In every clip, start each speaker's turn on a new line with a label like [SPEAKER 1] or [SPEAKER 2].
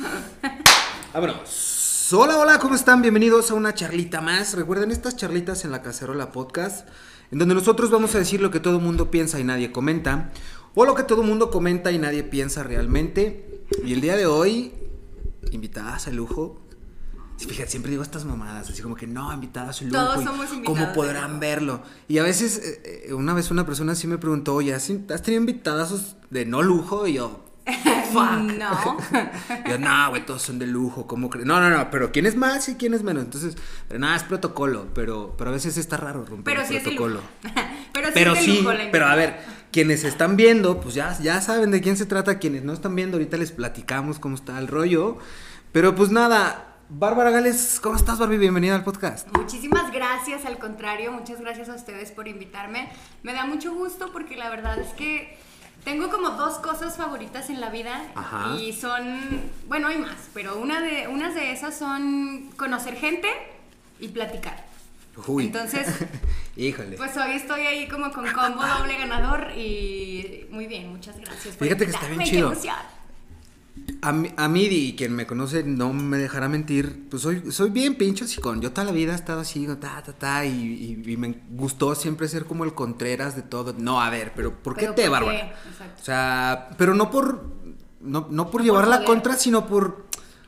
[SPEAKER 1] Vámonos. Hola, hola, ¿cómo están? Bienvenidos a una charlita más. Recuerden estas charlitas en la Cacerola Podcast, en donde nosotros vamos a decir lo que todo el mundo piensa y nadie comenta, o lo que todo el mundo comenta y nadie piensa realmente. Y el día de hoy, invitadas a lujo. Fíjate, siempre digo estas mamadas, así como que no, invitadas a lujo.
[SPEAKER 2] Todos somos invitadas
[SPEAKER 1] ¿Cómo podrán verlo? Y a veces, eh, eh, una vez una persona sí me preguntó, oye, ¿has, tenido invitadazos de no lujo? Y yo, fuck.
[SPEAKER 2] No.
[SPEAKER 1] Yo, no, güey, todos son de lujo, ¿cómo crees? No, no, no, pero ¿quién es más y quién es menos? Entonces, pero nada, es protocolo, pero, pero a veces está raro romper
[SPEAKER 2] Pero
[SPEAKER 1] el
[SPEAKER 2] sí es de
[SPEAKER 1] protocolo.
[SPEAKER 2] lujo. Pero sí,
[SPEAKER 1] Pero
[SPEAKER 2] es de
[SPEAKER 1] sí,
[SPEAKER 2] lujo la
[SPEAKER 1] pero a ver, quienes están viendo, pues ya, ya saben de quién se trata, quienes no están viendo, ahorita les platicamos cómo está el rollo. Pero pues nada, Bárbara Gales, ¿cómo estás, Barbie? Bienvenida al podcast.
[SPEAKER 2] Muchísimas gracias, al contrario, muchas gracias a ustedes por invitarme. Me da mucho gusto porque la verdad es que tengo como dos cosas favoritas en la vida
[SPEAKER 1] Ajá.
[SPEAKER 2] y son, bueno, hay más, pero una de, unas de esas son conocer gente y platicar.
[SPEAKER 1] Uy.
[SPEAKER 2] Entonces,
[SPEAKER 1] Híjole.
[SPEAKER 2] pues hoy estoy ahí como con combo doble ganador y muy bien, muchas gracias. por
[SPEAKER 1] Fíjate que está bien chido. A mí, a mí, y quien me conoce no me dejará mentir, pues soy, soy bien pincho con Yo toda la vida he estado así, ta, ta, ta, y, y- y me gustó siempre ser como el Contreras de todo. No, a ver, pero ¿por qué
[SPEAKER 2] Pero
[SPEAKER 1] te. Bárbara? O sea, pero no por, no, no por llevar la contra, sino por,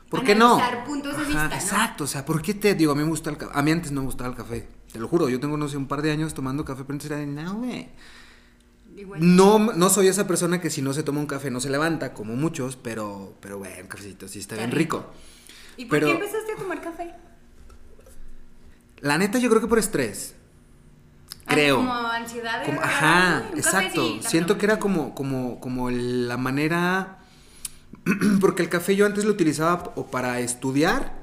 [SPEAKER 1] ¿por qué no?
[SPEAKER 2] Puntos de vista, ¿no?
[SPEAKER 1] Exacto, o sea, ¿por qué te, digo, a mí me gusta el café, a mí antes no me gustaba el café, te lo juro, yo tengo, no sé, un par de años tomando café, pero antes era de, no, güey. No, no soy esa persona que si no se toma un café no se levanta, como muchos, pero, pero bueno, un cafecito sí está bien rico.
[SPEAKER 2] ¿Y por
[SPEAKER 1] pero-
[SPEAKER 2] qué empezaste a tomar café?
[SPEAKER 1] La neta, yo creo que por estrés.
[SPEAKER 2] Ah,
[SPEAKER 1] Creo.
[SPEAKER 2] Como ansiedad.
[SPEAKER 1] Como- ajá, exacto.
[SPEAKER 2] sí.
[SPEAKER 1] Siento que era como, como, como la manera. porque el café yo antes lo utilizaba o para estudiar.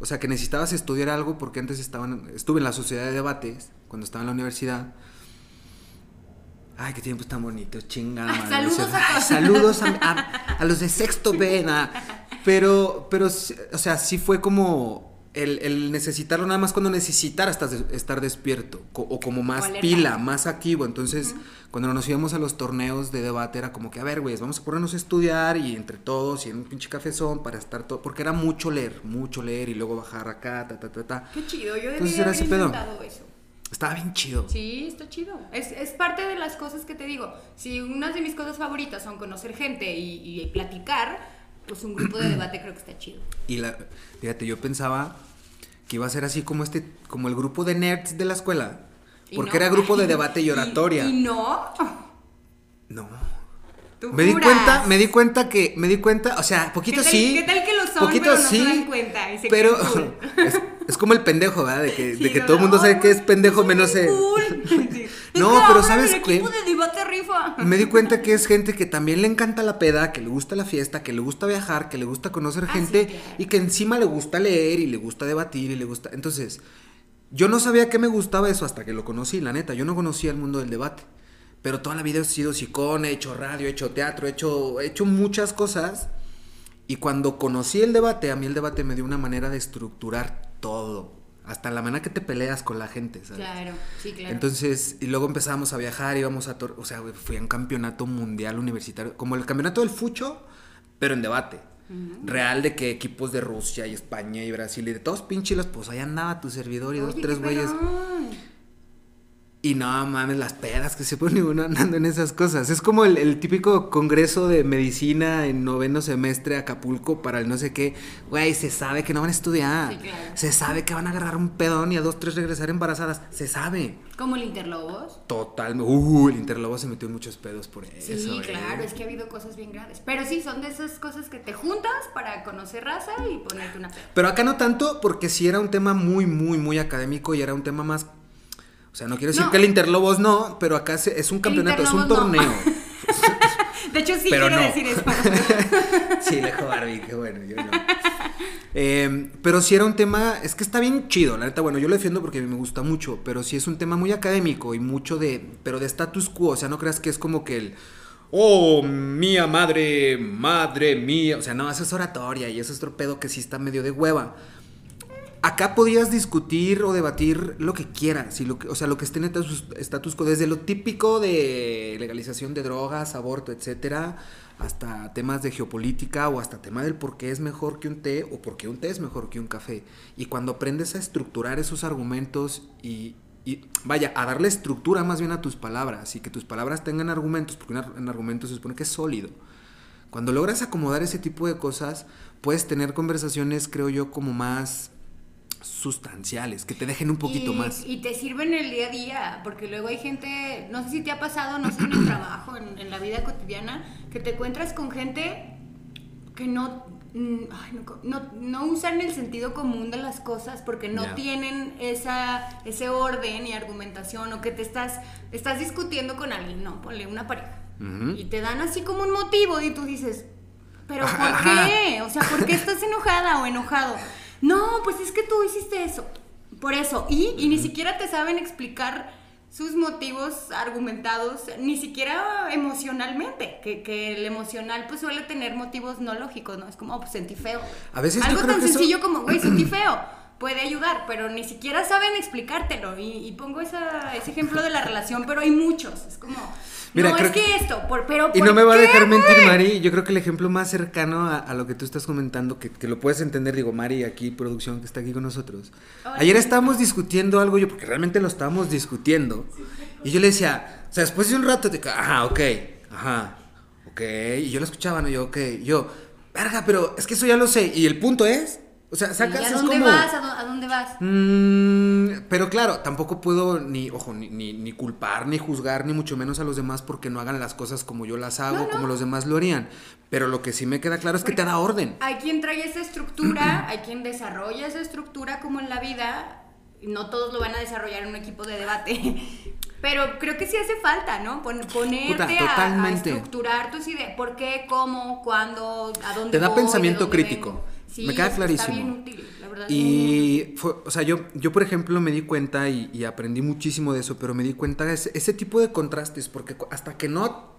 [SPEAKER 1] O sea, que necesitabas estudiar algo porque antes estaban, estuve en la sociedad de debates cuando estaba en la universidad. Ay, qué tiempos tan bonitos, chingada. madre.
[SPEAKER 2] Saludos a
[SPEAKER 1] "Ay,
[SPEAKER 2] todos".
[SPEAKER 1] saludos a, a- a los de sexto nada. Pero, pero, o sea, sí fue como el, el necesitarlo nada más cuando necesitara estar, des- estar despierto co- o como más pila, más activo. Entonces, cuando nos íbamos a los torneos de debate era como que, a ver, güey, vamos a ponernos a estudiar y entre todos y en un pinche cafezón para estar todo, porque era mucho leer, mucho leer y luego bajar acá, ta, ta, ta, ta.
[SPEAKER 2] Qué chido, yo
[SPEAKER 1] Entonces
[SPEAKER 2] debería
[SPEAKER 1] era
[SPEAKER 2] haber
[SPEAKER 1] ese pedo.
[SPEAKER 2] intentado eso.
[SPEAKER 1] Estaba bien chido.
[SPEAKER 2] Sí, está chido. Es, es parte de las cosas que te digo. Si unas de mis cosas favoritas son conocer gente y, y platicar, pues un grupo de debate creo que está chido.
[SPEAKER 1] Y la, fíjate, yo pensaba que iba a ser así como este, como el grupo de nerds de la escuela. Porque
[SPEAKER 2] no.
[SPEAKER 1] era grupo de debate y oratoria.
[SPEAKER 2] Y, y no.
[SPEAKER 1] No.
[SPEAKER 2] Tú
[SPEAKER 1] Me di cuenta, me di cuenta que, me di cuenta, o sea, poquito
[SPEAKER 2] ¿Qué tal-
[SPEAKER 1] sí.
[SPEAKER 2] qué tal que lo son,
[SPEAKER 1] poquito
[SPEAKER 2] pero no se dan cuenta y se
[SPEAKER 1] pero? es, como el pendejo, ¿verdad? De que, de que
[SPEAKER 2] no,
[SPEAKER 1] todo el mundo
[SPEAKER 2] no,
[SPEAKER 1] sabe que es
[SPEAKER 2] no,
[SPEAKER 1] pendejo menos
[SPEAKER 2] cool.
[SPEAKER 1] No,
[SPEAKER 2] Es que
[SPEAKER 1] pero ¿sabes
[SPEAKER 2] el
[SPEAKER 1] qué?
[SPEAKER 2] equipo de debate rifa.
[SPEAKER 1] Me di cuenta que es gente que también le encanta la peda, que le gusta la fiesta, que le gusta viajar, que le gusta conocer
[SPEAKER 2] Ah,
[SPEAKER 1] gente
[SPEAKER 2] sí, claro.
[SPEAKER 1] y que encima le gusta leer y le gusta debatir y le gusta. Entonces, yo no sabía que me gustaba eso hasta que lo conocí, la neta. Yo no conocía el mundo del debate. Pero toda la vida he sido psicón, he hecho radio, he hecho teatro, he hecho, he hecho muchas cosas. Y cuando conocí el debate, a mí el debate me dio una manera de estructurar todo. Hasta la manera que te peleas con la gente, ¿sabes?
[SPEAKER 2] Claro, sí, claro.
[SPEAKER 1] Entonces, y luego empezábamos a viajar, íbamos a... tor- O sea, fui a un campeonato mundial universitario, como el campeonato del fucho, pero en debate. Real de que equipos de Rusia y España y Brasil y de todos pinchilos, pues ahí andaba tu servidor y dos, tres güeyes. Y no mames, las pedas que se pone uno andando en esas cosas. Es como el, el típico congreso de medicina en noveno semestre Acapulco para el no sé qué. Güey, se sabe que no van a estudiar.
[SPEAKER 2] Sí, claro.
[SPEAKER 1] Se sabe que van a agarrar un pedón y a dos, tres regresar embarazadas. Se sabe.
[SPEAKER 2] Como el Interlobos.
[SPEAKER 1] Total. Uh, el Interlobo se metió en muchos pedos por eso.
[SPEAKER 2] Sí,
[SPEAKER 1] eh.
[SPEAKER 2] claro, es que ha habido cosas bien graves. Pero sí, son de esas cosas que te juntas para conocer raza y ponerte una peda.
[SPEAKER 1] Pero acá no tanto, porque sí era un tema muy, muy, muy académico y era un tema más. O sea, no quiero decir
[SPEAKER 2] No.
[SPEAKER 1] que el Interlobos no, pero acá es un campeonato, es un
[SPEAKER 2] no.
[SPEAKER 1] torneo.
[SPEAKER 2] De hecho, sí
[SPEAKER 1] Pero
[SPEAKER 2] quiero
[SPEAKER 1] no.
[SPEAKER 2] decir eso.
[SPEAKER 1] sí, lejos Barbie, qué bueno, yo no. Eh, pero sí era un tema, es que está bien chido, la neta, bueno, yo lo defiendo porque me gusta mucho, pero sí es un tema muy académico y mucho de, pero de status quo, o sea, no creas que es como que el, oh, mía madre, madre mía, o sea, no, eso es oratoria y eso es otro pedo que sí está medio de hueva. Acá podías discutir o debatir lo que quieras, lo que, o sea, lo que esté en estatus, status quo, desde lo típico de legalización de drogas, aborto, etcétera, hasta temas de geopolítica o hasta tema del por qué es mejor que un té o por qué un té es mejor que un café. Y cuando aprendes a estructurar esos argumentos y, y vaya, a darle estructura más bien a tus palabras y que tus palabras tengan argumentos, porque un argumento se supone que es sólido. Cuando logras acomodar ese tipo de cosas, puedes tener conversaciones, creo yo, como más sustanciales, que te dejen un poquito
[SPEAKER 2] y,
[SPEAKER 1] más.
[SPEAKER 2] Y te sirven el día a día, porque luego hay gente, no sé si te ha pasado, no sé en el trabajo, en, en la vida cotidiana, que te encuentras con gente que no, mm, ay, no, no, no usan el sentido común de las cosas porque no tienen esa, ese orden y argumentación, o que te estás, estás discutiendo con alguien, no, ponle una pareja,
[SPEAKER 1] Ujú.
[SPEAKER 2] y te dan así como un motivo y tú dices, pero ¿por qué? O sea, ¿por qué estás enojada o enojado? No, pues es que tú hiciste eso. Por eso. Y, y ni siquiera te saben explicar sus motivos argumentados, ni siquiera emocionalmente. Que, que el emocional pues suele tener motivos no lógicos, ¿no? Es como, oh, pues sentí feo.
[SPEAKER 1] A veces yo
[SPEAKER 2] Algo
[SPEAKER 1] creo
[SPEAKER 2] tan
[SPEAKER 1] que eso-
[SPEAKER 2] sencillo como, güey, sentí feo. Puede ayudar, pero ni siquiera saben explicártelo. Y, y pongo esa- ese ejemplo de la relación, pero hay muchos. Es como,
[SPEAKER 1] Mira,
[SPEAKER 2] no,
[SPEAKER 1] creo
[SPEAKER 2] es que,
[SPEAKER 1] que-
[SPEAKER 2] esto, por, pero
[SPEAKER 1] Y
[SPEAKER 2] ¿por
[SPEAKER 1] no me va a dejar mentir? Mari, yo creo que el ejemplo más cercano a, a lo que tú estás comentando, que, que lo puedes entender, digo, Mari, aquí, producción, que está aquí con nosotros.
[SPEAKER 2] Hola.
[SPEAKER 1] Ayer estábamos discutiendo algo, yo, porque realmente lo estábamos discutiendo, y yo le decía, o sea, después de un rato, te ajá, ok, ajá, ok, y yo lo escuchaba, ¿no? Yo, ok, yo, verga, pero es que eso ya lo sé, y el punto es, o sea,
[SPEAKER 2] ¿Y
[SPEAKER 1] sacas,
[SPEAKER 2] a
[SPEAKER 1] es
[SPEAKER 2] dónde
[SPEAKER 1] como...
[SPEAKER 2] vas? ¿A dó- a dónde vas?
[SPEAKER 1] Mm, pero claro, tampoco puedo ni, ojo, ni, ni, ni culpar, ni juzgar, ni mucho menos a los demás porque no hagan las cosas como yo las hago,
[SPEAKER 2] No, no.
[SPEAKER 1] como los demás lo harían. Pero lo que sí me queda claro es que te da orden.
[SPEAKER 2] Hay quien trae esa estructura, hay quien desarrolla esa estructura como en la vida. y No todos lo van a desarrollar en un equipo de debate. Pero creo que sí hace falta, ¿no? Pon- ponerte
[SPEAKER 1] Puta,
[SPEAKER 2] a- a, estructurar tus ideas. ¿Por qué? ¿Cómo? ¿Cuándo? ¿A dónde
[SPEAKER 1] Te da
[SPEAKER 2] voy,
[SPEAKER 1] pensamiento
[SPEAKER 2] dónde
[SPEAKER 1] crítico.
[SPEAKER 2] vengo? Sí,
[SPEAKER 1] Me queda
[SPEAKER 2] está
[SPEAKER 1] clarísimo.
[SPEAKER 2] bien útil, la verdad.
[SPEAKER 1] Y, fue, o sea, yo, yo por ejemplo me di cuenta y, y aprendí muchísimo de eso, pero me di cuenta de ese, ese tipo de contrastes, porque hasta que no...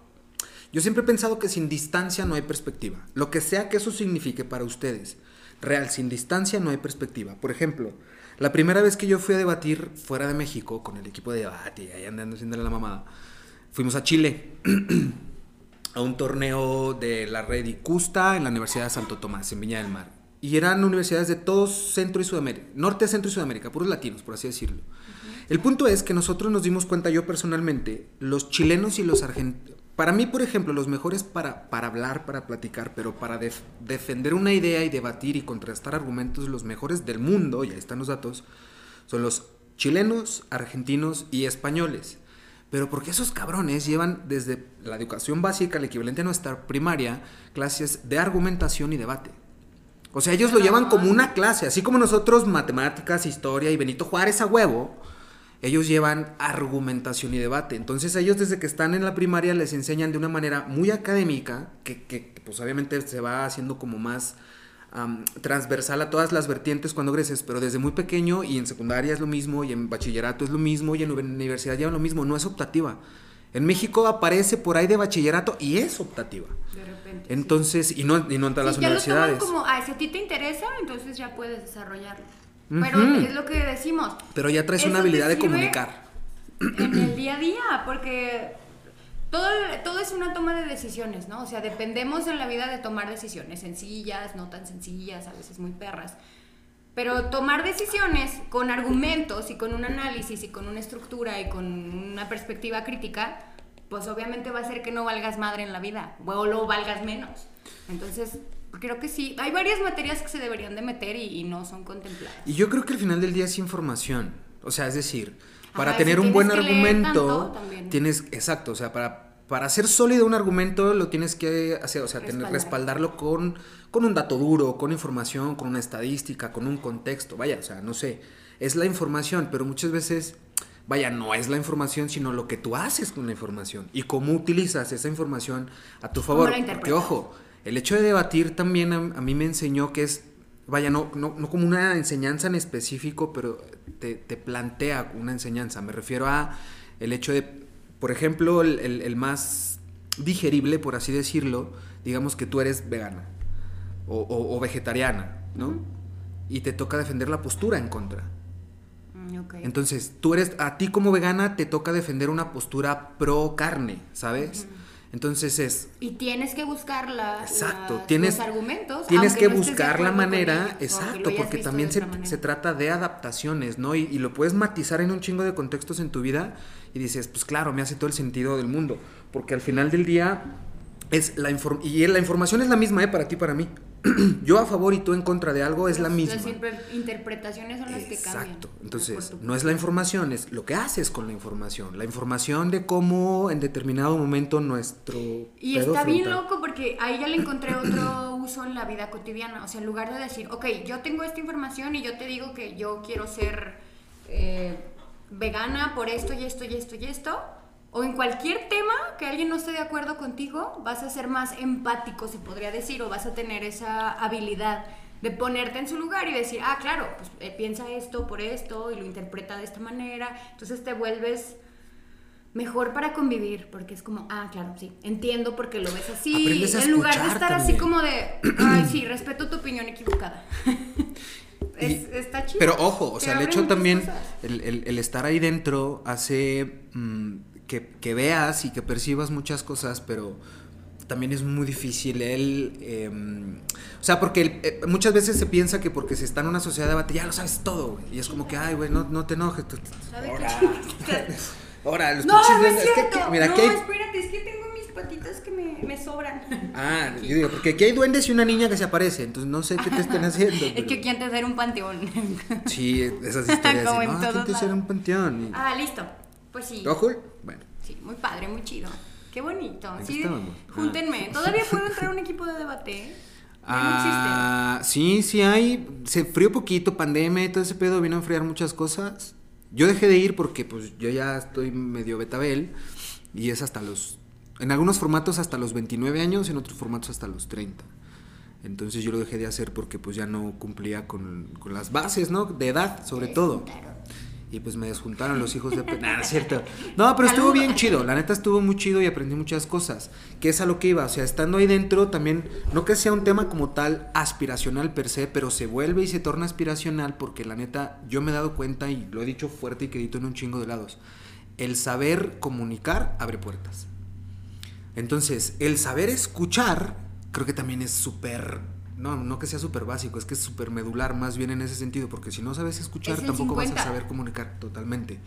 [SPEAKER 1] Yo siempre he pensado que sin distancia no hay perspectiva. Lo que sea que eso signifique para ustedes. Real, sin distancia no hay perspectiva. Por ejemplo, la primera vez que yo fui a debatir fuera de México con el equipo de debate, ahí andando haciéndole la mamada, fuimos a Chile. a un torneo de la red Icusta en la Universidad de Santo Tomás, en Viña del Mar. Y eran universidades de todo Centro y Sudamérica, Norte, Centro y Sudamérica, puros latinos, por así decirlo. El punto es que nosotros nos dimos cuenta, yo personalmente, los chilenos y los argentinos, para mí, por ejemplo, los mejores para, para hablar, para platicar, pero para def- defender una idea y debatir y contrastar argumentos, los mejores del mundo, y ahí están los datos, son los chilenos, argentinos y españoles. Pero porque esos cabrones llevan desde la educación básica, el equivalente a nuestra primaria, clases de argumentación y debate. O sea, ellos lo llevan como una clase, así como nosotros matemáticas, historia y Benito Juárez a huevo, ellos llevan argumentación y debate. Entonces ellos desde que están en la primaria les enseñan de una manera muy académica, que, que, pues obviamente se va haciendo como más am, transversal a todas las vertientes cuando creces, pero desde muy pequeño y en secundaria es lo mismo, y en bachillerato es lo mismo, y en universidad llevan lo mismo, no es optativa. En México aparece por ahí de bachillerato y es optativa.
[SPEAKER 2] De repente. sí.
[SPEAKER 1] Entonces, y no, y no en todas
[SPEAKER 2] Sí,
[SPEAKER 1] las
[SPEAKER 2] ya lo
[SPEAKER 1] universidades.
[SPEAKER 2] como, ah, si a ti te interesa, entonces ya puedes desarrollarlo.
[SPEAKER 1] Ujú.
[SPEAKER 2] Pero es lo que decimos.
[SPEAKER 1] Pero ya traes una habilidad de comunicar.
[SPEAKER 2] En el día a día, porque todo, todo es una toma de decisiones, ¿no? O sea, dependemos en la vida de tomar decisiones sencillas, no tan sencillas, a veces muy perras. Pero tomar decisiones con argumentos y con un análisis y con una estructura y con una perspectiva crítica, pues obviamente va a hacer que no valgas madre en la vida o lo valgas menos. Entonces, creo que sí. Hay varias materias que se deberían de meter y, y no son contempladas.
[SPEAKER 1] Y yo creo que al final del día es información. O sea, es decir, para
[SPEAKER 2] Ajá,
[SPEAKER 1] tener
[SPEAKER 2] si
[SPEAKER 1] un buen argumento,
[SPEAKER 2] tanto,
[SPEAKER 1] tienes, exacto, o sea, para, para hacer sólido un argumento lo tienes que hacer, o sea, tener,
[SPEAKER 2] Respaldar.
[SPEAKER 1] respaldarlo con, con un dato duro, con información, con una estadística, con un contexto. Vaya, o sea, no sé, es la información, pero muchas veces, vaya, no es la información, sino lo que tú haces con la información y cómo utilizas esa información a tu favor. Porque, ojo, el hecho de debatir también a, a mí me enseñó que es, vaya, no, no, no como una enseñanza en específico, pero te, te plantea una enseñanza. Me refiero a el hecho de, por ejemplo, el, el- el más digerible, por así decirlo, digamos que tú eres vegana o, o- o vegetariana, ¿no? y te toca defender la postura en contra. Entonces, tú eres, a ti como vegana te toca defender una postura pro carne, ¿sabes? Entonces es,
[SPEAKER 2] Y tienes que buscar la,
[SPEAKER 1] Exacto, tienes,
[SPEAKER 2] los argumentos.
[SPEAKER 1] tienes que
[SPEAKER 2] no
[SPEAKER 1] buscar la manera,
[SPEAKER 2] ellos,
[SPEAKER 1] exacto, porque también se, se trata de adaptaciones, ¿no? Y, y lo puedes matizar en un chingo de contextos en tu vida y dices, pues claro, me hace todo el sentido del mundo, porque al final del día es la inform y la información es la misma, ¿eh? Para ti, para mí. Yo a favor y tú en contra de algo es la misma.
[SPEAKER 2] Las inter- interpretaciones son las que cambian.
[SPEAKER 1] Exacto. Entonces, no es la información, es lo que haces con la información. La información de cómo en determinado momento nuestro.
[SPEAKER 2] Y
[SPEAKER 1] pedo
[SPEAKER 2] está bien loco porque ahí ya le encontré otro uso en la vida cotidiana. O sea, en lugar de decir, ok, yo tengo esta información y yo te digo que yo quiero ser eh, vegana por esto y esto y esto y esto. O en cualquier tema que alguien no esté de acuerdo contigo, vas a ser más empático, se podría decir, o vas a tener esa habilidad de ponerte en su lugar y decir, ah, claro, pues eh, piensa esto por esto y lo interpreta de esta manera. Entonces te vuelves mejor para convivir, porque es como, ah, claro, sí, entiendo porque lo ves así, en lugar de estar así como de, ay, sí, respeto tu opinión equivocada. es,
[SPEAKER 1] Y-
[SPEAKER 2] está chido.
[SPEAKER 1] Pero ojo, o sea, el hecho también, el- el estar ahí dentro hace mm, que, que veas y que percibas muchas cosas, pero también es muy difícil el... em, o sea, porque eh, muchas veces se piensa que porque se está en una sociedad de debate ya lo sabes todo, güey. Y es como que, ay, güey, no, no te enojes. Ahora, ahora, los
[SPEAKER 2] No, no es
[SPEAKER 1] duendes- que aquí- mira,
[SPEAKER 2] no,
[SPEAKER 1] aquí hay-
[SPEAKER 2] espérate, es que tengo mis patitas que me, me sobran.
[SPEAKER 1] Ah, yo digo, porque aquí hay duendes y una niña que se aparece, entonces no sé qué te estén haciendo.
[SPEAKER 2] es
[SPEAKER 1] pero-
[SPEAKER 2] que quién te hacer un panteón.
[SPEAKER 1] Sí, esas historias.
[SPEAKER 2] Como en
[SPEAKER 1] no,
[SPEAKER 2] todos
[SPEAKER 1] ¿quién te hicieron
[SPEAKER 2] lados.
[SPEAKER 1] un panteón? Y-
[SPEAKER 2] ah, listo. Pues sí.
[SPEAKER 1] ¿No, Jul? Bueno.
[SPEAKER 2] Sí, muy padre, muy chido. Qué bonito.
[SPEAKER 1] ¿En qué
[SPEAKER 2] Sí, júntenme. Todavía puedo entrar a un equipo de debate.
[SPEAKER 1] Ah, sí, sí hay. Se enfrió poquito, pandemia y todo ese pedo vino a enfriar muchas cosas. Yo dejé de ir porque pues yo ya estoy medio betabel y es hasta los... En algunos formatos hasta los 29 años, en otros formatos hasta los 30. Entonces yo lo dejé de hacer porque pues ya no cumplía con, con las bases, ¿no? De edad, sobre todo.
[SPEAKER 2] juntaron.
[SPEAKER 1] Y pues me desjuntaron los hijos de... Nah, no es cierto. No, pero estuvo bien chido. La neta estuvo muy chido y aprendí muchas cosas. Que es a lo que iba. O sea, estando ahí dentro también, no que sea un tema como tal aspiracional per se, pero se vuelve y se torna aspiracional porque la neta yo me he dado cuenta y lo he dicho fuerte y quedito en un chingo de lados. El saber comunicar abre puertas. Entonces, el saber escuchar creo que también es súper... No, no que sea súper básico, es que es súper medular más bien en ese sentido, porque si no sabes escuchar
[SPEAKER 2] Es
[SPEAKER 1] tampoco vas
[SPEAKER 2] 50.
[SPEAKER 1] a saber comunicar totalmente.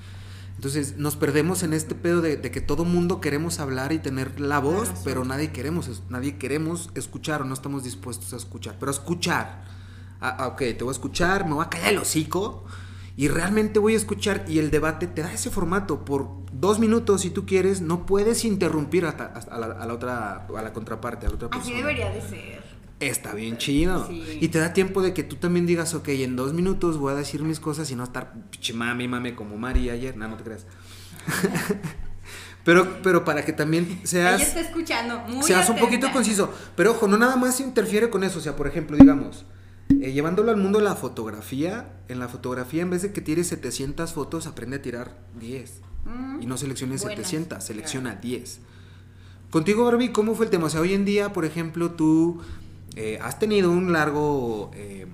[SPEAKER 1] Entonces nos perdemos en este pedo de, de que todo mundo queremos hablar y tener la voz, pero nadie queremos, nadie queremos escuchar o no estamos dispuestos a escuchar. Pero escuchar, ah, ah, ok, te voy a escuchar, me voy a callar el hocico y realmente voy a escuchar y el debate te da ese formato por dos minutos si tú quieres, no puedes interrumpir a, a la, a la otra, a la contraparte, a la otra persona.
[SPEAKER 2] Así debería de ser.
[SPEAKER 1] Está bien chido.
[SPEAKER 2] Sí.
[SPEAKER 1] Y te da tiempo de que tú también digas, ok, en dos minutos voy a decir mis cosas y no estar mami, mami, como Mari ayer. No, no te creas. pero, pero para que también seas,
[SPEAKER 2] Ella está escuchando. Muy
[SPEAKER 1] seas un poquito conciso. Pero ojo, no nada más interfiere con eso. O sea, por ejemplo, digamos, eh, llevándolo al mundo de la fotografía, en la fotografía, en vez de que tires 700 fotos, aprende a tirar 10.
[SPEAKER 2] Mm.
[SPEAKER 1] Y no selecciones
[SPEAKER 2] Buenas,
[SPEAKER 1] 700, selecciona 10. Contigo, Barbie, ¿cómo fue el tema? O sea, hoy en día, por ejemplo, tú eh, has tenido un largo eh,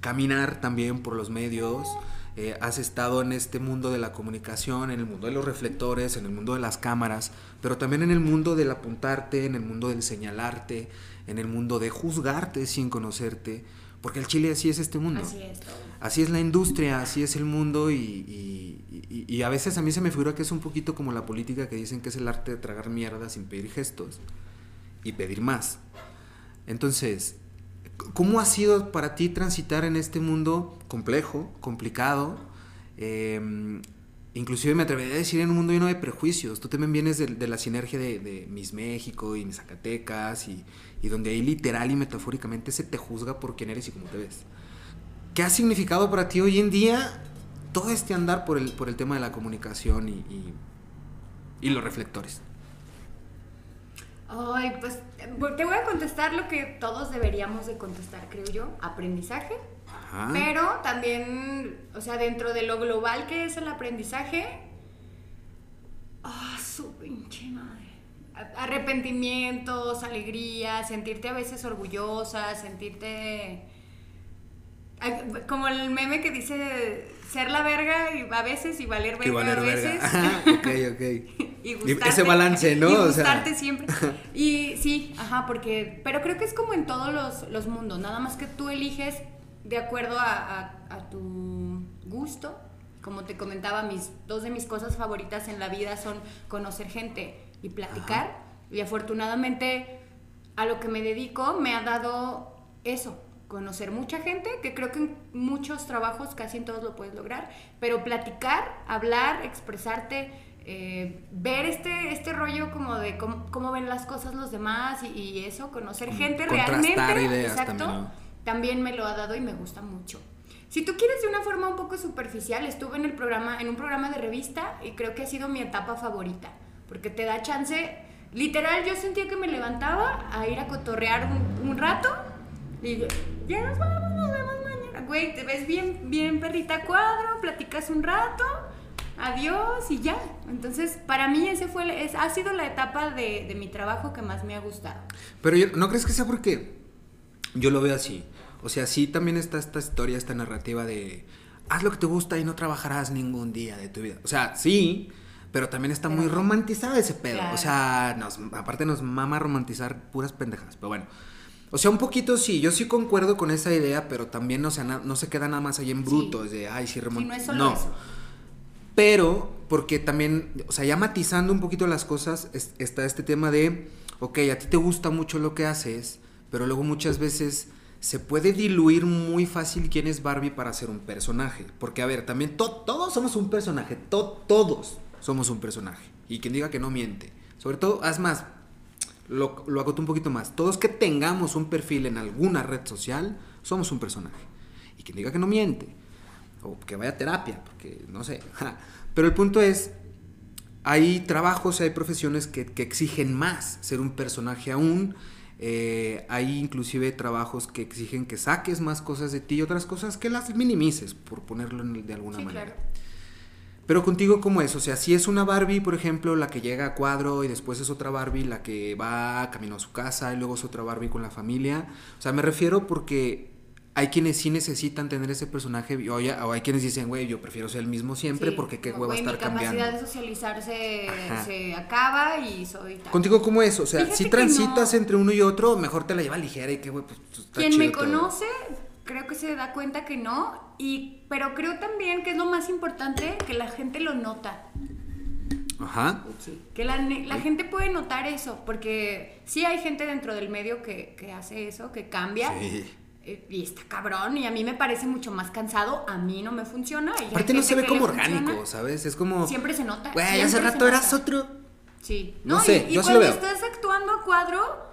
[SPEAKER 1] caminar también por los medios, eh, has estado en este mundo de la comunicación, en el mundo de los reflectores, en el mundo de las cámaras, pero también en el mundo del apuntarte, en el mundo del señalarte, en el mundo de juzgarte sin conocerte, porque el chile así es este mundo.
[SPEAKER 2] Así es todo.
[SPEAKER 1] Así es la industria, así es el mundo y, y- y- y a veces a mí se me figura que es un poquito como la política que dicen que es el arte de tragar mierda sin pedir gestos y pedir más. Entonces, ¿cómo ha sido para ti transitar en este mundo complejo, complicado? Eh, inclusive me atrevería a decir en un mundo lleno de prejuicios. Tú también vienes de, de la sinergia de, de Miss México y Miss Zacatecas y, y donde ahí literal y metafóricamente se te juzga por quién eres y cómo te ves. ¿Qué ha significado para ti hoy en día todo este andar por el, por el tema de la comunicación y, y- y los reflectores?
[SPEAKER 2] Ay, pues eh, te voy a contestar lo que todos deberíamos de contestar, creo yo. Aprendizaje.
[SPEAKER 1] Ajá.
[SPEAKER 2] Pero también, o sea, dentro de lo global que es el aprendizaje, ah, su pinche madre. Arrepentimientos, alegría, sentirte a veces orgullosa, sentirte Como el meme que dice ser la verga y a veces y valer verga a veces.
[SPEAKER 1] Ajá, ok, ok. y gustarte, Ese balance, ¿no?
[SPEAKER 2] Y gustarte siempre. Y sí, ajá, porque. Pero creo que es como en todos los, los mundos. Nada más que tú eliges de acuerdo a, a, tu gusto. Como te comentaba, mis dos de mis cosas favoritas en la vida son conocer gente y platicar. Y afortunadamente a lo que me dedico me ha dado eso, conocer mucha gente, que creo que en muchos trabajos, casi en todos lo puedes lograr, pero platicar, hablar, expresarte, eh, ver este, este rollo como de cómo, ven las cosas los demás y, eso, conocer gente realmente.
[SPEAKER 1] Ideas exacto,
[SPEAKER 2] también, me lo ha dado y me gusta mucho. Si tú quieres de una forma un poco superficial, estuve en el programa, en un programa de revista y creo que ha sido mi etapa favorita, porque te da chance, literal, yo sentía que me levantaba a ir a cotorrear un, un rato y ya nos vamos, nos vemos mañana. Güey, te ves bien, bien perrita cuadro, platicas un rato, adiós y ya. Entonces, para mí ese fue, es, ha sido la etapa de, de, mi trabajo que más me ha gustado.
[SPEAKER 1] Pero yo, ¿no crees que sea porque yo lo veo así? O sea, sí también está esta historia, esta narrativa de haz lo que te gusta y no trabajarás ningún día de tu vida. O sea, sí, pero también está muy romantizado ese pedo. O sea, nos, aparte nos mama romantizar puras pendejas. Pero bueno. O sea, un poquito sí, yo sí concuerdo con esa idea, pero también no, no se queda nada más ahí en bruto, es de, ay, sí, remonta.
[SPEAKER 2] no es solo eso.
[SPEAKER 1] Pero, porque también, o sea, ya matizando un poquito las cosas, está este tema de, ok, a ti te gusta mucho lo que haces, pero luego muchas veces se puede diluir muy fácil quién es Barbie para ser un personaje. Porque, a ver, también todos somos un personaje, todos somos un personaje. Y quien diga que no miente. Sobre todo, haz más, lo, lo acoto un poquito más. Todos que tengamos un perfil en alguna red social, somos un personaje. Y quien diga que no miente, o que vaya a terapia, porque no sé. Pero el punto es, hay trabajos, hay profesiones que, que exigen más ser un personaje aún. Eh, hay inclusive trabajos que exigen que saques más cosas de ti y otras cosas que las minimices, por ponerlo de alguna manera. Pero contigo, ¿cómo es? O sea, si es una Barbie, por ejemplo, la que llega a cuadro y después es otra Barbie la que va camino a su casa y luego es otra Barbie con la familia. O sea, me refiero porque hay quienes sí necesitan tener ese personaje o, o hay quienes dicen, güey, yo prefiero ser el mismo siempre porque qué hueva estar cambiando.
[SPEAKER 2] La capacidad de socializar se, acaba y soy
[SPEAKER 1] tal. Contigo, ¿cómo es? O sea, si transitas entre uno y otro, mejor te la lleva ligera y qué, güey, pues, pues está
[SPEAKER 2] Quien me conoce creo que se da cuenta que no, y, pero creo también que es lo más importante que la gente lo nota.
[SPEAKER 1] Ajá.
[SPEAKER 2] Que la, la gente puede notar eso, porque sí hay gente dentro del medio que, que hace eso, que cambia. Sí. Eh, y está cabrón, y a mí me parece mucho más cansado, a mí no me funciona. Y
[SPEAKER 1] Aparte no se ve como orgánico, ¿sabes? Es como...
[SPEAKER 2] Siempre se nota.
[SPEAKER 1] Güey, hace rato eras otro.
[SPEAKER 2] Sí. No, sé, y, y cuando estás actuando a cuadro,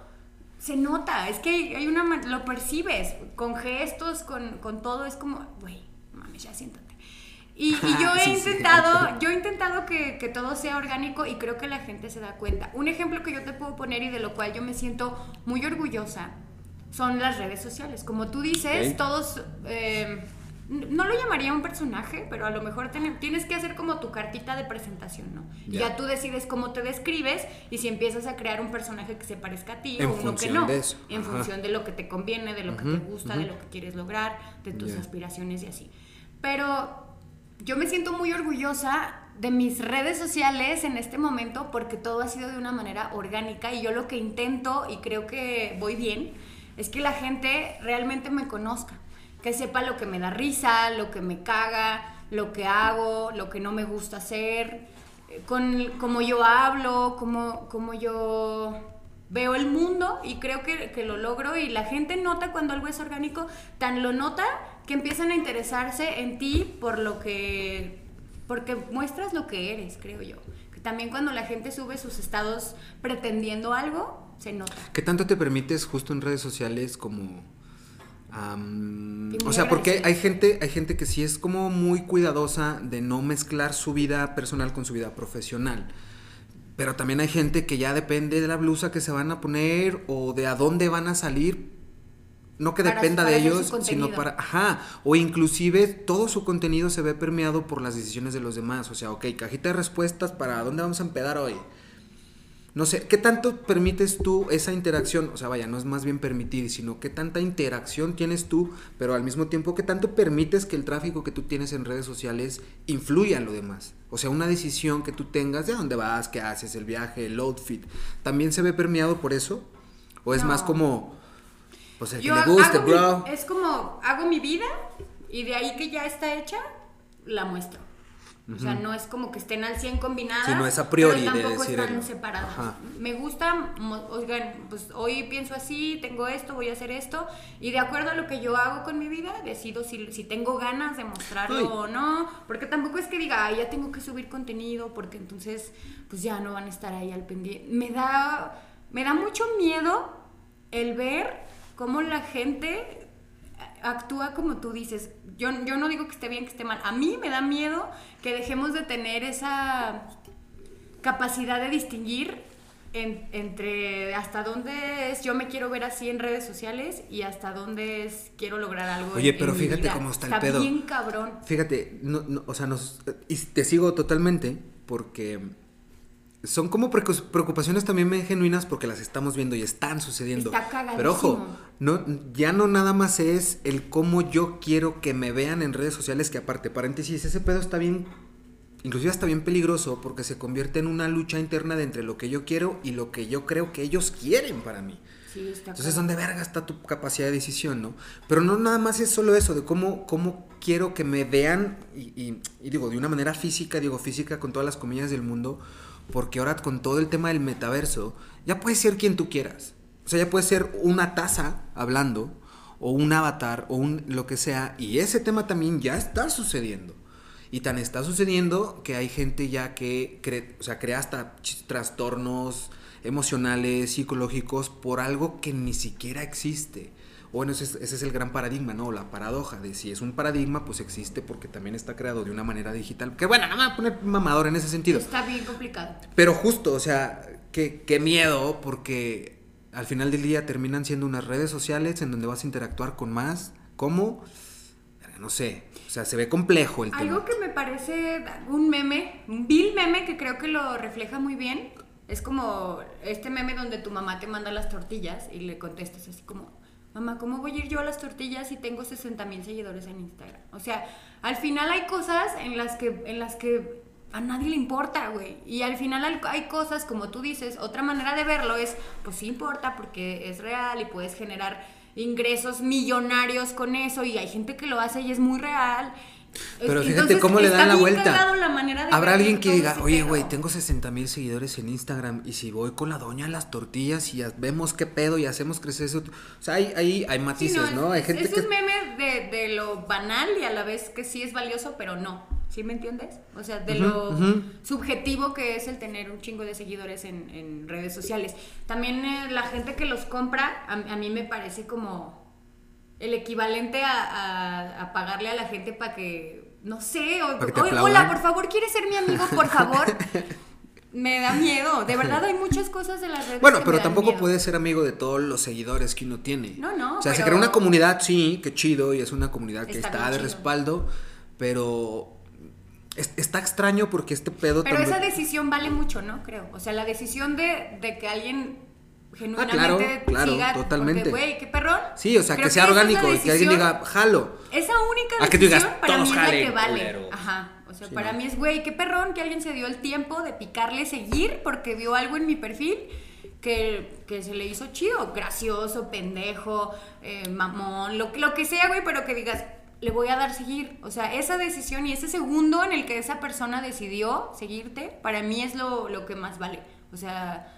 [SPEAKER 2] se nota, es que hay una, lo percibes, con gestos, con, con todo, es como, güey, mames, ya siéntate. Y, yo he intentado, yo he intentado que, que, todo sea orgánico y creo que la gente se da cuenta. Un ejemplo que yo te puedo poner y de lo cual yo me siento muy orgullosa son las redes sociales. Como tú dices, todos... Eh, no lo llamaría un personaje, pero a lo mejor tienes que hacer como tu cartita de presentación, ¿no? Ya tú decides cómo te describes y si empiezas a crear un personaje que se parezca a ti o uno que no. En función de lo que te conviene, de lo que te gusta, de lo que quieres lograr, de tus aspiraciones y así. Pero yo me siento muy orgullosa de mis redes sociales en este momento porque todo ha sido de una manera orgánica y yo lo que intento y creo que voy bien es que la gente realmente me conozca que sepa lo que me da risa, lo que me caga, lo que hago, lo que no me gusta hacer, eh, con cómo yo hablo, cómo, cómo yo veo el mundo y creo que, que, lo logro y la gente nota cuando algo es orgánico, tan lo nota que empiezan a interesarse en ti por lo que, porque muestras lo que eres, creo yo. Que también cuando la gente sube sus estados pretendiendo algo, se nota.
[SPEAKER 1] ¿Qué tanto te permites justo en redes sociales como o sea, porque hay gente, hay gente que sí es como muy cuidadosa de no mezclar su vida personal con su vida profesional. Pero también hay gente que ya depende de la blusa que se van a poner o de a dónde van a salir. No que dependa de ellos, sino para... Ajá. O inclusive todo su contenido se ve permeado por las decisiones de los demás. O sea, ok, cajita de respuestas para dónde vamos a empedar hoy. No sé, ¿qué tanto permites tú esa interacción? O sea, vaya, no es más bien permitir, sino qué tanta interacción tienes tú, pero al mismo tiempo, ¿qué tanto permites que el tráfico que tú tienes en redes sociales influya en lo demás? O sea, una decisión que tú tengas de dónde vas, qué haces, el viaje, el outfit, ¿también se ve permeado por eso? ¿O es más como, pues el que le guste, bro?
[SPEAKER 2] es como, hago mi vida y de ahí que ya está hecha, la muestro. O sea, no es como que estén al 100 combinadas.
[SPEAKER 1] Sí, no es a priori
[SPEAKER 2] pero tampoco
[SPEAKER 1] de decir
[SPEAKER 2] están
[SPEAKER 1] el-
[SPEAKER 2] separadas.
[SPEAKER 1] Ajá.
[SPEAKER 2] Me gusta, oigan, pues hoy pienso así, tengo esto, voy a hacer esto. Y de acuerdo a lo que yo hago con mi vida, decido si, si tengo ganas de mostrarlo
[SPEAKER 1] Ay.
[SPEAKER 2] o no. Porque tampoco es que diga, "Ay, ya tengo que subir contenido, porque entonces, pues ya no van a estar ahí al pendiente. Me da, me da mucho miedo el ver cómo la gente actúa como tú dices. Yo, yo no digo que esté bien, que esté mal. A mí me da miedo que dejemos de tener esa capacidad de distinguir en- entre hasta dónde es yo me quiero ver así en redes sociales y hasta dónde es quiero lograr algo.
[SPEAKER 1] Oye,
[SPEAKER 2] en- en
[SPEAKER 1] pero
[SPEAKER 2] mi
[SPEAKER 1] fíjate
[SPEAKER 2] vida.
[SPEAKER 1] cómo está el
[SPEAKER 2] Está
[SPEAKER 1] pedo.
[SPEAKER 2] bien cabrón.
[SPEAKER 1] Fíjate, no, no, o sea, nos, y te sigo totalmente porque son como preocupaciones también genuinas porque las estamos viendo y están sucediendo.
[SPEAKER 2] Está.
[SPEAKER 1] Pero ojo, no, ya no nada más es el cómo yo quiero que me vean en redes sociales, que aparte, paréntesis, ese pedo está bien, inclusive está bien peligroso porque se convierte en una lucha interna de entre lo que yo quiero y lo que yo creo que ellos quieren para mí.
[SPEAKER 2] Sí, está
[SPEAKER 1] Entonces. ¿dónde verga está tu capacidad de decisión, no? Pero no nada más es solo eso, de cómo, cómo quiero que me vean, y, y- y digo, de una manera física, digo física con todas las comillas del mundo, porque ahora con todo el tema del metaverso, ya puedes ser quien tú quieras. O sea, ya puedes ser una taza hablando, o un avatar, o un lo que sea, y ese tema también ya está sucediendo. Y tan está sucediendo que hay gente ya que cre- o sea, crea hasta trastornos emocionales, psicológicos, por algo que ni siquiera existe. Bueno, ese es, ese es el gran paradigma, ¿no? La paradoja de si es un paradigma, pues existe porque también está creado de una manera digital. Que bueno, no me voy a poner mamador en ese sentido.
[SPEAKER 2] Está bien complicado.
[SPEAKER 1] Pero justo, o sea, qué, qué miedo, porque al final del día terminan siendo unas redes sociales en donde vas a interactuar con más. ¿Cómo? No sé. O sea, se ve complejo el tema.
[SPEAKER 2] Algo que me parece un meme, un vil meme que creo que lo refleja muy bien, es como este meme donde tu mamá te manda las tortillas y le contestas así como, mamá, ¿cómo voy a ir yo a las tortillas si tengo 60 mil seguidores en Instagram? O sea, al final hay cosas en las que, en las que a nadie le importa, güey. Y al final hay- cosas, como tú dices, otra manera de verlo es, pues sí importa porque es real y puedes generar ingresos millonarios con eso y hay gente que lo hace y es muy real.
[SPEAKER 1] Pero fíjate
[SPEAKER 2] Entonces,
[SPEAKER 1] cómo le dan la vuelta.
[SPEAKER 2] cagado la manera de
[SPEAKER 1] Habrá alguien que diga, oye,
[SPEAKER 2] pedo".
[SPEAKER 1] güey, tengo 60 mil seguidores en Instagram y si voy con la doña a las tortillas y vemos qué pedo y hacemos crecer eso. O sea, hay, hay, hay
[SPEAKER 2] Sí,
[SPEAKER 1] matices,
[SPEAKER 2] no,
[SPEAKER 1] ¿no? Hay
[SPEAKER 2] es,
[SPEAKER 1] gente
[SPEAKER 2] es
[SPEAKER 1] que...
[SPEAKER 2] un meme de, de lo banal y a la vez que sí es valioso, pero no. ¿Sí me entiendes? O sea, de lo subjetivo que es el tener un chingo de seguidores en, en redes sociales. También eh, la gente que los compra, a, a mí me parece como el equivalente a, a- a pagarle a la gente para que, no sé, o, o- hola, por favor, ¿quieres ser mi amigo, por favor? me da miedo. De verdad hay muchas cosas de las redes
[SPEAKER 1] Bueno,
[SPEAKER 2] que
[SPEAKER 1] pero
[SPEAKER 2] me dan
[SPEAKER 1] tampoco
[SPEAKER 2] miedo.
[SPEAKER 1] puedes ser amigo de todos los seguidores que uno tiene.
[SPEAKER 2] No, no,
[SPEAKER 1] O sea, se crea una comunidad, sí, qué chido, y es una comunidad que
[SPEAKER 2] Está
[SPEAKER 1] de
[SPEAKER 2] chido.
[SPEAKER 1] respaldo, pero es- está extraño porque este pedo
[SPEAKER 2] Pero
[SPEAKER 1] también-
[SPEAKER 2] esa decisión vale mucho, ¿no? Creo. O sea, la decisión de, de que alguien genuinamente
[SPEAKER 1] claro, claro,
[SPEAKER 2] siga.
[SPEAKER 1] totalmente.
[SPEAKER 2] Güey, qué perrón.
[SPEAKER 1] Sí, o sea,
[SPEAKER 2] Creo
[SPEAKER 1] que sea orgánico y que alguien diga, jalo.
[SPEAKER 2] Esa única
[SPEAKER 1] que digas,
[SPEAKER 2] decisión para
[SPEAKER 1] "Todos
[SPEAKER 2] mí es la que vale.
[SPEAKER 1] culeros".
[SPEAKER 2] Ajá. O sea,
[SPEAKER 1] Sí,
[SPEAKER 2] para
[SPEAKER 1] no.
[SPEAKER 2] mí es, güey, qué perrón que alguien se dio el tiempo de picarle seguir porque vio algo en mi perfil que, que se le hizo chido, gracioso, pendejo, eh, mamón, lo, lo que sea, güey, pero que digas, le voy a dar seguir. O sea, esa decisión y ese segundo en el que esa persona decidió seguirte, para mí es lo, lo que más vale. O sea,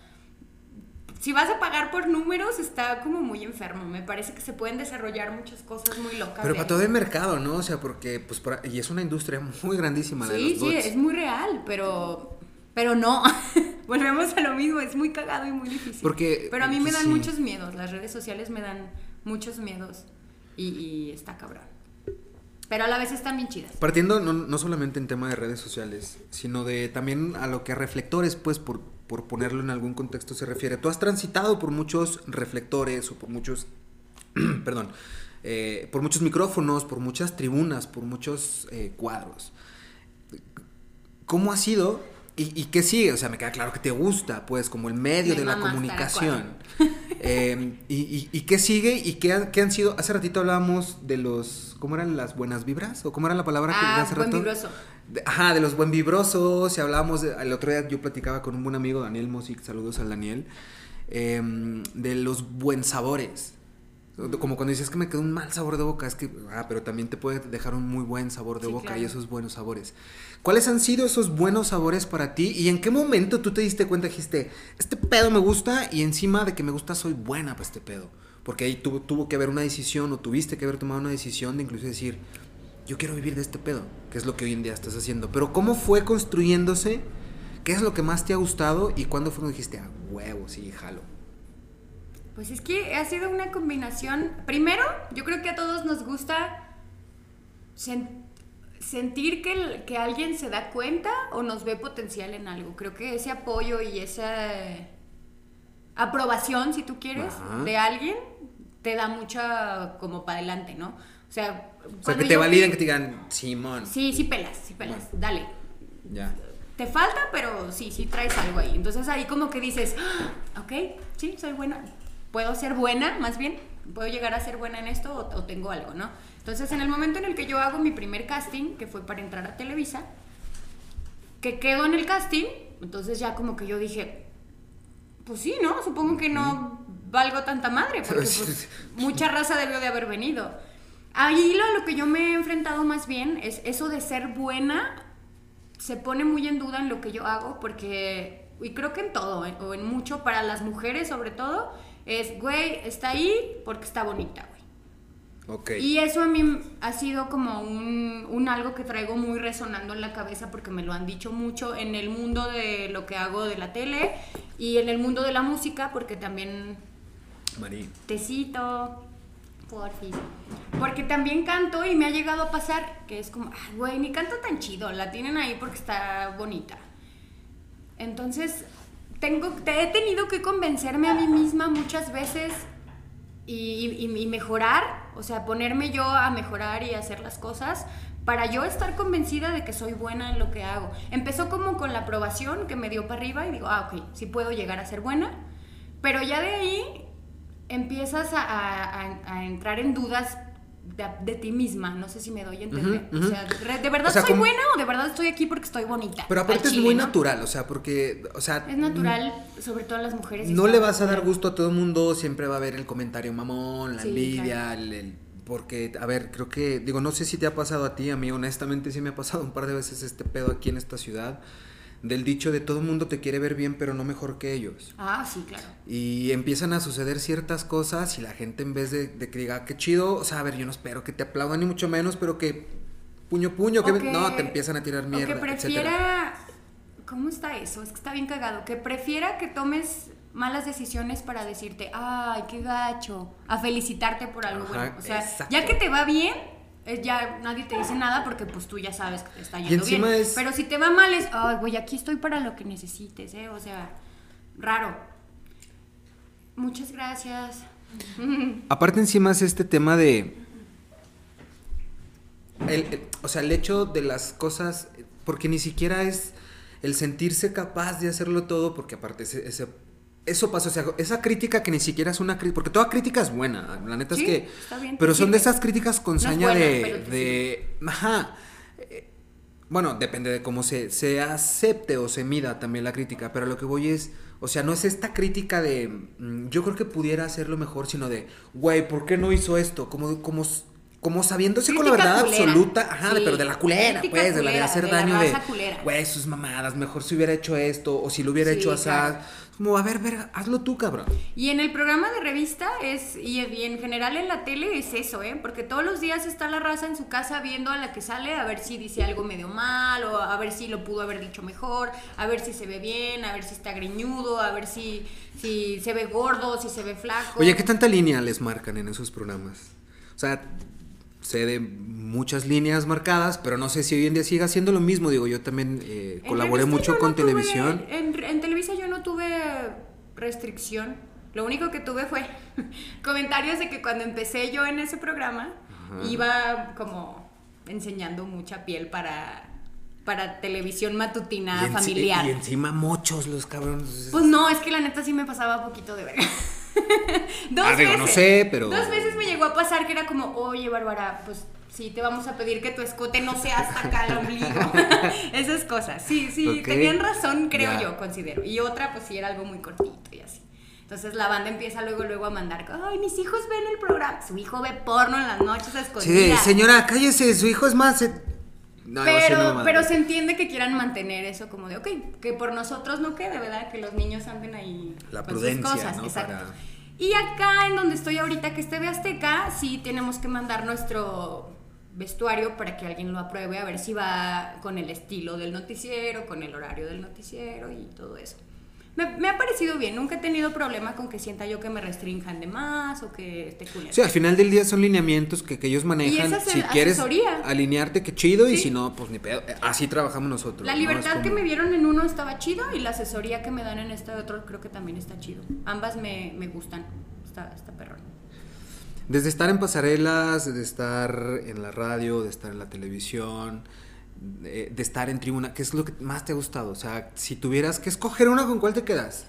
[SPEAKER 2] si vas a pagar por números, está como muy enfermo. Me parece que se pueden desarrollar muchas cosas muy locas.
[SPEAKER 1] Pero para todo el mercado, ¿no? O sea, porque, pues, por- y es una industria muy grandísima la de
[SPEAKER 2] Sí,
[SPEAKER 1] los
[SPEAKER 2] sí,
[SPEAKER 1] bots.
[SPEAKER 2] es muy real, pero, pero no. Volvemos a lo mismo, es muy cagado y muy difícil.
[SPEAKER 1] Porque,
[SPEAKER 2] pero a mí me dan
[SPEAKER 1] sí.
[SPEAKER 2] muchos miedos, las redes sociales me dan muchos miedos y, y está cabrón. Pero a la vez están bien chidas.
[SPEAKER 1] Partiendo no, no solamente en tema de redes sociales, sino de también a lo que reflectores, pues, por, por ponerlo en algún contexto se refiere. Tú has transitado por muchos reflectores o por muchos, perdón, eh, por muchos micrófonos, por muchas tribunas, por muchos eh, cuadros. ¿Cómo ha sido ¿Y, qué sigue? O sea, me queda claro que te gusta, pues, como el medio de la comunicación. Em, y, y, qué sigue? ¿Y qué, qué, han sido? Hace ratito hablábamos de los. ¿Cómo eran las buenas vibras? ¿O cómo era la palabra
[SPEAKER 2] que ah, hace buen vibroso.
[SPEAKER 1] ajá, de los buen vibrosos. Y hablábamos. el otro día yo platicaba con un buen amigo, Daniel Mosic. Saludos al Daniel. Em, de los buen sabores. Como cuando dices que me quedó un mal sabor de boca, es que, ah, pero también te puede dejar un muy buen sabor de boca y esos buenos sabores. ¿Cuáles han sido esos buenos sabores para ti y en qué momento tú te diste cuenta, dijiste, este pedo me gusta y encima de que me gusta soy buena para este pedo? Porque ahí tuvo, tuvo que haber una decisión o tuviste que haber tomado una decisión de incluso decir, yo quiero vivir de este pedo, que es lo que hoy en día estás haciendo. Pero ¿cómo fue construyéndose? ¿Qué es lo que más te ha gustado y cuándo fue cuando dijiste, ah, huevo, sí, jalo?
[SPEAKER 2] Pues es que ha sido una combinación. Primero, yo creo que a todos nos gusta sentir que, que alguien se da cuenta o nos ve potencial en algo. Creo que ese apoyo y esa aprobación, si tú quieres, de alguien, te da mucha como para adelante, ¿no? O sea,
[SPEAKER 1] o sea que te validen, que te digan, Simón.
[SPEAKER 2] Sí, sí pelas, sí pelas, dale. Ya. Te falta, pero sí, sí traes algo ahí. Entonces ahí como que dices, ah, ok, sí, soy buena puedo ser buena, más bien, puedo llegar a ser buena en esto o, tengo algo, ¿no? Entonces, en el momento en el que yo hago mi primer casting, que fue para entrar a Televisa, que quedo en el casting, entonces ya como que yo dije, pues sí, ¿no? Supongo que no valgo tanta madre, porque pues, mucha raza debió de haber venido. Ahí lo, lo que yo me he enfrentado más bien es eso de ser buena, se pone muy en duda en lo que yo hago, porque, y creo que en todo, ¿eh? o en mucho, para las mujeres sobre todo, es, güey, está ahí porque está bonita, güey. Okay. Y eso a mí ha sido como un, un, algo que traigo muy resonando en la cabeza porque me lo han dicho mucho en el mundo de lo que hago de la tele y en el mundo de la música porque también...
[SPEAKER 1] Marí.
[SPEAKER 2] Tecito, por fin. Porque también canto y me ha llegado a pasar que es como, güey, ni canto tan chido, la tienen ahí porque está bonita. Entonces, tengo, te he tenido que convencerme a mí misma muchas veces y, mejorar, o sea, ponerme yo a mejorar y hacer las cosas para yo estar convencida de que soy buena en lo que hago. Empezó como con la aprobación que me dio para arriba y digo, ah, ok, sí puedo llegar a ser buena, pero ya de ahí empiezas a entrar en dudas de, ti misma. No sé si me doy a entender. O sea, ¿de verdad soy buena o de verdad estoy aquí porque estoy bonita?
[SPEAKER 1] Pero aparte es muy natural, o sea, porque, o sea...
[SPEAKER 2] Es natural, sobre todo a las mujeres.
[SPEAKER 1] No le vas a dar gusto a todo el mundo, siempre va a haber el comentario mamón, la envidia, el, porque, a ver, creo que, digo, no sé si te ha pasado a ti, a mí honestamente sí me ha pasado un par de veces este pedo aquí en esta ciudad del dicho de todo el mundo te quiere ver bien, pero no mejor que ellos.
[SPEAKER 2] Ah, sí, claro.
[SPEAKER 1] Y empiezan a suceder ciertas cosas y la gente en vez de, que diga, qué chido, o sea, a ver, yo no espero que te aplaudan ni mucho menos, pero que puño, puño, que, no, te empiezan a tirar mierda.
[SPEAKER 2] que prefiera, ¿cómo está eso? Es que está bien cagado. Que prefiera que tomes malas decisiones para decirte, ay, qué gacho, a felicitarte por algo bueno. O sea, ya que te va bien ya nadie te dice nada porque pues tú ya sabes que te está yendo bien. Pero si te va mal es, ay, güey, aquí estoy para lo que necesites, ¿eh? O sea, raro. Muchas gracias.
[SPEAKER 1] Aparte encima es este tema de... o sea, el hecho de las cosas, porque ni siquiera es el sentirse capaz de hacerlo todo, porque aparte ese eso pasa, o sea, esa crítica que ni siquiera es una crítica, porque toda crítica es buena, la neta es que... pero son de esas críticas con saña de... de ajá. Eh, bueno, depende de cómo se, se acepte o se mida también la crítica, pero lo que voy es, o sea, no es esta crítica de, mm, yo creo que pudiera hacerlo mejor, sino de, güey, ¿por qué no hizo esto? Como, como como sabiéndose con la verdad absoluta, ajá, pero de la culera, pues, de la de hacer daño de, güey, sus mamadas, mejor si hubiera hecho esto, o si lo hubiera hecho así, como, a ver, ver, hazlo tú, cabrón.
[SPEAKER 2] Y en el programa de revista es, y en general en la tele es eso, ¿eh? Porque todos los días está la raza en su casa viendo a la que sale a ver si dice algo medio mal, o a ver si lo pudo haber dicho mejor, a ver si se ve bien, a ver si está greñudo, a ver si, si se ve gordo, si se ve flaco.
[SPEAKER 1] Oye, ¿qué tanta línea les marcan en esos programas? O sea, sé de muchas líneas marcadas, pero no sé si hoy en día siga siendo lo mismo. Digo, yo también eh, colaboré mucho con televisión.
[SPEAKER 2] En, Televisa yo no tuve restricción. Lo único que tuve fue comentarios de que cuando empecé yo en ese programa iba como enseñando mucha piel para para televisión matutina
[SPEAKER 1] Y
[SPEAKER 2] familiar.
[SPEAKER 1] Y encima mochos los cabrones.
[SPEAKER 2] Pues no, es que la neta sí me pasaba poquito de verga. Dos
[SPEAKER 1] Ah, digo,
[SPEAKER 2] veces.
[SPEAKER 1] no sé, pero-
[SPEAKER 2] Dos veces me llegó a pasar que era como, oye, Bárbara, pues sí, te vamos a pedir que tu escote no sea hasta acá el ombligo. Esas cosas. Sí, sí, tenían razón, creo yo, considero. Y otra, pues sí, era algo muy cortito y así. Entonces la banda empieza luego, luego a mandar, ay, mis hijos ven el programa. Su hijo ve porno en las noches a
[SPEAKER 1] Sí,
[SPEAKER 2] escondidas.
[SPEAKER 1] señora, cállese, su hijo es más. No,
[SPEAKER 2] Pero,
[SPEAKER 1] no,
[SPEAKER 2] pero se entiende que quieran mantener eso como de, ok, que por nosotros no quede, ¿verdad? Que los niños anden ahí
[SPEAKER 1] La
[SPEAKER 2] con sus
[SPEAKER 1] prudencia,
[SPEAKER 2] cosas.
[SPEAKER 1] ¿no?
[SPEAKER 2] Exacto.
[SPEAKER 1] Para-
[SPEAKER 2] Y acá, en donde estoy ahorita, que es TV Azteca, sí tenemos que mandar nuestro vestuario para que alguien lo apruebe, a ver si va con el estilo del noticiero, con el horario del noticiero y todo eso. Me, me ha parecido bien, nunca he tenido problema con que sienta yo que me restrinjan de más o que esté culero.
[SPEAKER 1] Sí, al final del día son lineamientos que, que ellos manejan.
[SPEAKER 2] Y es ase-
[SPEAKER 1] si quieres
[SPEAKER 2] asesoría.
[SPEAKER 1] alinearte, qué chido, y si no, pues ni pedo. Así trabajamos nosotros.
[SPEAKER 2] La
[SPEAKER 1] ¿no?
[SPEAKER 2] libertad que me dieron en uno estaba chido y la asesoría que me dan en este otro creo que también está chido. Ambas me, me gustan. Está, está perrón.
[SPEAKER 1] Desde estar en pasarelas, de estar en la radio, de estar en la televisión, de, de estar en tribuna, ¿qué es lo que más te ha gustado? O sea, si tuvieras que escoger una, ¿con cuál te quedas?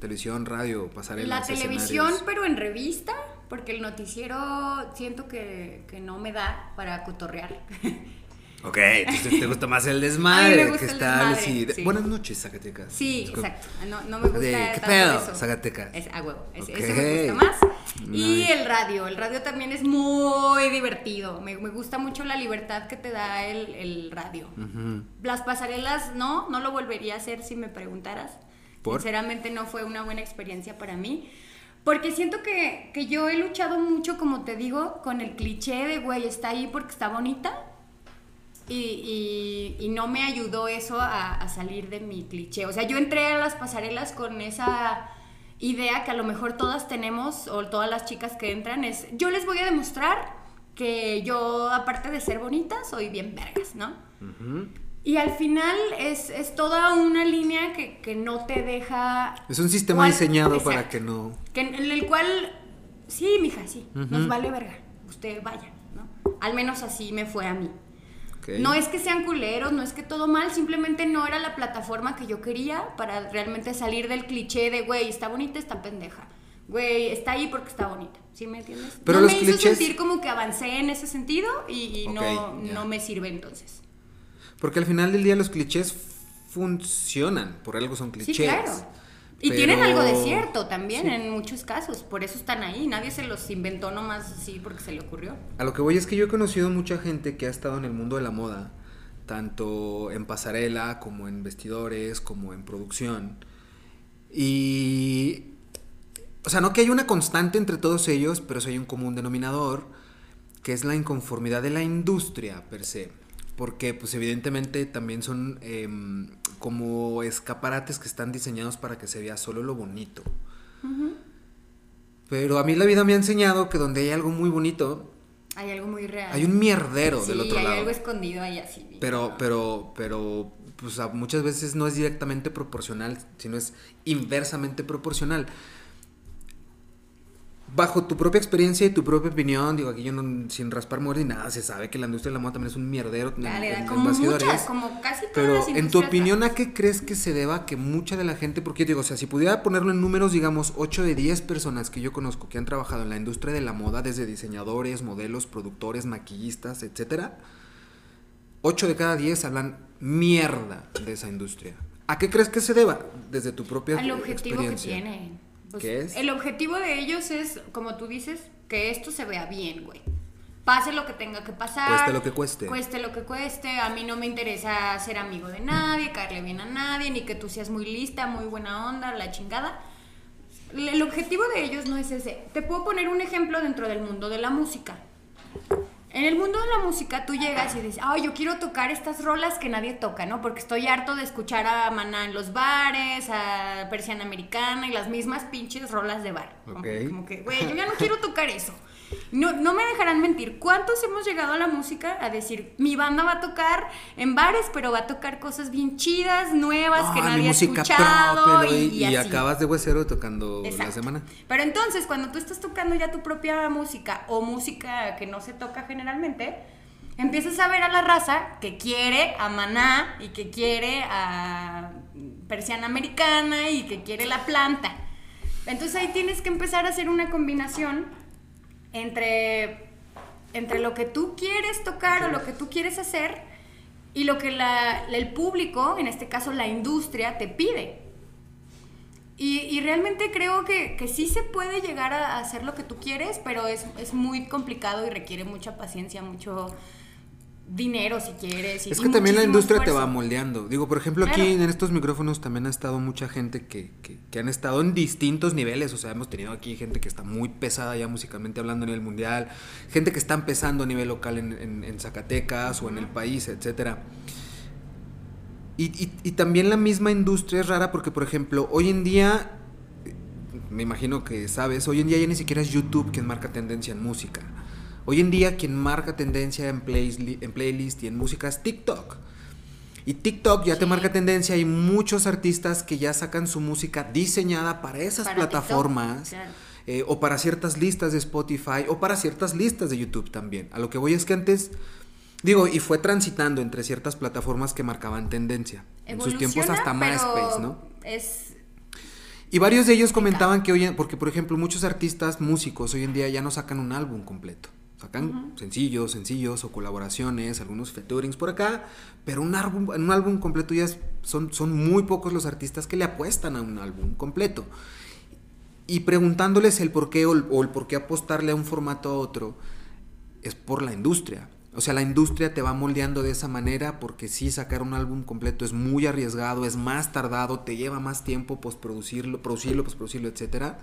[SPEAKER 1] Televisión, radio, pasarelas.
[SPEAKER 2] La televisión,
[SPEAKER 1] escenarios.
[SPEAKER 2] pero en revista, porque el noticiero siento que, que no me da para cotorrear.
[SPEAKER 1] Ok, entonces te gusta más el
[SPEAKER 2] A
[SPEAKER 1] desmadre.
[SPEAKER 2] mí me gusta
[SPEAKER 1] que
[SPEAKER 2] el
[SPEAKER 1] estar
[SPEAKER 2] desmadre, sí.
[SPEAKER 1] Buenas noches, Zacatecas.
[SPEAKER 2] Sí, exacto. No, no me gusta
[SPEAKER 1] De, ¿qué
[SPEAKER 2] tanto
[SPEAKER 1] pedo?
[SPEAKER 2] eso.
[SPEAKER 1] Zacatecas.
[SPEAKER 2] Es a huevo. Es-. Eso me gusta más. Y el radio. El radio también es muy divertido. Me, me gusta mucho la libertad que te da el, el radio. Las pasarelas no, no lo volvería a hacer si me preguntaras.
[SPEAKER 1] ¿Por?
[SPEAKER 2] Sinceramente no fue una buena experiencia para mí. Porque siento que, que yo he luchado mucho, como te digo, con el cliché de, güey, está ahí porque está bonita. Y, y- y no me ayudó eso a, a salir de mi cliché. O sea, yo entré a las pasarelas con esa idea que a lo mejor todas tenemos, o todas las chicas que entran, es, yo les voy a demostrar que yo, aparte de ser bonita, soy bien vergas, ¿no? Y al final es, es toda una línea que, que no te deja...
[SPEAKER 1] Es un sistema diseñado para que no.
[SPEAKER 2] Que en, el cual, sí, mija, sí, nos vale verga, usted vaya, ¿no? Al menos así me fue a mí. No es que sean culeros, no es que todo mal, simplemente no era la plataforma que yo quería para realmente salir del cliché de, güey, está bonita, está pendeja. Güey, está ahí porque está bonita, ¿sí me entiendes?
[SPEAKER 1] Pero
[SPEAKER 2] no
[SPEAKER 1] los
[SPEAKER 2] me hizo
[SPEAKER 1] clichés-
[SPEAKER 2] sentir como que avancé en ese sentido y, y no, no me sirve entonces.
[SPEAKER 1] Porque al final del día los clichés funcionan, por algo son clichés.
[SPEAKER 2] Sí, claro. Y
[SPEAKER 1] Pero-
[SPEAKER 2] tienen algo de cierto también en muchos casos, por eso están ahí, nadie se los inventó nomás así porque se le ocurrió.
[SPEAKER 1] A lo que voy es que yo he conocido mucha gente que ha estado en el mundo de la moda, tanto en pasarela como en vestidores, como en producción. Y... O sea, no que haya una constante entre todos ellos, pero sí hay un común denominador, que es la inconformidad de la industria per se. Porque, pues evidentemente también son em, como escaparates que están diseñados para que se vea solo lo bonito. Pero a mí la vida me ha enseñado que donde hay algo muy bonito,
[SPEAKER 2] Hay algo muy real.
[SPEAKER 1] hay un mierdero
[SPEAKER 2] sí,
[SPEAKER 1] del otro
[SPEAKER 2] hay
[SPEAKER 1] lado.
[SPEAKER 2] algo escondido ahí así.
[SPEAKER 1] Pero,
[SPEAKER 2] ¿no?
[SPEAKER 1] pero, pero, pues muchas veces no es directamente proporcional, sino es inversamente proporcional. Bajo tu propia experiencia y tu propia opinión, digo, aquí yo no, sin raspar muerte ni nada, se sabe que la industria de la moda también es un mierdero.
[SPEAKER 2] Dale,
[SPEAKER 1] en-
[SPEAKER 2] como muchas, como casi todas
[SPEAKER 1] Pero
[SPEAKER 2] las
[SPEAKER 1] en tu opinión, ¿a qué crees que se deba que mucha de la gente, porque yo digo, o sea, si pudiera ponerlo en números, digamos, 8 de 10 personas que yo conozco que han trabajado en la industria de la moda, desde diseñadores, modelos, productores, maquillistas, etcétera, 8 de cada 10 hablan mierda de esa industria. ¿A qué crees que se deba? Desde tu propia
[SPEAKER 2] Al objetivo que
[SPEAKER 1] experiencia.
[SPEAKER 2] tienen. Pues,
[SPEAKER 1] ¿Qué es?
[SPEAKER 2] El objetivo de ellos es, como tú dices, que esto se vea bien, güey. Pase lo que tenga que pasar.
[SPEAKER 1] Cueste lo que cueste.
[SPEAKER 2] Cueste lo que cueste. A mí no me interesa ser amigo de nadie, caerle bien a nadie, ni que tú seas muy lista, muy buena onda, la chingada. El objetivo de ellos no es ese. Te puedo poner un ejemplo dentro del mundo de la música. En el mundo de la música tú llegas y dices, ay, yo quiero tocar estas rolas que nadie toca, ¿no? Porque estoy harto de escuchar a Maná en los bares, a Persiana Americana y las mismas pinches rolas de bar. Como-
[SPEAKER 1] Ok.
[SPEAKER 2] Como que, güey, yo ya no quiero tocar eso. No, no me dejarán mentir. ¿Cuántos hemos llegado a la música a decir, mi banda va a tocar en bares, pero va a tocar cosas bien chidas, nuevas, que
[SPEAKER 1] Ah,
[SPEAKER 2] nadie ha escuchado
[SPEAKER 1] pro,
[SPEAKER 2] y,
[SPEAKER 1] y,
[SPEAKER 2] y
[SPEAKER 1] y
[SPEAKER 2] así.
[SPEAKER 1] acabas de huesero tocando la semana.
[SPEAKER 2] Pero entonces, cuando tú estás tocando ya tu propia música o música que no se toca generalmente, empiezas a ver a la raza que quiere a Maná y que quiere a Persiana Americana y que quiere la planta. Entonces ahí tienes que empezar a hacer una combinación entre, entre lo que tú quieres tocar o lo que tú quieres hacer y lo que la- el público, en este caso la industria, te pide. Y, y realmente creo que, que sí se puede llegar a hacer lo que tú quieres, pero es, es muy complicado y requiere mucha paciencia, mucho dinero si quieres. y-
[SPEAKER 1] Es
[SPEAKER 2] y
[SPEAKER 1] que también la industria te va moldeando. Digo, por ejemplo, aquí en estos micrófonos también ha estado mucha gente que, que, que han estado en distintos niveles. O sea, hemos tenido aquí gente que está muy pesada ya musicalmente hablando a nivel mundial, gente que está empezando a nivel local en, en- en Zacatecas o en el país, etcétera. Y, y- y también la misma industria es rara porque, por ejemplo, hoy en día, me imagino que sabes, hoy en día ya ni siquiera es YouTube quien marca tendencia en música. Hoy en día quien marca tendencia en, playlist y en música es TikTok. Y TikTok ya te marca tendencia. Hay muchos artistas que ya sacan su música diseñada para esas
[SPEAKER 2] Para
[SPEAKER 1] plataformas.
[SPEAKER 2] TikTok, claro.
[SPEAKER 1] eh, o para ciertas listas de Spotify. O para ciertas listas de YouTube también. A lo que voy es que antes... Digo, y fue transitando entre ciertas plataformas que marcaban tendencia. En sus tiempos hasta MySpace, ¿no?
[SPEAKER 2] Es
[SPEAKER 1] Y varios de ellos comentaban que hoy, en- porque por ejemplo muchos artistas músicos hoy en día ya no sacan un álbum completo. Sacan sencillos, sencillos o colaboraciones, algunos featurings por acá, pero un álbum, un álbum completo ya es- son, son muy pocos los artistas que le apuestan a un álbum completo. Y preguntándoles el por qué o el, o el por qué apostarle a un formato a otro, es por la industria. O sea, la industria te va moldeando de esa manera porque sí, sacar un álbum completo es muy arriesgado, es más tardado, te lleva más tiempo postproducirlo, producirlo, postproducirlo, etcétera.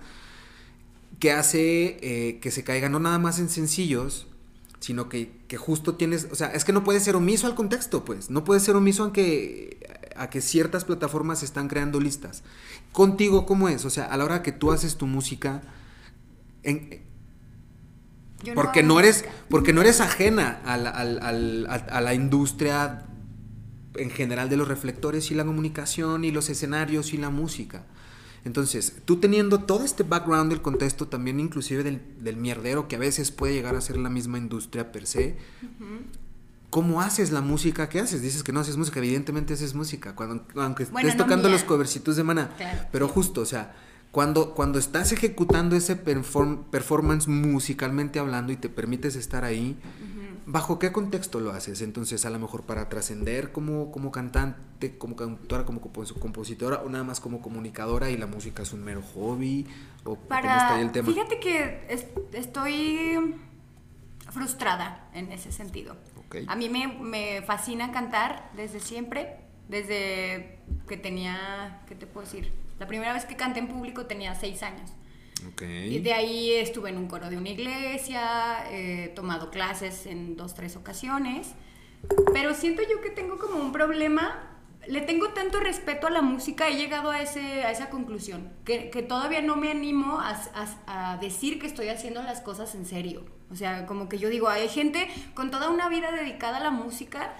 [SPEAKER 1] Que hace eh, que se caiga no nada más en sencillos, sino que, que justo tienes, o sea, es que no puedes ser omiso al contexto, pues, no puedes ser omiso a que, a que ciertas plataformas están creando listas. Contigo, ¿cómo es? O sea, a la hora que tú haces tu música, en,
[SPEAKER 2] yo
[SPEAKER 1] porque no eres
[SPEAKER 2] música.
[SPEAKER 1] porque no eres ajena a la, al- al- a, a la industria en general de los reflectores y la comunicación y los escenarios y la música entonces tú teniendo todo este background del contexto también inclusive del, del mierdero que a veces puede llegar a ser la misma industria per se ¿Cómo haces la música que haces? Dices que no haces música, evidentemente haces música, cuando, aunque
[SPEAKER 2] Bueno,
[SPEAKER 1] estés
[SPEAKER 2] no
[SPEAKER 1] tocando
[SPEAKER 2] mía.
[SPEAKER 1] los covercitos de maná.
[SPEAKER 2] Claro,
[SPEAKER 1] pero justo, o sea, cuando, cuando estás ejecutando ese perform- performance musicalmente hablando y te permites estar ahí, ¿bajo qué contexto lo haces? Entonces, a lo mejor para trascender como, como cantante, como cantora, como compos- compositora, o nada más como comunicadora y la música es un mero hobby, o cómo está
[SPEAKER 2] Para,
[SPEAKER 1] ahí el tema.
[SPEAKER 2] fíjate que es- estoy frustrada en ese sentido. A mí me, me fascina cantar desde siempre, desde que tenía, ¿qué te puedo decir? La primera vez que canté en público tenía seis años. Y de ahí estuve en un coro de una iglesia, he tomado clases en dos, tres ocasiones, pero siento yo que tengo como un problema, le tengo tanto respeto a la música, he llegado a, ese, a esa conclusión, que, que todavía no me animo a- a decir que estoy haciendo las cosas en serio. O sea, como que yo digo, hay gente con toda una vida dedicada a la música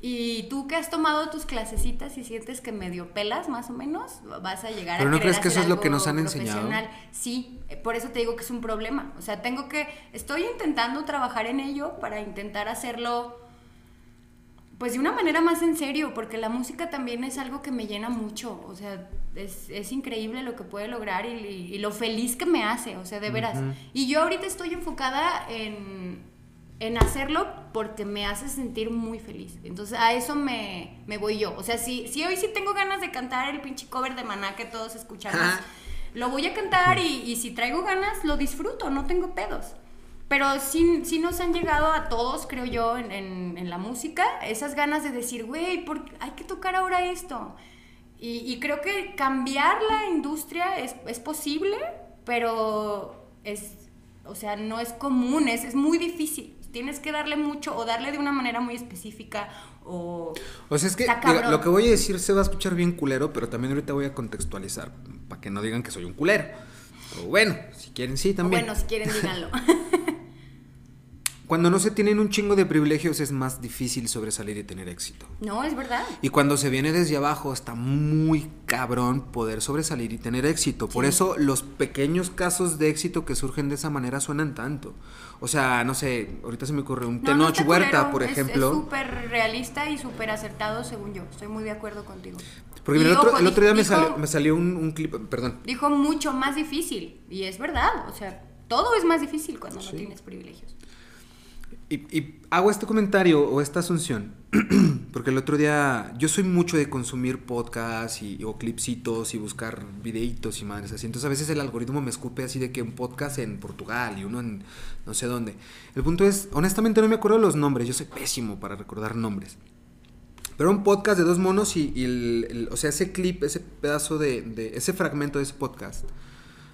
[SPEAKER 2] y tú que has tomado tus clasecitas y sientes que medio pelas más o menos, vas a llegar
[SPEAKER 1] Pero
[SPEAKER 2] a
[SPEAKER 1] ¿no crees que eso es lo que nos han enseñado?
[SPEAKER 2] profesional. Sí, eh, por eso te digo que es un problema. O sea, tengo que, estoy intentando trabajar en ello para intentar hacerlo, pues de una manera más en serio, porque la música también es algo que me llena mucho. O sea, es, es increíble lo que puede lograr y, y- y lo feliz que me hace, o sea, de veras. Y yo ahorita estoy enfocada en, en hacerlo porque me hace sentir muy feliz. Entonces a eso me, me voy yo. O sea, si, si hoy sí tengo ganas de cantar el pinche cover de Maná que todos escuchamos, lo voy a cantar y, y si traigo ganas lo disfruto, no tengo pedos. Pero sí, sí nos han llegado a todos, creo yo, en, en- en la música, esas ganas de decir, güey, ¿por qué hay que tocar ahora esto. Y, y creo que cambiar la industria es, es posible, pero es, o sea, no es común, es, es muy difícil. Tienes que darle mucho o darle de una manera muy específica o...
[SPEAKER 1] O sea, es que lo que voy a decir se va a escuchar bien culero, pero también ahorita voy a contextualizar para que no digan que soy un culero. O bueno, si quieren sí
[SPEAKER 2] o
[SPEAKER 1] también.
[SPEAKER 2] bueno, si quieren díganlo.
[SPEAKER 1] Cuando no se tienen un chingo de privilegios es más difícil sobresalir y tener éxito.
[SPEAKER 2] No, es verdad.
[SPEAKER 1] Y cuando se viene desde abajo está muy cabrón poder sobresalir y tener éxito. Por eso los pequeños casos de éxito que surgen de esa manera suenan tanto. O sea, no sé, ahorita se me ocurre un
[SPEAKER 2] No, no
[SPEAKER 1] Tenoch
[SPEAKER 2] está
[SPEAKER 1] Huerta,
[SPEAKER 2] culero,
[SPEAKER 1] por
[SPEAKER 2] es-
[SPEAKER 1] ejemplo.
[SPEAKER 2] Es súper realista y súper acertado según yo. Estoy muy de acuerdo contigo.
[SPEAKER 1] Porque
[SPEAKER 2] Y
[SPEAKER 1] el otro,
[SPEAKER 2] ojo,
[SPEAKER 1] el otro día me, salió, me salió un, un clip, perdón.
[SPEAKER 2] Dijo mucho más difícil. Y es verdad. O sea, todo es más difícil cuando
[SPEAKER 1] Sí.
[SPEAKER 2] no tienes privilegios.
[SPEAKER 1] Y, y hago este comentario o esta asunción, porque el otro día yo soy mucho de consumir podcasts y, o clipsitos y buscar videitos y madres así. Entonces a veces el algoritmo me escupe así de que un podcast en Portugal y uno en no sé dónde. El punto es, honestamente no me acuerdo los nombres, yo soy pésimo para recordar nombres. Pero un podcast de dos monos y, el- o sea, ese clip, ese pedazo de, de- ese fragmento de ese podcast,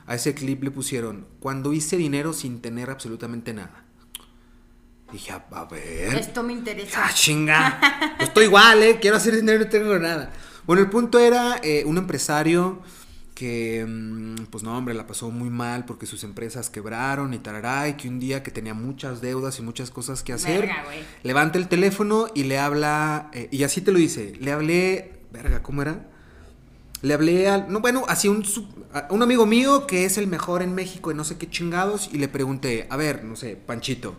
[SPEAKER 1] a ese clip le pusieron, cuando hice dinero sin tener absolutamente nada. Dije, a, a ver.
[SPEAKER 2] Esto me interesa.
[SPEAKER 1] Ah, chinga. Pues estoy igual, ¿eh? Quiero hacer dinero y no tengo nada. Bueno, el punto era eh, un empresario que, mm, pues no, hombre, la pasó muy mal porque sus empresas quebraron y tarará, y que un día que tenía muchas deudas y muchas cosas que hacer,
[SPEAKER 2] Verga,
[SPEAKER 1] levanta el teléfono y le habla, eh, y así te lo dice, le hablé, verga, ¿cómo era? Le hablé al, no, bueno, así un, a un amigo mío que es el mejor en México y no sé qué chingados, y le pregunté, a ver, no sé, Panchito,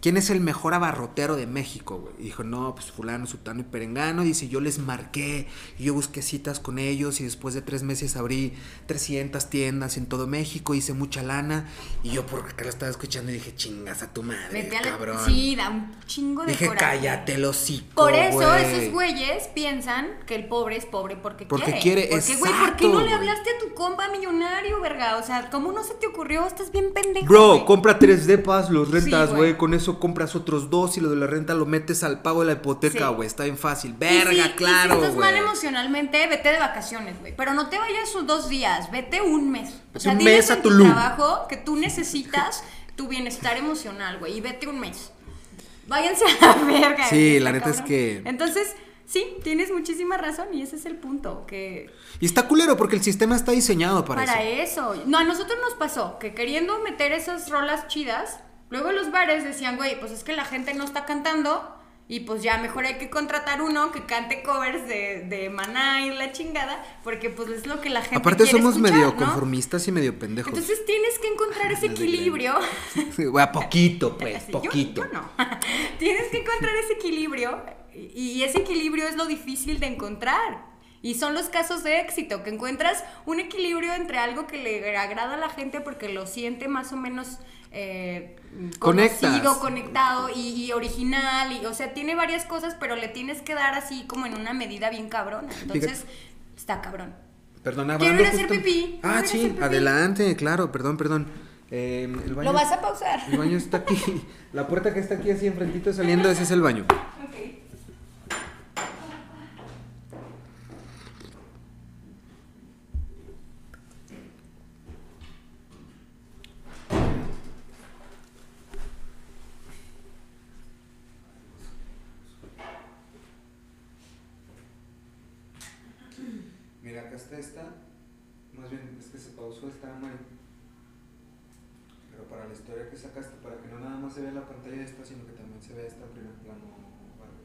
[SPEAKER 1] ¿quién es el mejor abarrotero de México, güey? Y dijo, no, pues fulano, sutano y perengano, dice, yo les marqué, y yo busqué citas con ellos, y después de tres meses abrí 300 tiendas en todo México, hice mucha lana, y yo por acá lo estaba escuchando y dije, chingas a tu madre,
[SPEAKER 2] Vete a la-
[SPEAKER 1] cabrón.
[SPEAKER 2] Sí, da un chingo de
[SPEAKER 1] dije,
[SPEAKER 2] coraje.
[SPEAKER 1] cállate el hocico,
[SPEAKER 2] Por eso
[SPEAKER 1] güey".
[SPEAKER 2] esos güeyes piensan que el pobre es pobre porque,
[SPEAKER 1] Porque
[SPEAKER 2] quiere.
[SPEAKER 1] quiere,
[SPEAKER 2] Porque, güey, ¿por qué no le hablaste a tu compa millonario, verga? O sea, ¿cómo no se te ocurrió? Estás bien pendejo.
[SPEAKER 1] Bro,
[SPEAKER 2] güey.
[SPEAKER 1] compra tres depas, los rentas,
[SPEAKER 2] Sí,
[SPEAKER 1] güey. con eso compras otros dos y lo de la renta lo metes al pago de la hipoteca,
[SPEAKER 2] Sí.
[SPEAKER 1] güey. Está bien fácil.
[SPEAKER 2] Y
[SPEAKER 1] Verga,
[SPEAKER 2] y
[SPEAKER 1] claro,
[SPEAKER 2] si estás mal emocionalmente, vete de vacaciones, güey. Pero no te vayas sus dos días, vete un mes. O sea,
[SPEAKER 1] un mes a
[SPEAKER 2] en tu trabajo que tú necesitas tu bienestar emocional, güey. Y vete un mes. Váyanse a la verga.
[SPEAKER 1] Sí, la neta es que-
[SPEAKER 2] Entonces, sí, tienes muchísima razón y ese es el punto. Que
[SPEAKER 1] Y está culero porque el sistema está diseñado para,
[SPEAKER 2] para
[SPEAKER 1] eso.
[SPEAKER 2] eso. No, a nosotros nos pasó que queriendo meter esas rolas chidas, luego los bares decían, güey, pues es que la gente no está cantando y pues ya mejor hay que contratar uno que cante covers de, de Maná y la chingada, porque pues es lo que la gente
[SPEAKER 1] Aparte
[SPEAKER 2] quiere
[SPEAKER 1] somos
[SPEAKER 2] escuchar,
[SPEAKER 1] medio
[SPEAKER 2] ¿no?
[SPEAKER 1] conformistas y medio pendejos.
[SPEAKER 2] Entonces tienes que encontrar ese
[SPEAKER 1] No digan.
[SPEAKER 2] equilibrio.
[SPEAKER 1] A poquito, pues,
[SPEAKER 2] Así, yo-
[SPEAKER 1] poquito.
[SPEAKER 2] yo no. Tienes que encontrar ese equilibrio y ese equilibrio es lo difícil de encontrar. Y son los casos de éxito, que encuentras un equilibrio entre algo que le agrada a la gente porque lo siente más o menos eh, conocido, conectado y, y original. Y, o sea, tiene varias cosas, pero le tienes que dar así como en una medida bien cabrona. Entonces, está cabrón.
[SPEAKER 1] Perdón,
[SPEAKER 2] Quiero ir a hacer pipí,
[SPEAKER 1] Ah, sí,
[SPEAKER 2] pipí.
[SPEAKER 1] adelante, claro, perdón, perdón. Eh, el baño,
[SPEAKER 2] ¿Lo vas a pausar?
[SPEAKER 1] El baño está aquí. La puerta que está aquí así enfrentito saliendo, ese es el baño.
[SPEAKER 2] Ok.
[SPEAKER 1] Mira, acá está esta. Más bien, es que se pausó esta mal. Pero para la historia que sacaste, para que no nada más se vea la pantalla de esta, sino que también se vea esta en primer plano. Vale.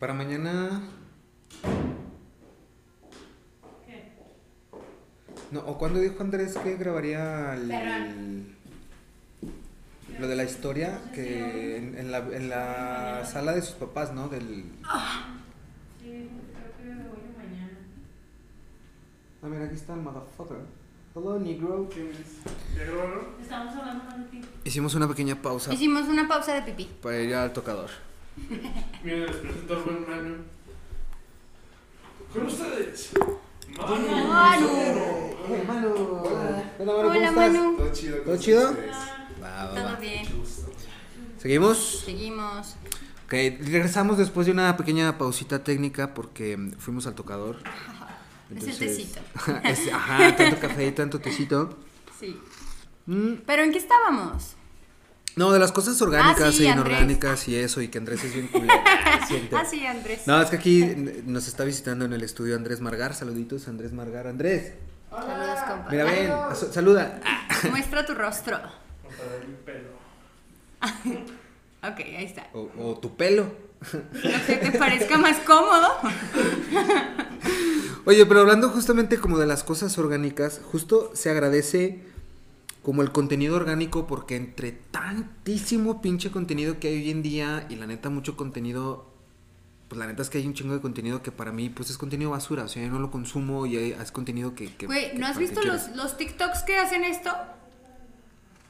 [SPEAKER 1] Para mañana. No, ¿o cuándo dijo Andrés que grabaría el, lo de la historia que en, en la, en la sala de sus papás, ¿no? Del
[SPEAKER 3] Sí, creo que hoy o mañana.
[SPEAKER 1] Ah, mira, aquí está el motherfucker. Hello, negro.
[SPEAKER 3] Estamos hablando más de ti.
[SPEAKER 1] Hicimos una pequeña pausa
[SPEAKER 2] Hicimos una pausa de pipí.
[SPEAKER 1] para ir al tocador.
[SPEAKER 4] Miren, les presento al buen Manu. Con ustedes.
[SPEAKER 2] Manu.
[SPEAKER 1] Manu. Hola, Manu, ¿cómo
[SPEAKER 2] Hola,
[SPEAKER 1] estás?
[SPEAKER 2] Manu.
[SPEAKER 4] Todo chido.
[SPEAKER 1] ¿Todo chido? Va, va,
[SPEAKER 2] Todo
[SPEAKER 1] va.
[SPEAKER 2] bien.
[SPEAKER 1] ¿Seguimos?
[SPEAKER 2] Seguimos.
[SPEAKER 1] Ok, regresamos después de una pequeña pausita técnica porque fuimos al tocador.
[SPEAKER 2] Es el tecito.
[SPEAKER 1] Es- ajá, tanto café y tanto tecito.
[SPEAKER 2] Sí.
[SPEAKER 1] Mm,
[SPEAKER 2] ¿Pero en qué estábamos?
[SPEAKER 1] No, de las cosas orgánicas
[SPEAKER 2] Ah, sí,
[SPEAKER 1] e
[SPEAKER 2] Andrés.
[SPEAKER 1] inorgánicas y eso, y que Andrés es bien culero. Siente.
[SPEAKER 2] Ah, sí, Andrés.
[SPEAKER 1] No, es que aquí nos está visitando en el estudio Andrés Margar. Saluditos, Andrés Margar. Andrés,
[SPEAKER 2] Saludos, compa.
[SPEAKER 1] mira, ven, saluda.
[SPEAKER 2] Muestra tu rostro.
[SPEAKER 4] Mi pelo.
[SPEAKER 2] Ok, ahí está.
[SPEAKER 1] O, o tu pelo.
[SPEAKER 2] Lo que te parezca más cómodo.
[SPEAKER 1] Oye, pero hablando justamente como de las cosas orgánicas, justo se agradece como el contenido orgánico porque entre tantísimo pinche contenido que hay hoy en día y la neta mucho contenido, pues la neta es que hay un chingo de contenido que para mí pues es contenido basura, o sea, yo no lo consumo y hay- es contenido que...
[SPEAKER 2] Güey, ¿no has visto los, los TikToks que hacen esto?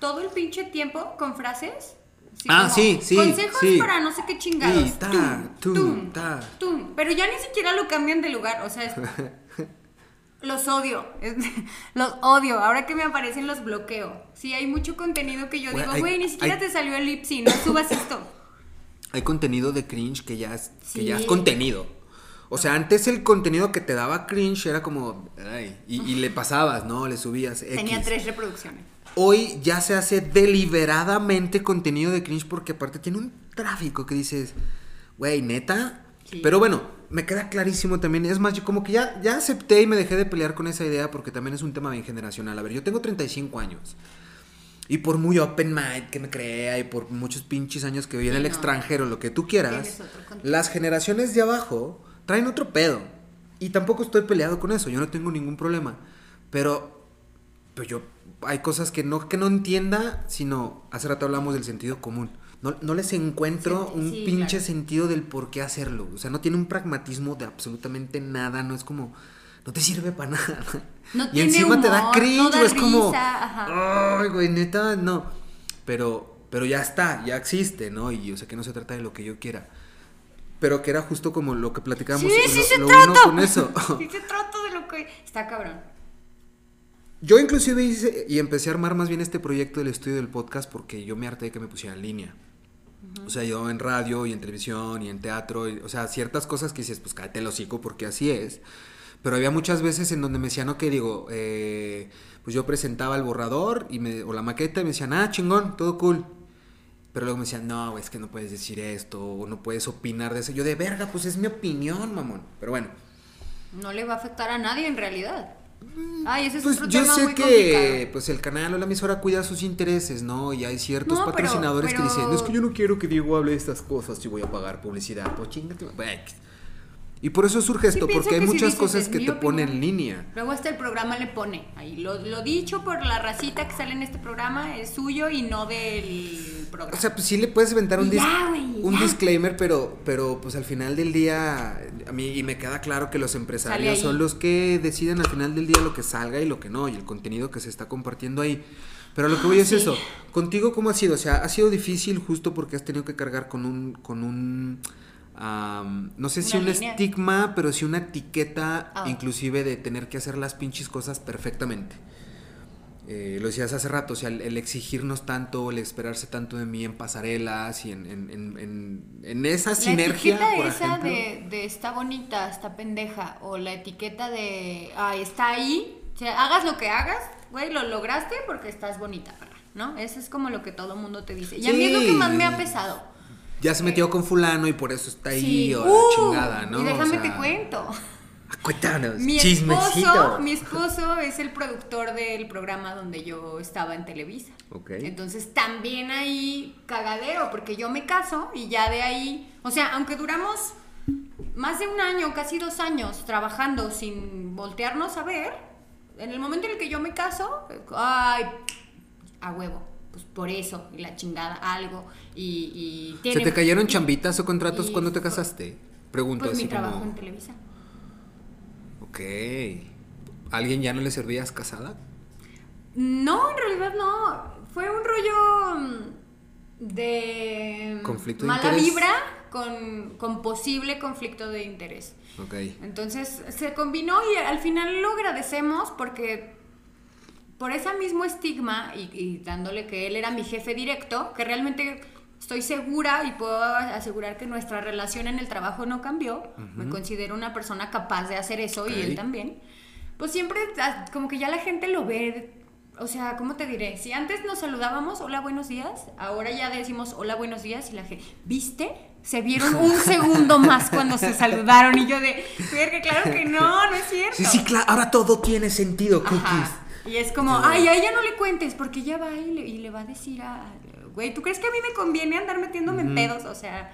[SPEAKER 2] Todo el pinche tiempo con frases.
[SPEAKER 1] Ah, sí, sí,
[SPEAKER 2] Consejos
[SPEAKER 1] sí.
[SPEAKER 2] para no sé qué chingados.
[SPEAKER 1] Sí, ta,
[SPEAKER 2] Tum,
[SPEAKER 1] tum,
[SPEAKER 2] tum,
[SPEAKER 1] ta.
[SPEAKER 2] tum. Pero ya ni siquiera lo cambian de lugar. O sea, es- los odio. Los odio. Ahora que me aparecen los bloqueo. Sí, hay mucho contenido que yo digo, güey, ni siquiera
[SPEAKER 1] hay-
[SPEAKER 2] te salió el lip sync, no subas esto.
[SPEAKER 1] Hay contenido de cringe que ya es, que ya es contenido. O sea, antes el contenido que te daba cringe era como... ay, y, y le pasabas, ¿no? Le subías.
[SPEAKER 2] Tenía tres reproducciones.
[SPEAKER 1] Hoy ya se hace deliberadamente contenido de cringe porque aparte tiene un tráfico que dices, güey, neta.
[SPEAKER 2] Sí.
[SPEAKER 1] Pero bueno, me queda clarísimo también. Es más, yo como que ya, ya acepté y me dejé de pelear con esa idea porque también es un tema bien generacional. A ver, yo tengo 35 años. Y por muy open mind que me crea y por muchos pinches años que viví en el
[SPEAKER 2] no.
[SPEAKER 1] extranjero, lo que tú quieras, las generaciones de abajo traen otro pedo. Y tampoco estoy peleado con eso, yo no tengo ningún problema. Pero, pero yo, hay cosas que no, que no entienda, sino, hace rato hablamos del sentido común. No, no les encuentro
[SPEAKER 2] Sí,
[SPEAKER 1] un
[SPEAKER 2] sí,
[SPEAKER 1] pinche
[SPEAKER 2] claro.
[SPEAKER 1] sentido del por qué hacerlo. O sea, no tiene un pragmatismo de absolutamente nada, no es como, no te sirve para nada.
[SPEAKER 2] No
[SPEAKER 1] y
[SPEAKER 2] tiene
[SPEAKER 1] encima te da cringe,
[SPEAKER 2] no da
[SPEAKER 1] o es como,
[SPEAKER 2] risa,
[SPEAKER 1] ay, güey, neta, no. Pero, pero ya está, ya existe, ¿no? Y yo sé que no se trata de lo que yo quiera. Pero que era justo como lo que platicamos.
[SPEAKER 2] Sí, sí se
[SPEAKER 1] lo uno
[SPEAKER 2] trata.
[SPEAKER 1] con eso.
[SPEAKER 2] Sí se trata de lo que... Está cabrón.
[SPEAKER 1] Yo inclusive hice y empecé a armar más bien este proyecto del estudio del podcast porque yo me harté de que me pusiera O sea, yo en radio y en televisión y en teatro, o sea, ciertas cosas que dices, pues cállate el hocico porque así es. Pero había muchas veces en donde me decían, ok, digo, eh, pues yo presentaba el borrador y me, o la maqueta y me decían, ah, chingón, todo cool. Pero luego me decían, no, es que no puedes decir esto, o no puedes opinar de eso. Yo de verga, pues es mi opinión, mamón. Pero bueno,
[SPEAKER 2] No le va a afectar a nadie en realidad. Ay, ese es
[SPEAKER 1] Pues
[SPEAKER 2] otro
[SPEAKER 1] yo
[SPEAKER 2] tema
[SPEAKER 1] sé
[SPEAKER 2] muy
[SPEAKER 1] que
[SPEAKER 2] complicado.
[SPEAKER 1] pues el canal o la emisora cuida sus intereses, ¿no? Y hay ciertos
[SPEAKER 2] No,
[SPEAKER 1] patrocinadores
[SPEAKER 2] pero-
[SPEAKER 1] que dicen, es que yo no quiero que Diego hable de estas cosas y voy a pagar publicidad. Pues chingate. Y por eso surge esto, porque hay
[SPEAKER 2] si
[SPEAKER 1] muchas cosas
[SPEAKER 2] "Es
[SPEAKER 1] que te ponen en
[SPEAKER 2] opinión".
[SPEAKER 1] línea.
[SPEAKER 2] Luego hasta el programa le pone. Ahí lo, lo dicho por la racita que sale en este programa es suyo y no del programa.
[SPEAKER 1] O sea, pues sí le puedes inventar un, dis-
[SPEAKER 2] ya,
[SPEAKER 1] un disclaimer, pero, pero pues al final del día, a mí y me queda claro que los empresarios son los que deciden al final del día lo que salga y lo que no, y el contenido que se está compartiendo ahí. Pero lo que voy es
[SPEAKER 2] sí.
[SPEAKER 1] eso. Contigo, ¿cómo ha sido? O sea, ha sido difícil justo porque has tenido que cargar con un, con un, no sé si un
[SPEAKER 2] línea.
[SPEAKER 1] estigma, pero sí una etiqueta,
[SPEAKER 2] Ah.
[SPEAKER 1] inclusive de tener que hacer las pinches cosas perfectamente. Eh, lo decías hace rato, o sea, el, el exigirnos tanto, el esperarse tanto de mí en pasarelas y en, en, en, en- esa
[SPEAKER 2] la
[SPEAKER 1] sinergia,
[SPEAKER 2] etiqueta
[SPEAKER 1] por
[SPEAKER 2] esa
[SPEAKER 1] ejemplo.
[SPEAKER 2] de, de está bonita, está pendeja, o la etiqueta de, ay, está ahí, o sea, hagas lo que hagas, güey, lo lograste porque estás bonita, ¿no? Eso es como lo que todo mundo te dice. Y a mí es lo que más me ha
[SPEAKER 1] Sí.
[SPEAKER 2] pesado.
[SPEAKER 1] Ya se metió con fulano y por eso está ahí,
[SPEAKER 2] Sí.
[SPEAKER 1] o
[SPEAKER 2] Uh,
[SPEAKER 1] la chingada, ¿no?
[SPEAKER 2] Y déjame
[SPEAKER 1] O sea,
[SPEAKER 2] te cuento.
[SPEAKER 1] Cuéntanos,
[SPEAKER 2] Mi esposo, mi esposo es el productor del programa donde yo estaba en Televisa.
[SPEAKER 1] Ok.
[SPEAKER 2] Entonces también ahí cagadero, porque yo me caso y ya de ahí, o sea, aunque duramos más de un año, casi dos años trabajando sin voltearnos a ver, en el momento en el que yo me caso, ay, a huevo, pues por eso, y la chingada, algo, y, y
[SPEAKER 1] ¿Se te cayeron chambitas o contratos
[SPEAKER 2] y
[SPEAKER 1] cuando te casaste? Pregunto
[SPEAKER 2] Pues
[SPEAKER 1] así
[SPEAKER 2] mi trabajo
[SPEAKER 1] como.
[SPEAKER 2] en Televisa.
[SPEAKER 1] Ok. ¿Alguien ya no le servías casada?
[SPEAKER 2] No, en realidad no. Fue un rollo mm, de
[SPEAKER 1] Conflicto de
[SPEAKER 2] mala
[SPEAKER 1] interés.
[SPEAKER 2] vibra con, con posible conflicto de interés.
[SPEAKER 1] Ok.
[SPEAKER 2] Entonces se combinó y al final lo agradecemos porque por ese mismo estigma y, y dándole que él era mi jefe directo, que realmente estoy segura y puedo asegurar que nuestra relación en el trabajo no cambió, me considero una persona capaz de hacer eso y él también, pues siempre ah, como que ya la gente lo ve. O sea, ¿cómo te diré? Si antes nos saludábamos, hola, buenos días, ahora ya decimos hola, buenos días y la gente, ¿viste? Se vieron un segundo más cuando se saludaron y yo de, claro que no, no es cierto.
[SPEAKER 1] Sí, sí, claro. Ahora todo tiene sentido, cookies.
[SPEAKER 2] Ajá. Y es como, ay, a ella no le cuentes, porque ella va y le, y le va a decir a, güey, ¿tú crees que a mí me conviene andar metiéndome en pedos? O sea,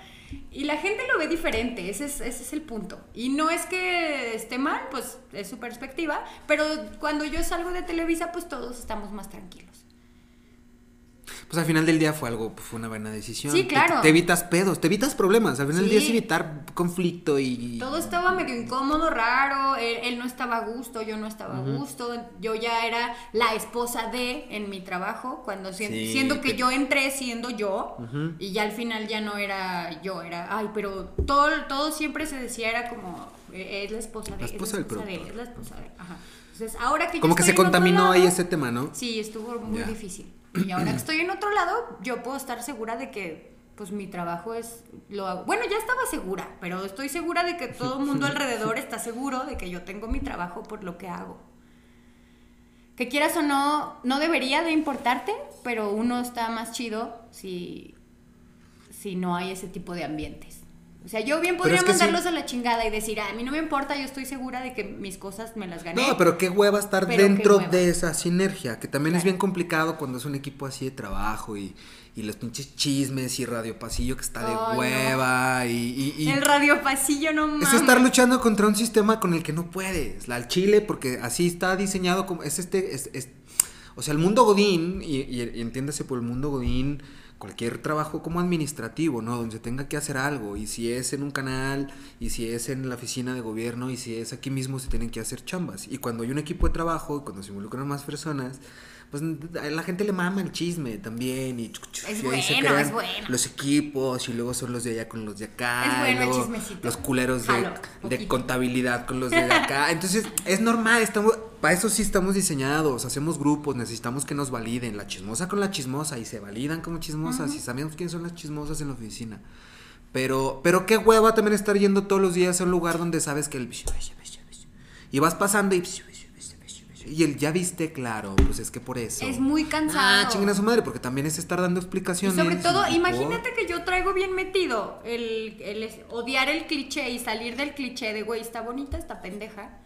[SPEAKER 2] y la gente lo ve diferente, ese es, ese es el punto. Y no es que esté mal, pues es su perspectiva, pero cuando yo salgo de Televisa, pues todos estamos más tranquilos.
[SPEAKER 1] Pues al final del día fue algo, pues, fue una buena decisión.
[SPEAKER 2] Sí,
[SPEAKER 1] Te-
[SPEAKER 2] claro.
[SPEAKER 1] Te, evitas pedos, te evitas problemas. Al final del día es evitar conflicto y.
[SPEAKER 2] Todo estaba medio incómodo, raro, él, él no estaba a gusto, yo no estaba a gusto, yo ya era la esposa de en mi trabajo, cuando si-
[SPEAKER 1] Sí,
[SPEAKER 2] siendo que
[SPEAKER 1] te-
[SPEAKER 2] yo entré siendo yo,
[SPEAKER 1] Ujú.
[SPEAKER 2] y ya al final ya no era yo, era, ay, pero todo, todo siempre se decía, era como, eh, es la esposa de,
[SPEAKER 1] La
[SPEAKER 2] es
[SPEAKER 1] esposa del
[SPEAKER 2] de, es la esposa de, ajá. Entonces, ahora que yo
[SPEAKER 1] Como que se contaminó ahí ese tema, ¿no?
[SPEAKER 2] Sí, estuvo muy difícil. Y ahora que estoy en otro lado, yo puedo estar segura de que pues mi trabajo es lo hago. Bueno, ya estaba segura, pero estoy segura de que todo el mundo alrededor está seguro de que yo tengo mi trabajo por lo que hago. Que quieras o no, no debería de importarte, pero uno está más chido si, si no hay ese tipo de ambientes. O sea, yo bien podría
[SPEAKER 1] es que sí.
[SPEAKER 2] mandarlos a la chingada y decir, "Ah, a mí no me importa, yo estoy segura de que mis cosas me las gané.
[SPEAKER 1] No, pero qué hueva estar
[SPEAKER 2] Pero
[SPEAKER 1] dentro
[SPEAKER 2] hueva.
[SPEAKER 1] de esa sinergia, que también es bien complicado cuando es un equipo así de trabajo y, y los pinches chismes y radio pasillo que está de
[SPEAKER 2] no.
[SPEAKER 1] hueva y, y- y-
[SPEAKER 2] El radio pasillo no mames.
[SPEAKER 1] es estar luchando contra un sistema con el que no puedes. La al chile, porque así está diseñado como es este, es, es- o sea, el mundo godín y- y entiéndase por el mundo godín cualquier trabajo como administrativo, ¿no? Donde se tenga que hacer algo y si es en un canal y si es en la oficina de gobierno y si es aquí mismo se tienen que hacer chambas y cuando hay un equipo de trabajo cuando se involucran más personas pues a la gente le mama el chisme también y,
[SPEAKER 2] Es
[SPEAKER 1] y ahí se
[SPEAKER 2] bueno,
[SPEAKER 1] crean
[SPEAKER 2] es bueno.
[SPEAKER 1] los equipos y luego son los de allá con los de acá
[SPEAKER 2] Es bueno
[SPEAKER 1] y
[SPEAKER 2] el
[SPEAKER 1] luego
[SPEAKER 2] chismecito.
[SPEAKER 1] los culeros de, de contabilidad con los de acá. Entonces, es normal, estamos, para eso sí estamos diseñados, hacemos grupos, necesitamos que nos validen, la chismosa con la chismosa, y se validan como chismosas, y sabemos quiénes son las chismosas en la oficina. Pero, pero qué hueva también estar yendo todos los días a un lugar donde sabes que el... Y vas pasando y... Y el ya viste, claro, pues es que por eso.
[SPEAKER 2] Es muy cansado.
[SPEAKER 1] Ah, chinguen a su madre, porque también es estar dando
[SPEAKER 2] Y
[SPEAKER 1] explicaciones.
[SPEAKER 2] sobre todo,
[SPEAKER 1] y-
[SPEAKER 2] imagínate que yo traigo bien metido el, el odiar el cliché y salir del cliché de, güey, está bonita esta pendeja.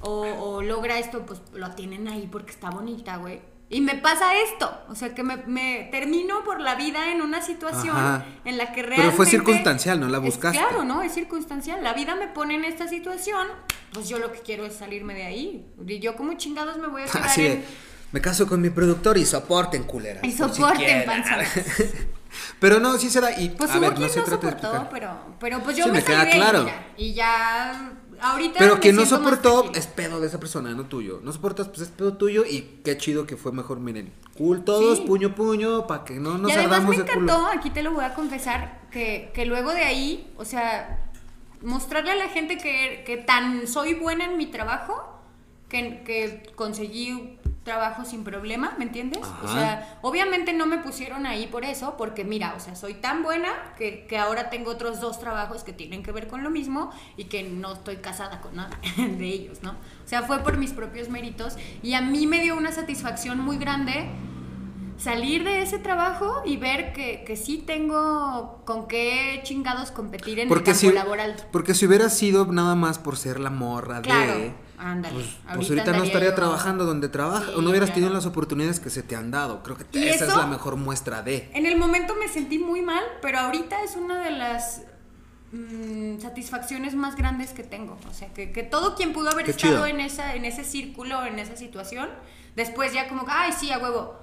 [SPEAKER 2] O, o logra esto, pues lo tienen ahí porque está bonita, güey. Y me pasa esto, o sea que me, me termino por la vida en una situación
[SPEAKER 1] Ajá.
[SPEAKER 2] en la que
[SPEAKER 1] Pero
[SPEAKER 2] realmente...
[SPEAKER 1] fue circunstancial, no la
[SPEAKER 2] Es
[SPEAKER 1] buscaste.
[SPEAKER 2] claro, ¿no? Es circunstancial. La vida me pone en esta situación, pues yo lo que quiero es salirme de ahí. Y yo como chingados me voy a quedar
[SPEAKER 1] Así de,
[SPEAKER 2] en...
[SPEAKER 1] me caso con mi productor y soporten culeras.
[SPEAKER 2] Y
[SPEAKER 1] por si
[SPEAKER 2] soporten, panzones.
[SPEAKER 1] Pero no, sí se da. Y,
[SPEAKER 2] Pues
[SPEAKER 1] a
[SPEAKER 2] hubo
[SPEAKER 1] ver,
[SPEAKER 2] quien
[SPEAKER 1] no se
[SPEAKER 2] no
[SPEAKER 1] trata
[SPEAKER 2] soportó, pero, pero pues yo
[SPEAKER 1] Sí,
[SPEAKER 2] me,
[SPEAKER 1] me queda
[SPEAKER 2] salí de ahí,
[SPEAKER 1] claro.
[SPEAKER 2] mira, y ya ahorita
[SPEAKER 1] Pero quien no soportó es pedo de esa persona, no tuyo. No soportas, pues es pedo tuyo y qué chido que fue mejor, miren. Cool todos,
[SPEAKER 2] Sí.
[SPEAKER 1] puño puño, para que no nos
[SPEAKER 2] y además me
[SPEAKER 1] de culo.
[SPEAKER 2] encantó, aquí te lo voy a confesar, que, que luego de ahí, o sea, mostrarle a la gente que, que tan soy buena en mi trabajo, que, que conseguí trabajo sin problema, ¿me entiendes? O sea, obviamente no me pusieron ahí por eso, porque mira, o sea, soy tan buena que, que ahora tengo otros dos trabajos que tienen que ver con lo mismo y que no estoy casada con nada de ellos, ¿no? O sea, fue por mis propios méritos y a mí me dio una satisfacción muy grande salir de ese trabajo y ver que, que sí tengo con qué chingados competir en
[SPEAKER 1] Porque
[SPEAKER 2] el campo
[SPEAKER 1] si,
[SPEAKER 2] laboral.
[SPEAKER 1] porque si hubiera sido nada más por ser la morra
[SPEAKER 2] Claro,
[SPEAKER 1] de.
[SPEAKER 2] Ándale.
[SPEAKER 1] Pues, pues
[SPEAKER 2] Ahorita
[SPEAKER 1] no estaría
[SPEAKER 2] yo-
[SPEAKER 1] trabajando donde trabaja.
[SPEAKER 2] Sí,
[SPEAKER 1] o no hubieras
[SPEAKER 2] claro.
[SPEAKER 1] tenido las oportunidades que se te han dado. Creo que
[SPEAKER 2] ¿Y
[SPEAKER 1] esa es
[SPEAKER 2] eso?
[SPEAKER 1] la mejor muestra de.
[SPEAKER 2] En el momento me sentí muy mal, pero ahorita es una de las mm, satisfacciones más grandes que tengo. O sea, que, que todo quien pudo haber
[SPEAKER 1] Qué
[SPEAKER 2] estado
[SPEAKER 1] chido.
[SPEAKER 2] en, esa, en ese círculo, en esa situación, después ya como, ay, sí, a huevo.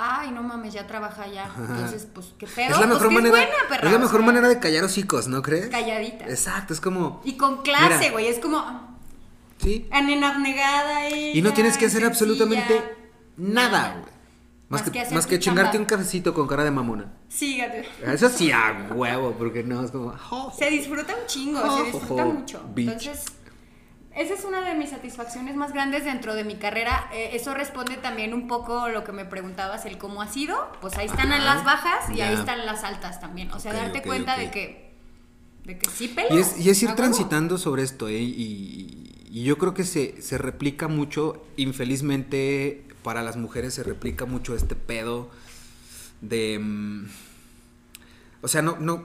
[SPEAKER 2] Ay, no mames, ya trabaja ya. Entonces, pues, qué pedo.
[SPEAKER 1] es la mejor
[SPEAKER 2] pues,
[SPEAKER 1] manera,
[SPEAKER 2] es buena, perra.
[SPEAKER 1] es la
[SPEAKER 2] o
[SPEAKER 1] mejor
[SPEAKER 2] sea,
[SPEAKER 1] manera de callar hocicos, ¿no crees?
[SPEAKER 2] Calladita.
[SPEAKER 1] Exacto, es como
[SPEAKER 2] Y con clase, güey. Es como,
[SPEAKER 1] sí.
[SPEAKER 2] en abnegada y.
[SPEAKER 1] Y no tienes que hacer absolutamente nada, güey. Más,
[SPEAKER 2] Más
[SPEAKER 1] que, más que chingarte
[SPEAKER 2] chamba.
[SPEAKER 1] un cafecito con cara de mamona.
[SPEAKER 2] Sí, gato.
[SPEAKER 1] Eso sí a huevo, porque no, es como... "Oh".
[SPEAKER 2] Se disfruta un chingo,
[SPEAKER 1] Oh,
[SPEAKER 2] se disfruta
[SPEAKER 1] oh,
[SPEAKER 2] mucho.
[SPEAKER 1] bitch.
[SPEAKER 2] Entonces, esa es una de mis satisfacciones más grandes dentro de mi carrera. Eh, eso responde también un poco a lo que me preguntabas, el cómo ha sido. Pues ahí están
[SPEAKER 1] Ajá,
[SPEAKER 2] las bajas y ahí están las altas también. O sea, darte cuenta de que de que sí peleas.
[SPEAKER 1] Y es, y es ir
[SPEAKER 2] huevo.
[SPEAKER 1] transitando sobre esto, ¿eh? Y, y yo creo que se, se replica mucho, infelizmente para las mujeres se replica mucho este pedo de... mm, o sea, no, no,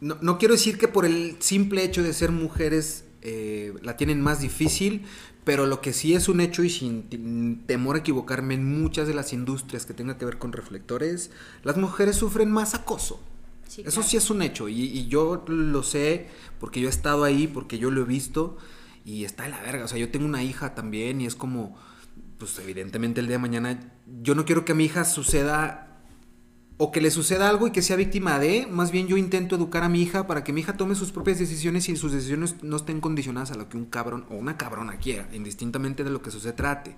[SPEAKER 1] no, no quiero decir que por el simple hecho de ser mujeres eh, la tienen más difícil, pero lo que sí es un hecho y sin temor a equivocarme en muchas de las industrias que tengan que ver con reflectores, las mujeres sufren más acoso.
[SPEAKER 2] Sí,
[SPEAKER 1] Eso
[SPEAKER 2] claro.
[SPEAKER 1] sí es un hecho y, y yo lo sé porque yo he estado ahí, porque yo lo he visto y está de la verga. O sea, yo tengo una hija también y es como, pues evidentemente el día de mañana yo no quiero que a mi hija suceda o que le suceda algo y que sea víctima de, más bien yo intento educar a mi hija para que mi hija tome sus propias decisiones y sus decisiones no estén condicionadas a lo que un cabrón o una cabrona quiera, indistintamente de lo que eso se trate.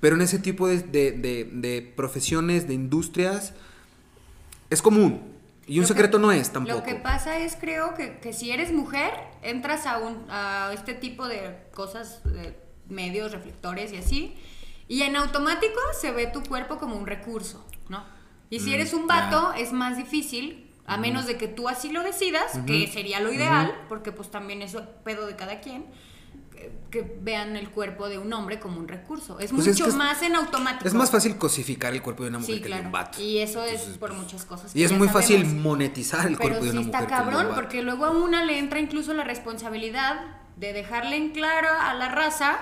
[SPEAKER 1] Pero en ese tipo de, de- de- de profesiones, de industrias, es común. Y un
[SPEAKER 2] Lo que-
[SPEAKER 1] secreto no es tampoco.
[SPEAKER 2] Lo que pasa es, creo, que, que si eres mujer, entras a, un, a este tipo de cosas, de medios, reflectores y así, y en automático se ve tu cuerpo como un recurso, ¿no? Y si
[SPEAKER 1] Mm,
[SPEAKER 2] eres un vato, es más difícil, a menos de que tú así lo decidas, que sería lo ideal, porque pues también eso es pedo de cada quien, que, vean el cuerpo de un hombre como un recurso. Es
[SPEAKER 1] Pues es
[SPEAKER 2] mucho
[SPEAKER 1] es-
[SPEAKER 2] más en automático.
[SPEAKER 1] Es más fácil cosificar el cuerpo de una mujer
[SPEAKER 2] Sí,
[SPEAKER 1] que el de un vato.
[SPEAKER 2] Y eso es por muchas cosas.
[SPEAKER 1] Y es muy fácil monetizar el
[SPEAKER 2] Pero
[SPEAKER 1] cuerpo de una
[SPEAKER 2] está
[SPEAKER 1] mujer un
[SPEAKER 2] cabrón, porque luego a una le entra incluso la responsabilidad de dejarle en claro a la raza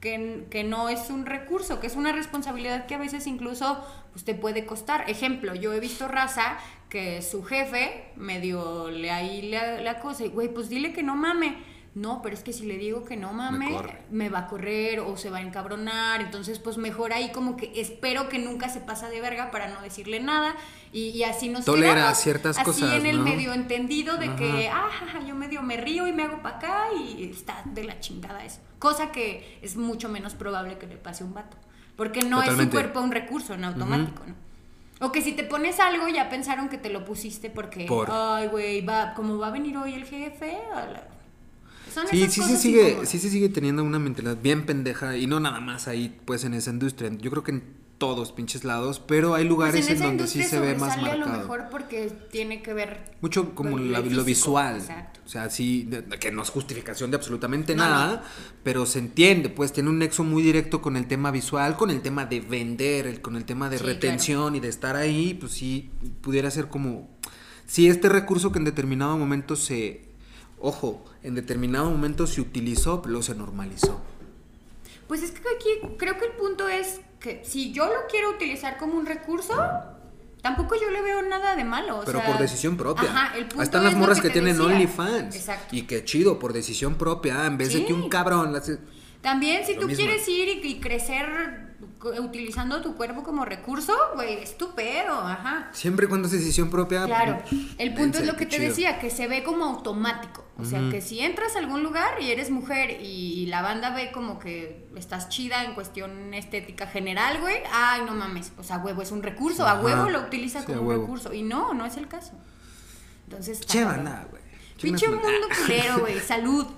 [SPEAKER 2] que, que no es un recurso, que es una responsabilidad que a veces incluso pues, te puede costar. Ejemplo, yo he visto raza que su jefe medio le ahí le, le acosa y, güey, pues dile que no mame. No, pero es que si le digo que no mame, me va a correr o se va a encabronar. Entonces, pues mejor ahí como que espero que nunca se pasa de verga para no decirle nada. Y, y así nos
[SPEAKER 1] Tolera
[SPEAKER 2] quedamos,
[SPEAKER 1] ciertas
[SPEAKER 2] así
[SPEAKER 1] cosas,
[SPEAKER 2] en el
[SPEAKER 1] ¿no?
[SPEAKER 2] medio entendido de
[SPEAKER 1] Ajá.
[SPEAKER 2] que, ah, yo medio me río y me hago para acá y está de la chingada eso. Cosa que es mucho menos probable que le pase a un vato. Porque no es su cuerpo un recurso en automático, ¿no? O que si te pones algo ya pensaron que te lo pusiste porque,
[SPEAKER 1] Por.
[SPEAKER 2] ay, güey, va, como va a venir hoy el jefe, a la- son
[SPEAKER 1] Sí,
[SPEAKER 2] esas
[SPEAKER 1] sí se sigue,
[SPEAKER 2] incómodas.
[SPEAKER 1] sí se sigue teniendo una mentalidad bien pendeja y no nada más ahí, pues en esa industria. Yo creo que en todos pinches lados, pero hay
[SPEAKER 2] Pues
[SPEAKER 1] lugares
[SPEAKER 2] en
[SPEAKER 1] donde sí se ve más
[SPEAKER 2] sobresale a lo
[SPEAKER 1] marcado.
[SPEAKER 2] mejor porque tiene que ver
[SPEAKER 1] Mucho como la- lo visual.
[SPEAKER 2] exacto.
[SPEAKER 1] O sea, sí, de- que no es justificación de absolutamente
[SPEAKER 2] No,
[SPEAKER 1] nada,
[SPEAKER 2] no.
[SPEAKER 1] pero se entiende, pues tiene un nexo muy directo con el tema visual, con el tema de vender, el- con el tema de
[SPEAKER 2] Sí,
[SPEAKER 1] retención y de estar ahí, pues sí, pudiera ser como... Si este recurso que en determinado momento se... Ojo, en determinado momento se utilizó, pero se normalizó.
[SPEAKER 2] Pues es que aquí creo que el punto es que si yo lo quiero utilizar como un recurso, tampoco yo le veo nada de malo. o
[SPEAKER 1] Pero
[SPEAKER 2] sea,
[SPEAKER 1] por decisión propia.
[SPEAKER 2] Ajá, el punto
[SPEAKER 1] Ahí están
[SPEAKER 2] es
[SPEAKER 1] las morras que, tienen. OnlyFans.
[SPEAKER 2] Exacto.
[SPEAKER 1] Y qué chido, por decisión propia, en vez de que un cabrón... las-
[SPEAKER 2] También si
[SPEAKER 1] Lo
[SPEAKER 2] tú
[SPEAKER 1] mismo.
[SPEAKER 2] quieres ir y, y crecer utilizando tu cuerpo como recurso, güey, es tu pedo, ajá.
[SPEAKER 1] Siempre cuando es decisión propia...
[SPEAKER 2] Claro, el punto es lo que te
[SPEAKER 1] chido.
[SPEAKER 2] decía, que se ve como automático. O sea, que si entras a algún lugar y eres mujer y la banda ve como que estás chida en cuestión estética general, güey, ay, no mames, o sea, huevo es un recurso, a huevo lo utiliza
[SPEAKER 1] Sí,
[SPEAKER 2] como
[SPEAKER 1] a
[SPEAKER 2] un recurso. Y no, no es el caso. Entonces,
[SPEAKER 1] Che, banda, güey.
[SPEAKER 2] Pinche mundo culero, güey, salud.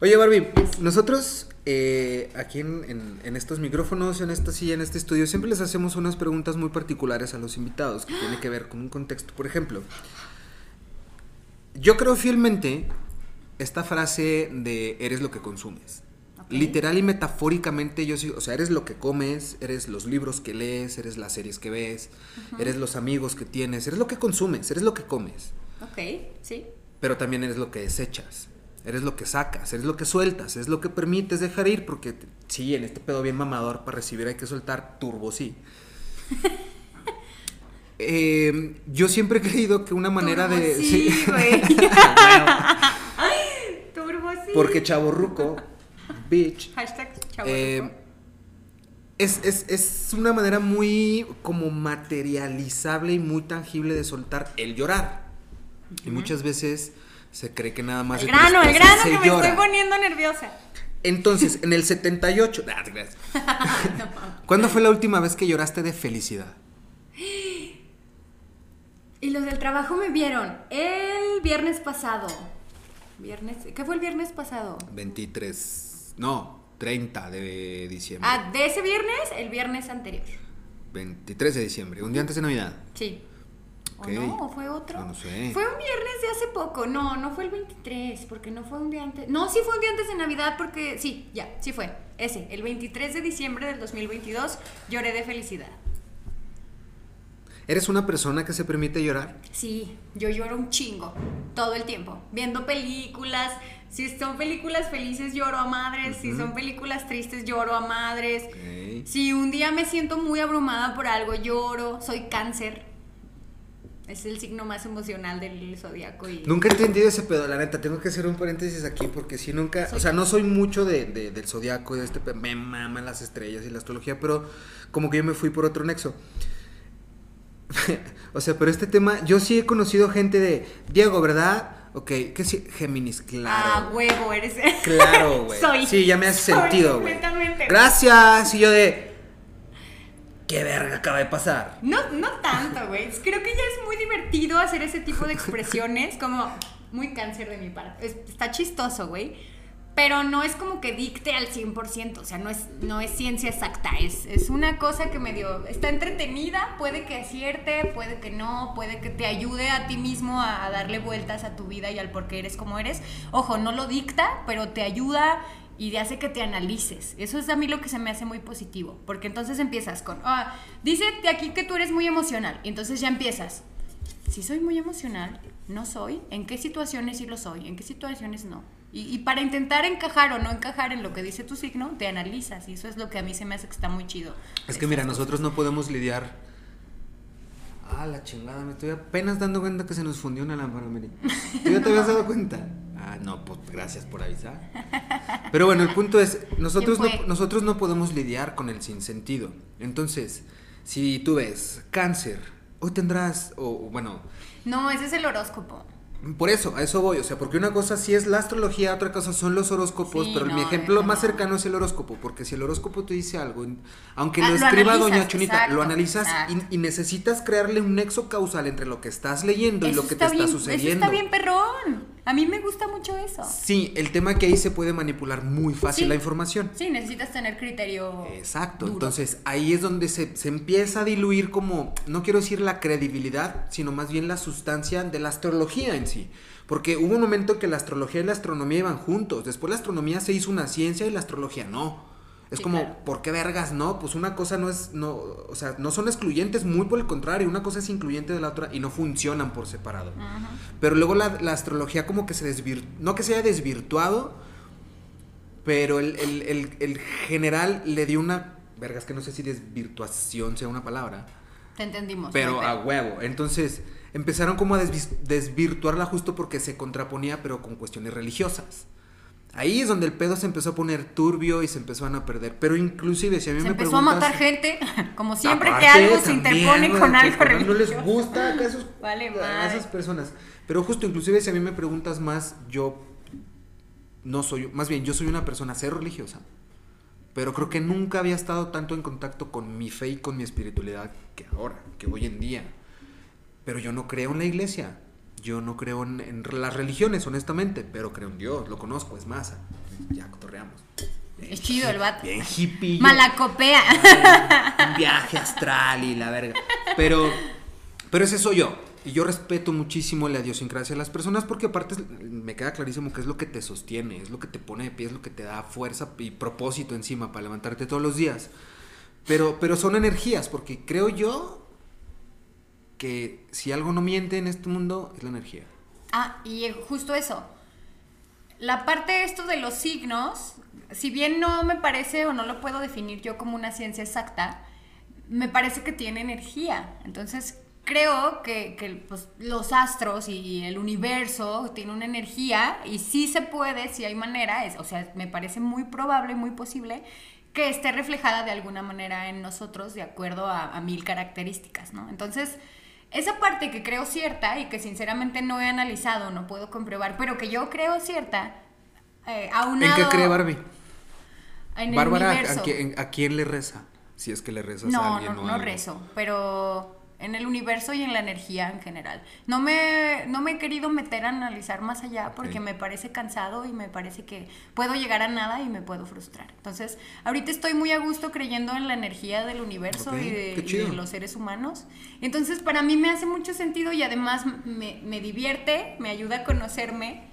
[SPEAKER 1] Oye, Barbie, nosotros eh, aquí en, en- en estos micrófonos, en esta silla, en este estudio, siempre les hacemos unas preguntas muy particulares a los invitados que tiene que ver con un contexto. Por ejemplo, yo creo fielmente esta frase de eres lo que consumes.
[SPEAKER 2] Ok.
[SPEAKER 1] Literal y metafóricamente, yo sí, o sea, eres lo que comes, eres los libros que lees, eres las series que ves, eres los amigos que tienes, eres lo que consumes, eres lo que comes
[SPEAKER 2] Ok, sí.
[SPEAKER 1] pero también eres lo que desechas. Eres lo que sacas, eres lo que sueltas, es lo que permites dejar ir, porque sí, en este pedo bien mamador para recibir hay que soltar turbo, sí. Eh, yo siempre he creído que una manera de.
[SPEAKER 2] Sí, güey. Turbo sí.
[SPEAKER 1] Porque chaborruco, bitch,
[SPEAKER 2] Hashtag chavo
[SPEAKER 1] eh,
[SPEAKER 2] rico.
[SPEAKER 1] es, es, es una manera muy como materializable y muy tangible de soltar el llorar. Y muchas veces se cree que nada más
[SPEAKER 2] El grano, el grano que me
[SPEAKER 1] llora.
[SPEAKER 2] estoy poniendo nerviosa.
[SPEAKER 1] Entonces, en el 78. Nah, te creas. ¿Cuándo fue la última vez que lloraste de felicidad?
[SPEAKER 2] Y los del trabajo me vieron el viernes pasado. Viernes, ¿qué fue el viernes pasado?
[SPEAKER 1] 23. No, 30 de diciembre.
[SPEAKER 2] Ah, de ese viernes, el viernes anterior.
[SPEAKER 1] 23 de diciembre, un día antes de Navidad.
[SPEAKER 2] Sí. ¿O no? ¿O fue otro?
[SPEAKER 1] No, no sé.
[SPEAKER 2] Fue un viernes de hace poco. No, no fue el 23, porque no fue un día antes. No, sí fue un día antes de Navidad, porque sí, ya, sí fue. Ese, el 23 de diciembre del 2022, lloré de felicidad.
[SPEAKER 1] ¿Eres una persona que se permite llorar?
[SPEAKER 2] Sí, yo lloro un chingo, todo el tiempo. Viendo películas, si son películas felices lloro a madres, si son películas tristes lloro a madres. Si un día me siento muy abrumada por algo, lloro, soy cáncer. Es el signo más emocional del zodiaco y
[SPEAKER 1] Nunca he entendido ese pedo, la neta. Tengo que hacer un paréntesis aquí porque si nunca.
[SPEAKER 2] Soy-
[SPEAKER 1] O sea, no soy mucho de, de- del zodiaco, de este. Me maman las estrellas y la astrología, pero como que yo me fui por otro nexo. o sea, pero este tema. Yo sí he conocido gente de. Diego, ¿verdad? Ok, ¿qué sí? Géminis, claro.
[SPEAKER 2] Ah, huevo, eres.
[SPEAKER 1] Claro, güey.
[SPEAKER 2] Soy.
[SPEAKER 1] Sí, ya me hace sentido, güey. Gracias. Y yo de. ¿Qué verga acaba de pasar?
[SPEAKER 2] No, no tanto, güey. Creo que ya es muy divertido hacer ese tipo de expresiones, como muy cáncer de mi parte. Es- está chistoso, güey. Pero no es como que dicte al 100%, o sea, no es, no es ciencia exacta, es, es una cosa que medio está entretenida, puede que acierte, puede que no, puede que te ayude a ti mismo a, a darle vueltas a tu vida y al por qué eres como eres. Ojo, no lo dicta, pero te ayuda y te hace que te analices. Eso es a mí lo que se me hace muy positivo, porque entonces empiezas con, ah, dice de aquí que tú eres muy emocional, y entonces ya empiezas. Si soy muy emocional, no soy, ¿en qué situaciones sí lo soy? ¿En qué situaciones no? Y, y para intentar encajar o no encajar en lo que dice tu signo, te analizas, y eso es lo que a mí se me hace que está muy chido.
[SPEAKER 1] Es que mira, nosotros no podemos lidiar. Ah, la chingada, me estoy apenas dando cuenta que se nos fundió una lámpara, Mary. ¿Tú ya te habías dado cuenta? Ah, no, pues gracias por avisar. Pero bueno, el punto es, nosotros
[SPEAKER 2] ¿Quién
[SPEAKER 1] no, nosotros no podemos lidiar con el sinsentido. Entonces, si tú ves cáncer, hoy tendrás, o bueno,
[SPEAKER 2] No, ese es el horóscopo.
[SPEAKER 1] por eso, a eso voy, o sea, porque una cosa sí es la astrología, otra cosa son los horóscopos,
[SPEAKER 2] Sí,
[SPEAKER 1] pero mi
[SPEAKER 2] no,
[SPEAKER 1] ejemplo
[SPEAKER 2] eso
[SPEAKER 1] más
[SPEAKER 2] no.
[SPEAKER 1] cercano es el horóscopo, porque si el horóscopo te dice algo, aunque
[SPEAKER 2] Ah,
[SPEAKER 1] lo escriba Doña Chunita,
[SPEAKER 2] exacto,
[SPEAKER 1] lo analizas y- necesitas crearle un nexo causal entre lo que estás leyendo y lo que te
[SPEAKER 2] está
[SPEAKER 1] está
[SPEAKER 2] bien,
[SPEAKER 1] sucediendo.
[SPEAKER 2] Eso está bien perrón. A mí me gusta mucho eso.
[SPEAKER 1] Sí, el tema que ahí se puede manipular muy fácil
[SPEAKER 2] Sí.
[SPEAKER 1] la información.
[SPEAKER 2] Sí, necesitas tener criterio.
[SPEAKER 1] Exacto,
[SPEAKER 2] duro.
[SPEAKER 1] entonces ahí es donde se, se empieza a diluir como, no quiero decir la credibilidad, sino más bien la sustancia de la astrología en sí. Porque hubo un momento que la astrología y la astronomía iban juntos, después la astronomía se hizo una ciencia y la astrología no. Es
[SPEAKER 2] Sí,
[SPEAKER 1] como,
[SPEAKER 2] claro.
[SPEAKER 1] ¿por qué vergas no? Pues una cosa no es, no, o sea, no son excluyentes, muy por el contrario, una cosa es incluyente de la otra y no funcionan por separado. Pero luego la, la astrología como que se desvirtuó, no que se haya desvirtuado, pero el, el- el- el general le dio una, vergas que no sé si desvirtuación sea una palabra,
[SPEAKER 2] Te entendimos.
[SPEAKER 1] pero a huevo. Entonces empezaron como a desvirtuarla justo porque se contraponía pero con cuestiones religiosas. Ahí es donde el pedo se empezó a poner turbio y se empezaron a perder. Pero inclusive si a mí
[SPEAKER 2] Se
[SPEAKER 1] me
[SPEAKER 2] empezó a matar gente, como siempre que algo se interpone con algo
[SPEAKER 1] no
[SPEAKER 2] religioso.
[SPEAKER 1] les gusta a esos-
[SPEAKER 2] Vale,
[SPEAKER 1] a esas personas. Pero justo, inclusive si a mí me preguntas más, yo no soy, más bien yo soy una persona ser religiosa. Pero creo que nunca había estado tanto en contacto con mi fe y con mi espiritualidad que ahora, que hoy en día. Pero yo no creo en la iglesia. Yo no creo en, en las religiones, honestamente, pero creo en Dios, lo conozco, es más, ya cotorreamos.
[SPEAKER 2] Es chido el vato.
[SPEAKER 1] Bien hippie.
[SPEAKER 2] Malacopea.
[SPEAKER 1] un viaje astral y la verga. Pero, pero ese soy yo. Y yo respeto muchísimo la idiosincrasia de las personas porque aparte me queda clarísimo que es lo que te sostiene, es lo que te pone de pie, es lo que te da fuerza y propósito encima para levantarte todos los días. Pero, pero son energías, porque creo yo que si algo no miente en este mundo es la energía.
[SPEAKER 2] Ah, y eh, justo eso. La parte de esto de los signos, si bien no me parece o no lo puedo definir yo como una ciencia exacta, me parece que tiene energía. Entonces, creo que, que, pues, los astros y el universo tienen una energía y sí se puede, si hay manera, es, o sea, me parece muy probable, muy posible que esté reflejada de alguna manera en nosotros de acuerdo a, a mil características, ¿no? Entonces, esa parte que creo cierta y que sinceramente no he analizado, no puedo comprobar, pero que yo creo cierta, eh, aunado...
[SPEAKER 1] ¿En qué cree Barbie?
[SPEAKER 2] En el
[SPEAKER 1] Bárbara, ¿a,
[SPEAKER 2] universo.
[SPEAKER 1] quién- a quién le reza? Si es que le rezas a
[SPEAKER 2] No,
[SPEAKER 1] alguien
[SPEAKER 2] no, no
[SPEAKER 1] algo.
[SPEAKER 2] rezo, pero en el universo y en la energía en general. No me, no me he querido meter a analizar más allá porque me parece cansado y me parece que puedo llegar a nada y me puedo frustrar. Entonces, ahorita estoy muy a gusto creyendo en la energía del universo y, de, y de los seres humanos. Entonces, para mí me hace mucho sentido y además me, me divierte, me ayuda a conocerme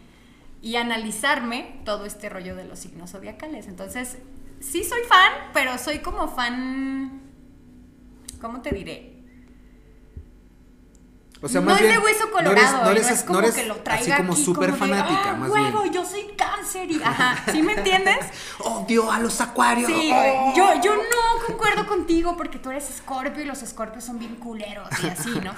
[SPEAKER 2] y analizarme todo este rollo de los signos zodiacales. Entonces, sí soy fan, pero soy como fan. ¿Cómo te diré?
[SPEAKER 1] O sea,
[SPEAKER 2] no
[SPEAKER 1] más
[SPEAKER 2] es de
[SPEAKER 1] bien,
[SPEAKER 2] hueso
[SPEAKER 1] no
[SPEAKER 2] colorado,
[SPEAKER 1] eres-
[SPEAKER 2] no,
[SPEAKER 1] no eres,
[SPEAKER 2] es como
[SPEAKER 1] no eres
[SPEAKER 2] que lo traiga
[SPEAKER 1] así como
[SPEAKER 2] aquí
[SPEAKER 1] súper
[SPEAKER 2] como de,
[SPEAKER 1] fanática,
[SPEAKER 2] "Ah,
[SPEAKER 1] más
[SPEAKER 2] huevo,
[SPEAKER 1] bien.
[SPEAKER 2] yo soy cáncer y ajá, ¿sí me entiendes?
[SPEAKER 1] Odio a los acuarios.
[SPEAKER 2] Sí, güey. Yo, yo no concuerdo contigo porque tú eres escorpio y los escorpios son bien culeros y así, ¿no?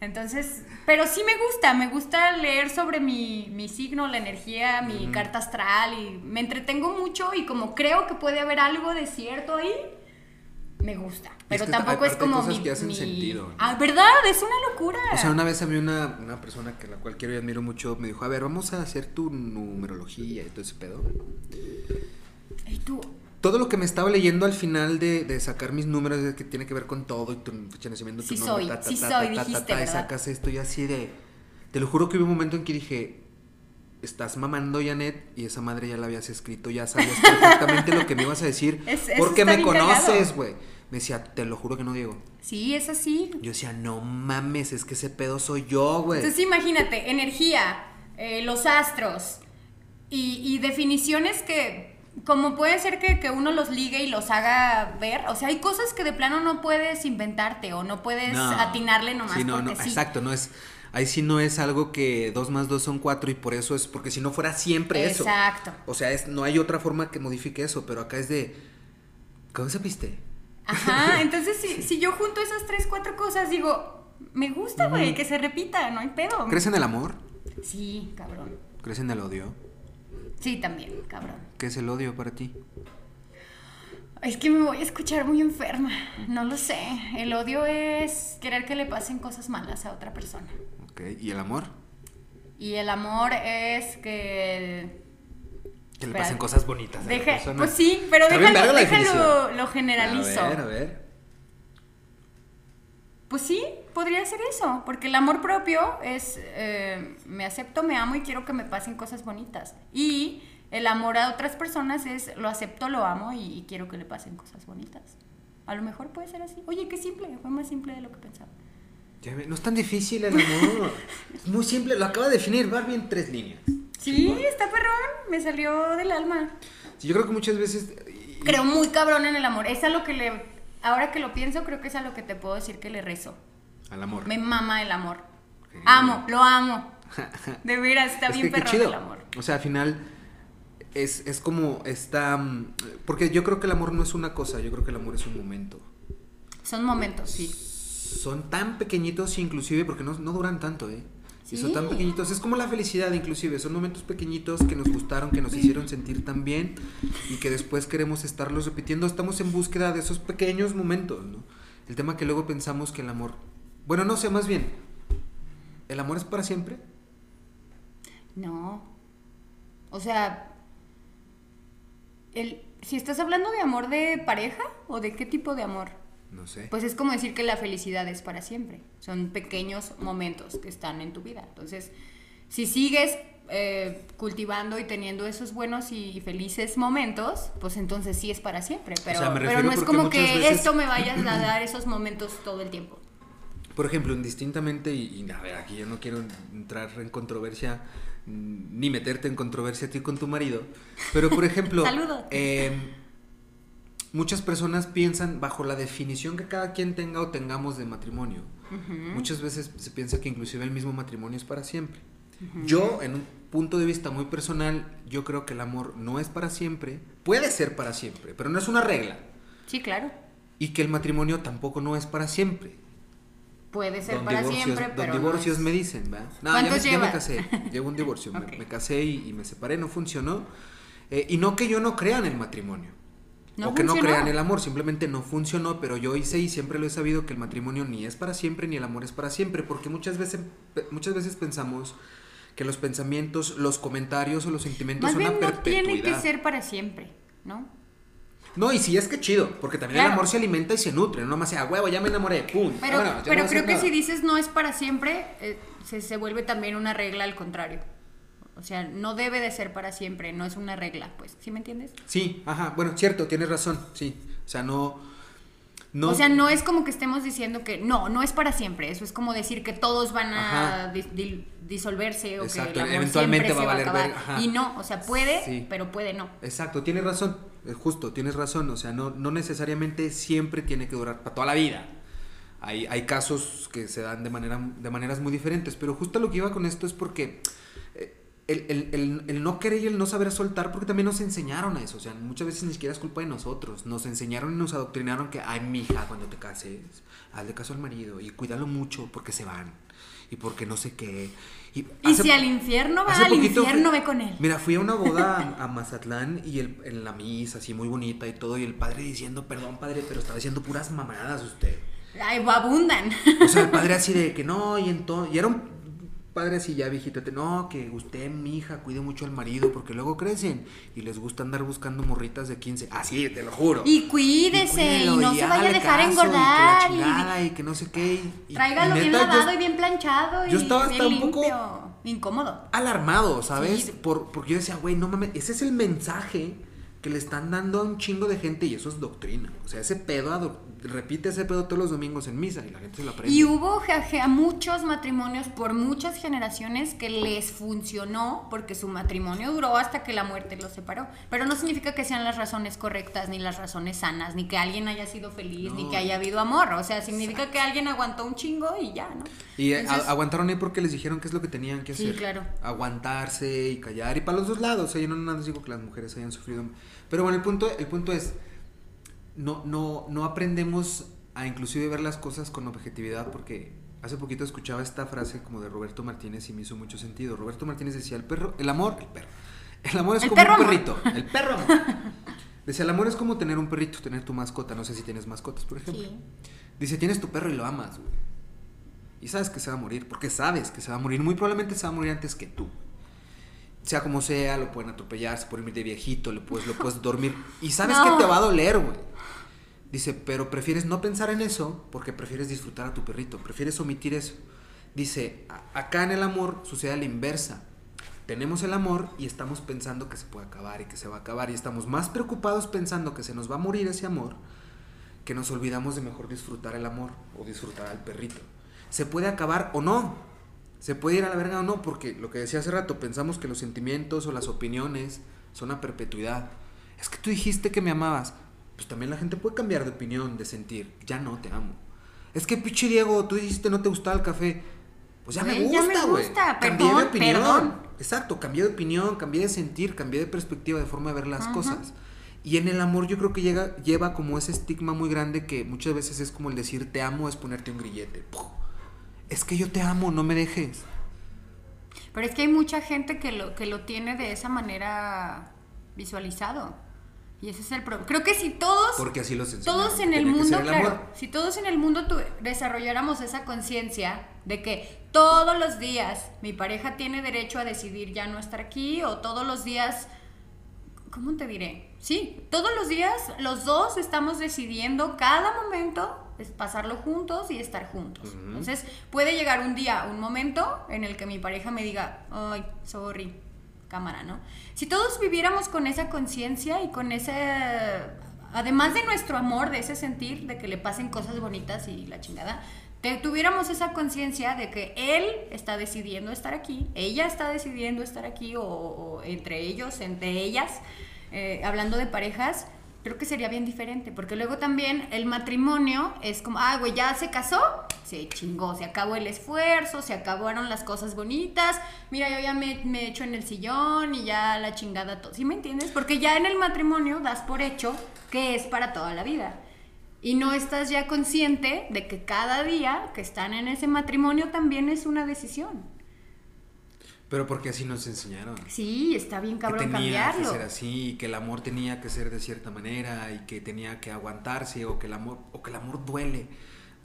[SPEAKER 2] Entonces, pero sí me gusta, me gusta leer sobre mi, mi signo, la energía, mi carta astral y me entretengo mucho y como creo que puede haber algo de cierto ahí, me gusta. Pero
[SPEAKER 1] que
[SPEAKER 2] tampoco es como
[SPEAKER 1] cosas
[SPEAKER 2] mi,
[SPEAKER 1] que hacen
[SPEAKER 2] mi-
[SPEAKER 1] sentido, ¿no?
[SPEAKER 2] Ah, ¿verdad? Es una locura.
[SPEAKER 1] O sea, una vez a mí una, una persona que la cual quiero y admiro mucho me dijo, a ver, vamos a hacer tu numerología y todo ese pedo.
[SPEAKER 2] ¿Y tú?
[SPEAKER 1] Todo lo que me estaba leyendo al final de, de sacar mis números es que tiene que ver con todo y tu fecha de nacimiento, tu
[SPEAKER 2] Sí
[SPEAKER 1] nombre,
[SPEAKER 2] soy,
[SPEAKER 1] ta, ta,
[SPEAKER 2] sí
[SPEAKER 1] ta,
[SPEAKER 2] soy, dijiste,
[SPEAKER 1] y sacas esto y así de... Te lo juro que hubo un momento en que dije, estás mamando, Janet, y esa madre ya la habías escrito, ya sabías perfectamente lo que me ibas a decir,
[SPEAKER 2] Es-
[SPEAKER 1] porque me conoces, güey. Me decía, te lo juro que no, Diego.
[SPEAKER 2] Sí, es así.
[SPEAKER 1] Yo decía, no mames, es que ese pedo soy yo, güey.
[SPEAKER 2] Entonces imagínate, energía, eh, los astros y, y definiciones que como puede ser que, que uno los ligue y los haga ver, o sea, hay cosas que de plano no puedes inventarte o no puedes
[SPEAKER 1] No.
[SPEAKER 2] atinarle nomás
[SPEAKER 1] Sí, no,
[SPEAKER 2] porque
[SPEAKER 1] no,
[SPEAKER 2] sí.
[SPEAKER 1] exacto, no es. Ahí sí no es algo que dos más dos son cuatro y por eso es, porque si no fuera siempre eso.
[SPEAKER 2] Exacto.
[SPEAKER 1] O sea, es, no hay otra forma que modifique eso, pero acá es de. ¿Cómo supiste?
[SPEAKER 2] Ajá, entonces si, si yo junto esas tres, cuatro cosas, digo, me gusta, güey, que se repita, no hay pedo.
[SPEAKER 1] ¿Crees en el amor?
[SPEAKER 2] Sí, cabrón.
[SPEAKER 1] ¿Crees en el odio?
[SPEAKER 2] Sí, también, cabrón.
[SPEAKER 1] ¿Qué es el odio para ti?
[SPEAKER 2] Es que me voy a escuchar muy enferma, no lo sé. El odio es querer que le pasen cosas malas a otra persona.
[SPEAKER 1] ¿Y el amor?
[SPEAKER 2] Y el amor es que...
[SPEAKER 1] Que le
[SPEAKER 2] Espera.
[SPEAKER 1] pasen cosas bonitas a la
[SPEAKER 2] Deja,
[SPEAKER 1] persona.
[SPEAKER 2] pues sí, pero déjalo, déjalo, lo generalizo.
[SPEAKER 1] A ver, a ver.
[SPEAKER 2] Pues sí, podría ser eso, porque el amor propio es, eh, me acepto, me amo y quiero que me pasen cosas bonitas. Y el amor a otras personas es, lo acepto, lo amo y, y quiero que le pasen cosas bonitas. A lo mejor puede ser así. Oye, qué simple, fue más simple de lo que pensaba.
[SPEAKER 1] Ya ve, no es tan difícil el amor. es muy simple, lo acaba de definir Barbie en tres líneas.
[SPEAKER 2] Sí, está perrón, me salió del alma.
[SPEAKER 1] Sí, yo creo que muchas veces. y-
[SPEAKER 2] Creo muy cabrón en el amor. Es a lo que le, ahora que lo pienso, creo que es a lo que te puedo decir que le rezo.
[SPEAKER 1] Al amor.
[SPEAKER 2] Me mama el amor. Amo, lo amo. De veras, está
[SPEAKER 1] Es
[SPEAKER 2] bien
[SPEAKER 1] que
[SPEAKER 2] perrón el amor.
[SPEAKER 1] O sea, al final es, es como está... mm, Porque yo creo que el amor no es una cosa, yo creo que el amor es un momento.
[SPEAKER 2] Son momentos, sí.
[SPEAKER 1] Son tan pequeñitos inclusive, porque no, no duran tanto, ¿eh? Y son tan pequeñitos, es como la felicidad inclusive, son momentos pequeñitos que nos gustaron, que nos hicieron sentir tan bien y que después queremos estarlos repitiendo, estamos en búsqueda de esos pequeños momentos, ¿no? El tema que luego pensamos que el amor, bueno, no sé, más bien, ¿el amor es para siempre?
[SPEAKER 2] No. O sea, el, si estás hablando de amor de pareja o de qué tipo de amor,
[SPEAKER 1] No sé.
[SPEAKER 2] pues es como decir que la felicidad es para siempre. Son pequeños momentos que están en tu vida. Entonces, si sigues eh, cultivando y teniendo esos buenos y felices momentos, pues entonces sí es para siempre. Pero,
[SPEAKER 1] sea, me
[SPEAKER 2] pero no es como que
[SPEAKER 1] veces-
[SPEAKER 2] esto me vaya a dar esos momentos todo el tiempo.
[SPEAKER 1] Por ejemplo, indistintamente, y, y, a ver, aquí yo no quiero entrar en controversia, ni meterte en controversia a ti con tu marido, pero por ejemplo, eh, muchas personas piensan bajo la definición que cada quien tenga o tengamos de matrimonio. Muchas veces se piensa que inclusive el mismo matrimonio es para siempre. Yo, en un punto de vista muy personal, yo creo que el amor no es para siempre, puede ser para siempre, pero no es una regla.
[SPEAKER 2] Sí, claro.
[SPEAKER 1] Y que el matrimonio tampoco no es para siempre.
[SPEAKER 2] puede ser
[SPEAKER 1] Don
[SPEAKER 2] para siempre,
[SPEAKER 1] don
[SPEAKER 2] pero no
[SPEAKER 1] divorcios
[SPEAKER 2] es-
[SPEAKER 1] me dicen, ¿verdad? No, ya me, casé, llevo un divorcio, me- casé y, y me separé, no funcionó. Eh, y no que yo no crea en el matrimonio.
[SPEAKER 2] No
[SPEAKER 1] o que no
[SPEAKER 2] funcionó.
[SPEAKER 1] crea en el amor, simplemente no funcionó, pero yo hice y siempre lo he sabido que el matrimonio ni es para siempre ni el amor es para siempre, porque muchas veces, muchas veces pensamos que los pensamientos, los comentarios o los sentimientos
[SPEAKER 2] Más
[SPEAKER 1] son
[SPEAKER 2] bien
[SPEAKER 1] a
[SPEAKER 2] no
[SPEAKER 1] perpetuidad.
[SPEAKER 2] tiene que ser para siempre, ¿no?
[SPEAKER 1] No, y sí es que chido, porque también el
[SPEAKER 2] Claro.
[SPEAKER 1] amor se alimenta y se nutre, no más sea, huevo, ya me enamoré, pum.
[SPEAKER 2] Pero,
[SPEAKER 1] vámonos, ya no
[SPEAKER 2] pero
[SPEAKER 1] hacer
[SPEAKER 2] creo que
[SPEAKER 1] nada".
[SPEAKER 2] si dices no es para siempre, eh, se, se vuelve también una regla al contrario. O sea, no debe de ser para siempre, no es una regla, pues, ¿sí me entiendes?
[SPEAKER 1] Sí, ajá, bueno, cierto, tienes razón, sí. O sea, no. no
[SPEAKER 2] O sea, no es como que estemos diciendo que no, no es para siempre. Eso es como decir que todos van a disolverse o
[SPEAKER 1] Exacto,
[SPEAKER 2] que el amor
[SPEAKER 1] eventualmente va a
[SPEAKER 2] se va a
[SPEAKER 1] valer
[SPEAKER 2] acabar.
[SPEAKER 1] ver- ajá.
[SPEAKER 2] Y no, o sea, puede,
[SPEAKER 1] Sí.
[SPEAKER 2] pero puede no.
[SPEAKER 1] Exacto, tienes razón, es justo, tienes razón. O sea, no, no necesariamente siempre tiene que durar para toda la vida. Hay, hay casos que se dan de, manera, de maneras muy diferentes, pero justo lo que iba con esto es porque eh, el, el- el- el no querer y el no saber soltar, porque también nos enseñaron a eso. O sea, muchas veces ni siquiera es culpa de nosotros. Nos enseñaron y nos adoctrinaron que, ay, mija, cuando te cases, hazle caso al marido y cuídalo mucho porque se van y porque no sé qué. Y,
[SPEAKER 2] Y
[SPEAKER 1] hace-
[SPEAKER 2] si al infierno va, al infierno
[SPEAKER 1] fui-
[SPEAKER 2] ve con él.
[SPEAKER 1] Mira, fui a una boda a, a Mazatlán y el, en la misa, así muy bonita y todo, y el padre diciendo, perdón, padre, pero estaba diciendo puras mamadas usted.
[SPEAKER 2] Ay, abundan.
[SPEAKER 1] O sea, el padre así de que no, y entonces, y era un padre así ya viejito, no, que usted, mi hija, cuide mucho al marido, porque luego crecen y les gusta andar buscando morritas de 15. Así, te lo juro.
[SPEAKER 2] Y cuídese, y,
[SPEAKER 1] cuídelo,
[SPEAKER 2] no se vaya a dejar
[SPEAKER 1] caso,
[SPEAKER 2] engordar.
[SPEAKER 1] Y que
[SPEAKER 2] Y,
[SPEAKER 1] la chingada, y que no sé qué. y- y-
[SPEAKER 2] tráigalo
[SPEAKER 1] y
[SPEAKER 2] bien
[SPEAKER 1] yo
[SPEAKER 2] lavado y bien planchado.
[SPEAKER 1] yo
[SPEAKER 2] y
[SPEAKER 1] estaba hasta un poco-.
[SPEAKER 2] Incómodo.
[SPEAKER 1] alarmado, ¿sabes?
[SPEAKER 2] Sí.
[SPEAKER 1] Por, porque yo decía, güey, no mames, ese es el mensaje que le están dando a un chingo de gente y eso es doctrina. O sea, ese pedo, ado- repite ese pedo todos los domingos en misa y la gente se lo aprende.
[SPEAKER 2] Y hubo ja- muchos matrimonios por muchas generaciones que les funcionó porque su matrimonio duró hasta que la muerte los separó. Pero no significa que sean las razones correctas, ni las razones sanas, ni que alguien haya sido feliz, ni que haya habido amor. O sea, significa que alguien aguantó un chingo y ya, ¿no?
[SPEAKER 1] Y eh,
[SPEAKER 2] Entonces-
[SPEAKER 1] a- aguantaron ahí porque les dijeron qué es lo que tenían que
[SPEAKER 2] Sí,
[SPEAKER 1] hacer.
[SPEAKER 2] claro.
[SPEAKER 1] Aguantarse y callar. Y para los dos lados. O sea, yo no nada digo que las mujeres hayan sufrido. Pero bueno, el punto, el punto es. No, no, no aprendemos a inclusive ver las cosas con objetividad. Porque hace poquito escuchaba esta frase como de Roberto Martínez y me hizo mucho sentido. Roberto Martínez decía, el perro, el amor, el perro. El amor es
[SPEAKER 2] El
[SPEAKER 1] como
[SPEAKER 2] perro
[SPEAKER 1] un
[SPEAKER 2] amor.
[SPEAKER 1] perrito. El perro amor. Decía, el amor es como tener un perrito, tener tu mascota. No sé si tienes mascotas, por ejemplo.
[SPEAKER 2] Sí.
[SPEAKER 1] Dice, tienes tu perro y lo amas, güey. Y sabes que se va a morir, porque sabes que se va a morir. Muy probablemente se va a morir antes que tú. Sea como sea, lo pueden atropellar, se puede morir de viejito, lo puedes, lo puedes dormir. Y sabes
[SPEAKER 2] No.
[SPEAKER 1] que te va a doler, güey. Dice, pero prefieres no pensar en eso porque prefieres disfrutar a tu perrito, prefieres omitir eso. Dice, "A- acá en el amor sucede la inversa. Tenemos el amor y estamos pensando que se puede acabar y que se va a acabar y estamos más preocupados pensando que se nos va a morir ese amor que nos olvidamos de mejor disfrutar el amor o disfrutar al perrito. Se puede acabar o no. Se puede ir a la verga o no, porque lo que decía hace rato, pensamos que los sentimientos o las opiniones son a perpetuidad. Es que tú dijiste que me amabas. Pues también la gente puede cambiar de opinión, de sentir. Ya no te amo. Es que pinche Diego, tú dijiste no te gustaba el café. Pues ya me
[SPEAKER 2] Güey, ya me
[SPEAKER 1] gusta, güey. Cambié de opinión.
[SPEAKER 2] perdón.
[SPEAKER 1] Exacto, cambié de opinión, cambié de sentir, cambié de perspectiva, de forma de ver las cosas. Y en el amor yo creo que llega, lleva como ese estigma muy grande que muchas veces es como el decir te amo es ponerte un grillete. ¡Puf! Es que yo te amo, no me dejes.
[SPEAKER 2] Pero es que hay mucha gente que lo, que lo tiene de esa manera visualizado. Y ese es el problema. Creo que si todos,
[SPEAKER 1] Porque así los
[SPEAKER 2] todos en el mundo,
[SPEAKER 1] el
[SPEAKER 2] claro, si todos en el mundo tu- desarrolláramos esa conciencia de que todos los días mi pareja tiene derecho a decidir ya no estar aquí o todos los días, ¿cómo te diré? Sí, todos los días los dos estamos decidiendo cada momento es pasarlo juntos y estar juntos. Entonces puede llegar un día, un momento en el que mi pareja me diga, ay, sorry, cámara, ¿no? Si todos viviéramos con esa conciencia y con ese, además de nuestro amor, de ese sentir, de que le pasen cosas bonitas y la chingada, te- tuviéramos esa conciencia de que él está decidiendo estar aquí, ella está decidiendo estar aquí, o, entre ellos, entre ellas, eh, hablando de parejas, creo que sería bien diferente, porque luego también el matrimonio es como, ah, güey, ya se casó, se chingó, se acabó el esfuerzo, se acabaron las cosas bonitas, mira, yo ya me, me echo en el sillón y ya la chingada todo, ¿sí me entiendes? Porque ya en el matrimonio das por hecho que es para toda la vida. Y no estás ya consciente de que cada día que están en ese matrimonio también es una decisión.
[SPEAKER 1] Pero porque así nos enseñaron.
[SPEAKER 2] Sí, está bien
[SPEAKER 1] que
[SPEAKER 2] cabrón
[SPEAKER 1] tenía
[SPEAKER 2] cambiarlo.
[SPEAKER 1] que ser así, y que el amor tenía que ser de cierta manera y que tenía que aguantarse o que el amor o que el amor duele.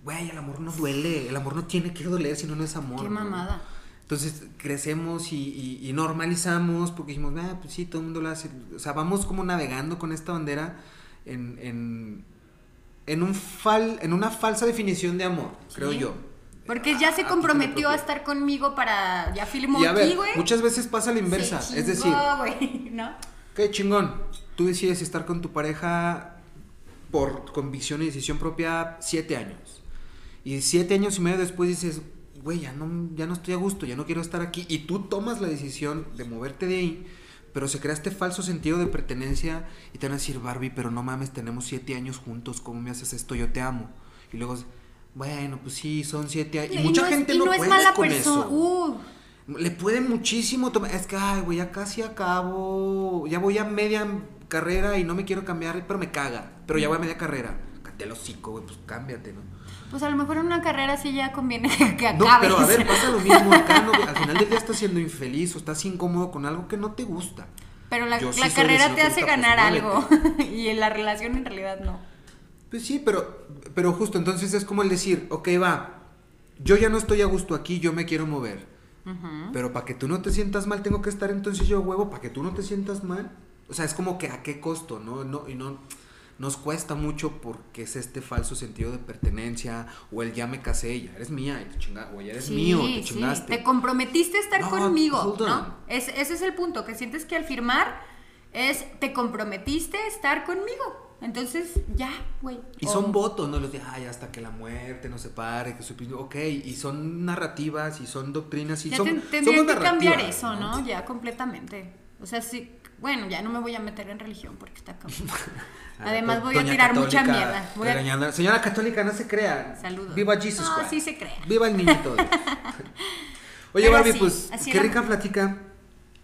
[SPEAKER 1] Güey, el amor no duele, el amor no tiene que doler si no no es amor.
[SPEAKER 2] Qué
[SPEAKER 1] ¿no?
[SPEAKER 2] mamada.
[SPEAKER 1] Entonces crecemos y, y- y normalizamos porque dijimos, ah, pues sí, todo el mundo lo hace. O sea, vamos como navegando con esta bandera en, en, en, un fal, en una falsa definición de amor, creo yo.
[SPEAKER 2] Porque ya se
[SPEAKER 1] Ah,
[SPEAKER 2] comprometió a estar conmigo para. Ya filmó
[SPEAKER 1] Y a ver,
[SPEAKER 2] aquí, güey.
[SPEAKER 1] muchas veces pasa la inversa.
[SPEAKER 2] Se
[SPEAKER 1] es decir,
[SPEAKER 2] güey, ¿no?
[SPEAKER 1] qué chingón. Tú decides estar con tu pareja por convicción y decisión propia siete años. Y siete años y medio después dices, güey, ya no, ya no estoy a gusto, ya no quiero estar aquí. Y tú tomas la decisión de moverte de ahí, pero se crea este falso sentido de pertenencia y te van a decir, Barbie, pero no mames, tenemos siete años juntos, ¿cómo me haces esto? Yo te amo. Y luego, bueno, pues sí, son siete años. Y, mucha
[SPEAKER 2] no es-
[SPEAKER 1] gente
[SPEAKER 2] y
[SPEAKER 1] no,
[SPEAKER 2] no es
[SPEAKER 1] puede
[SPEAKER 2] mala
[SPEAKER 1] con
[SPEAKER 2] persona.
[SPEAKER 1] eso.
[SPEAKER 2] Uh,
[SPEAKER 1] Le puede muchísimo tomar. Es que, ay, güey, ya casi acabo. Ya voy a media carrera y no me quiero cambiar, pero me caga. Pero ya voy a media carrera. Cállate el hocico, güey, pues cámbiate, ¿no?
[SPEAKER 2] pues a lo mejor en una carrera sí ya conviene que acabes.
[SPEAKER 1] No, pero a ver, pasa lo mismo acá, ¿no? Al final del día estás siendo infeliz o estás incómodo con algo que no te gusta.
[SPEAKER 2] Pero la,
[SPEAKER 1] sí
[SPEAKER 2] carrera te hace
[SPEAKER 1] gusta,
[SPEAKER 2] ganar
[SPEAKER 1] pues,
[SPEAKER 2] algo. y en la relación en realidad no.
[SPEAKER 1] Pues sí, pero, pero justo entonces es como el decir, ok, va, yo ya no estoy a gusto aquí, yo me quiero mover. Pero para que tú no te sientas mal, tengo que estar entonces yo huevo, para que tú no te sientas mal. O sea, es como que a qué costo, ¿no? no y no nos cuesta mucho porque es este falso sentido de pertenencia o el ya me casé, ya eres mía, y te chinga- o ya eres
[SPEAKER 2] Sí,
[SPEAKER 1] mío, te
[SPEAKER 2] sí,
[SPEAKER 1] chingaste.
[SPEAKER 2] Te comprometiste a estar
[SPEAKER 1] No,
[SPEAKER 2] conmigo. ¿no? Es- ese es el punto, que sientes que al firmar es te comprometiste a estar conmigo. Entonces, ya, güey.
[SPEAKER 1] Y son votos, ¿no? Los de, ay, hasta que la muerte nos separe, que su Ok, y son narrativas y son doctrinas y
[SPEAKER 2] Ya
[SPEAKER 1] son.
[SPEAKER 2] ten- tendrían que cambiar eso, ¿no? Ya completamente. O sea, sí. Bueno, ya no me voy a meter en religión porque está cabrón. Además voy a tirar mucha mierda. Voy a-
[SPEAKER 1] regañando. Señora católica, no se crea.
[SPEAKER 2] Saludos.
[SPEAKER 1] Viva Jesus
[SPEAKER 2] No, sí se crea.
[SPEAKER 1] Viva el niñito. Oye,
[SPEAKER 2] Pero
[SPEAKER 1] Barbie,
[SPEAKER 2] así,
[SPEAKER 1] pues,
[SPEAKER 2] así
[SPEAKER 1] qué
[SPEAKER 2] era.
[SPEAKER 1] rica plática.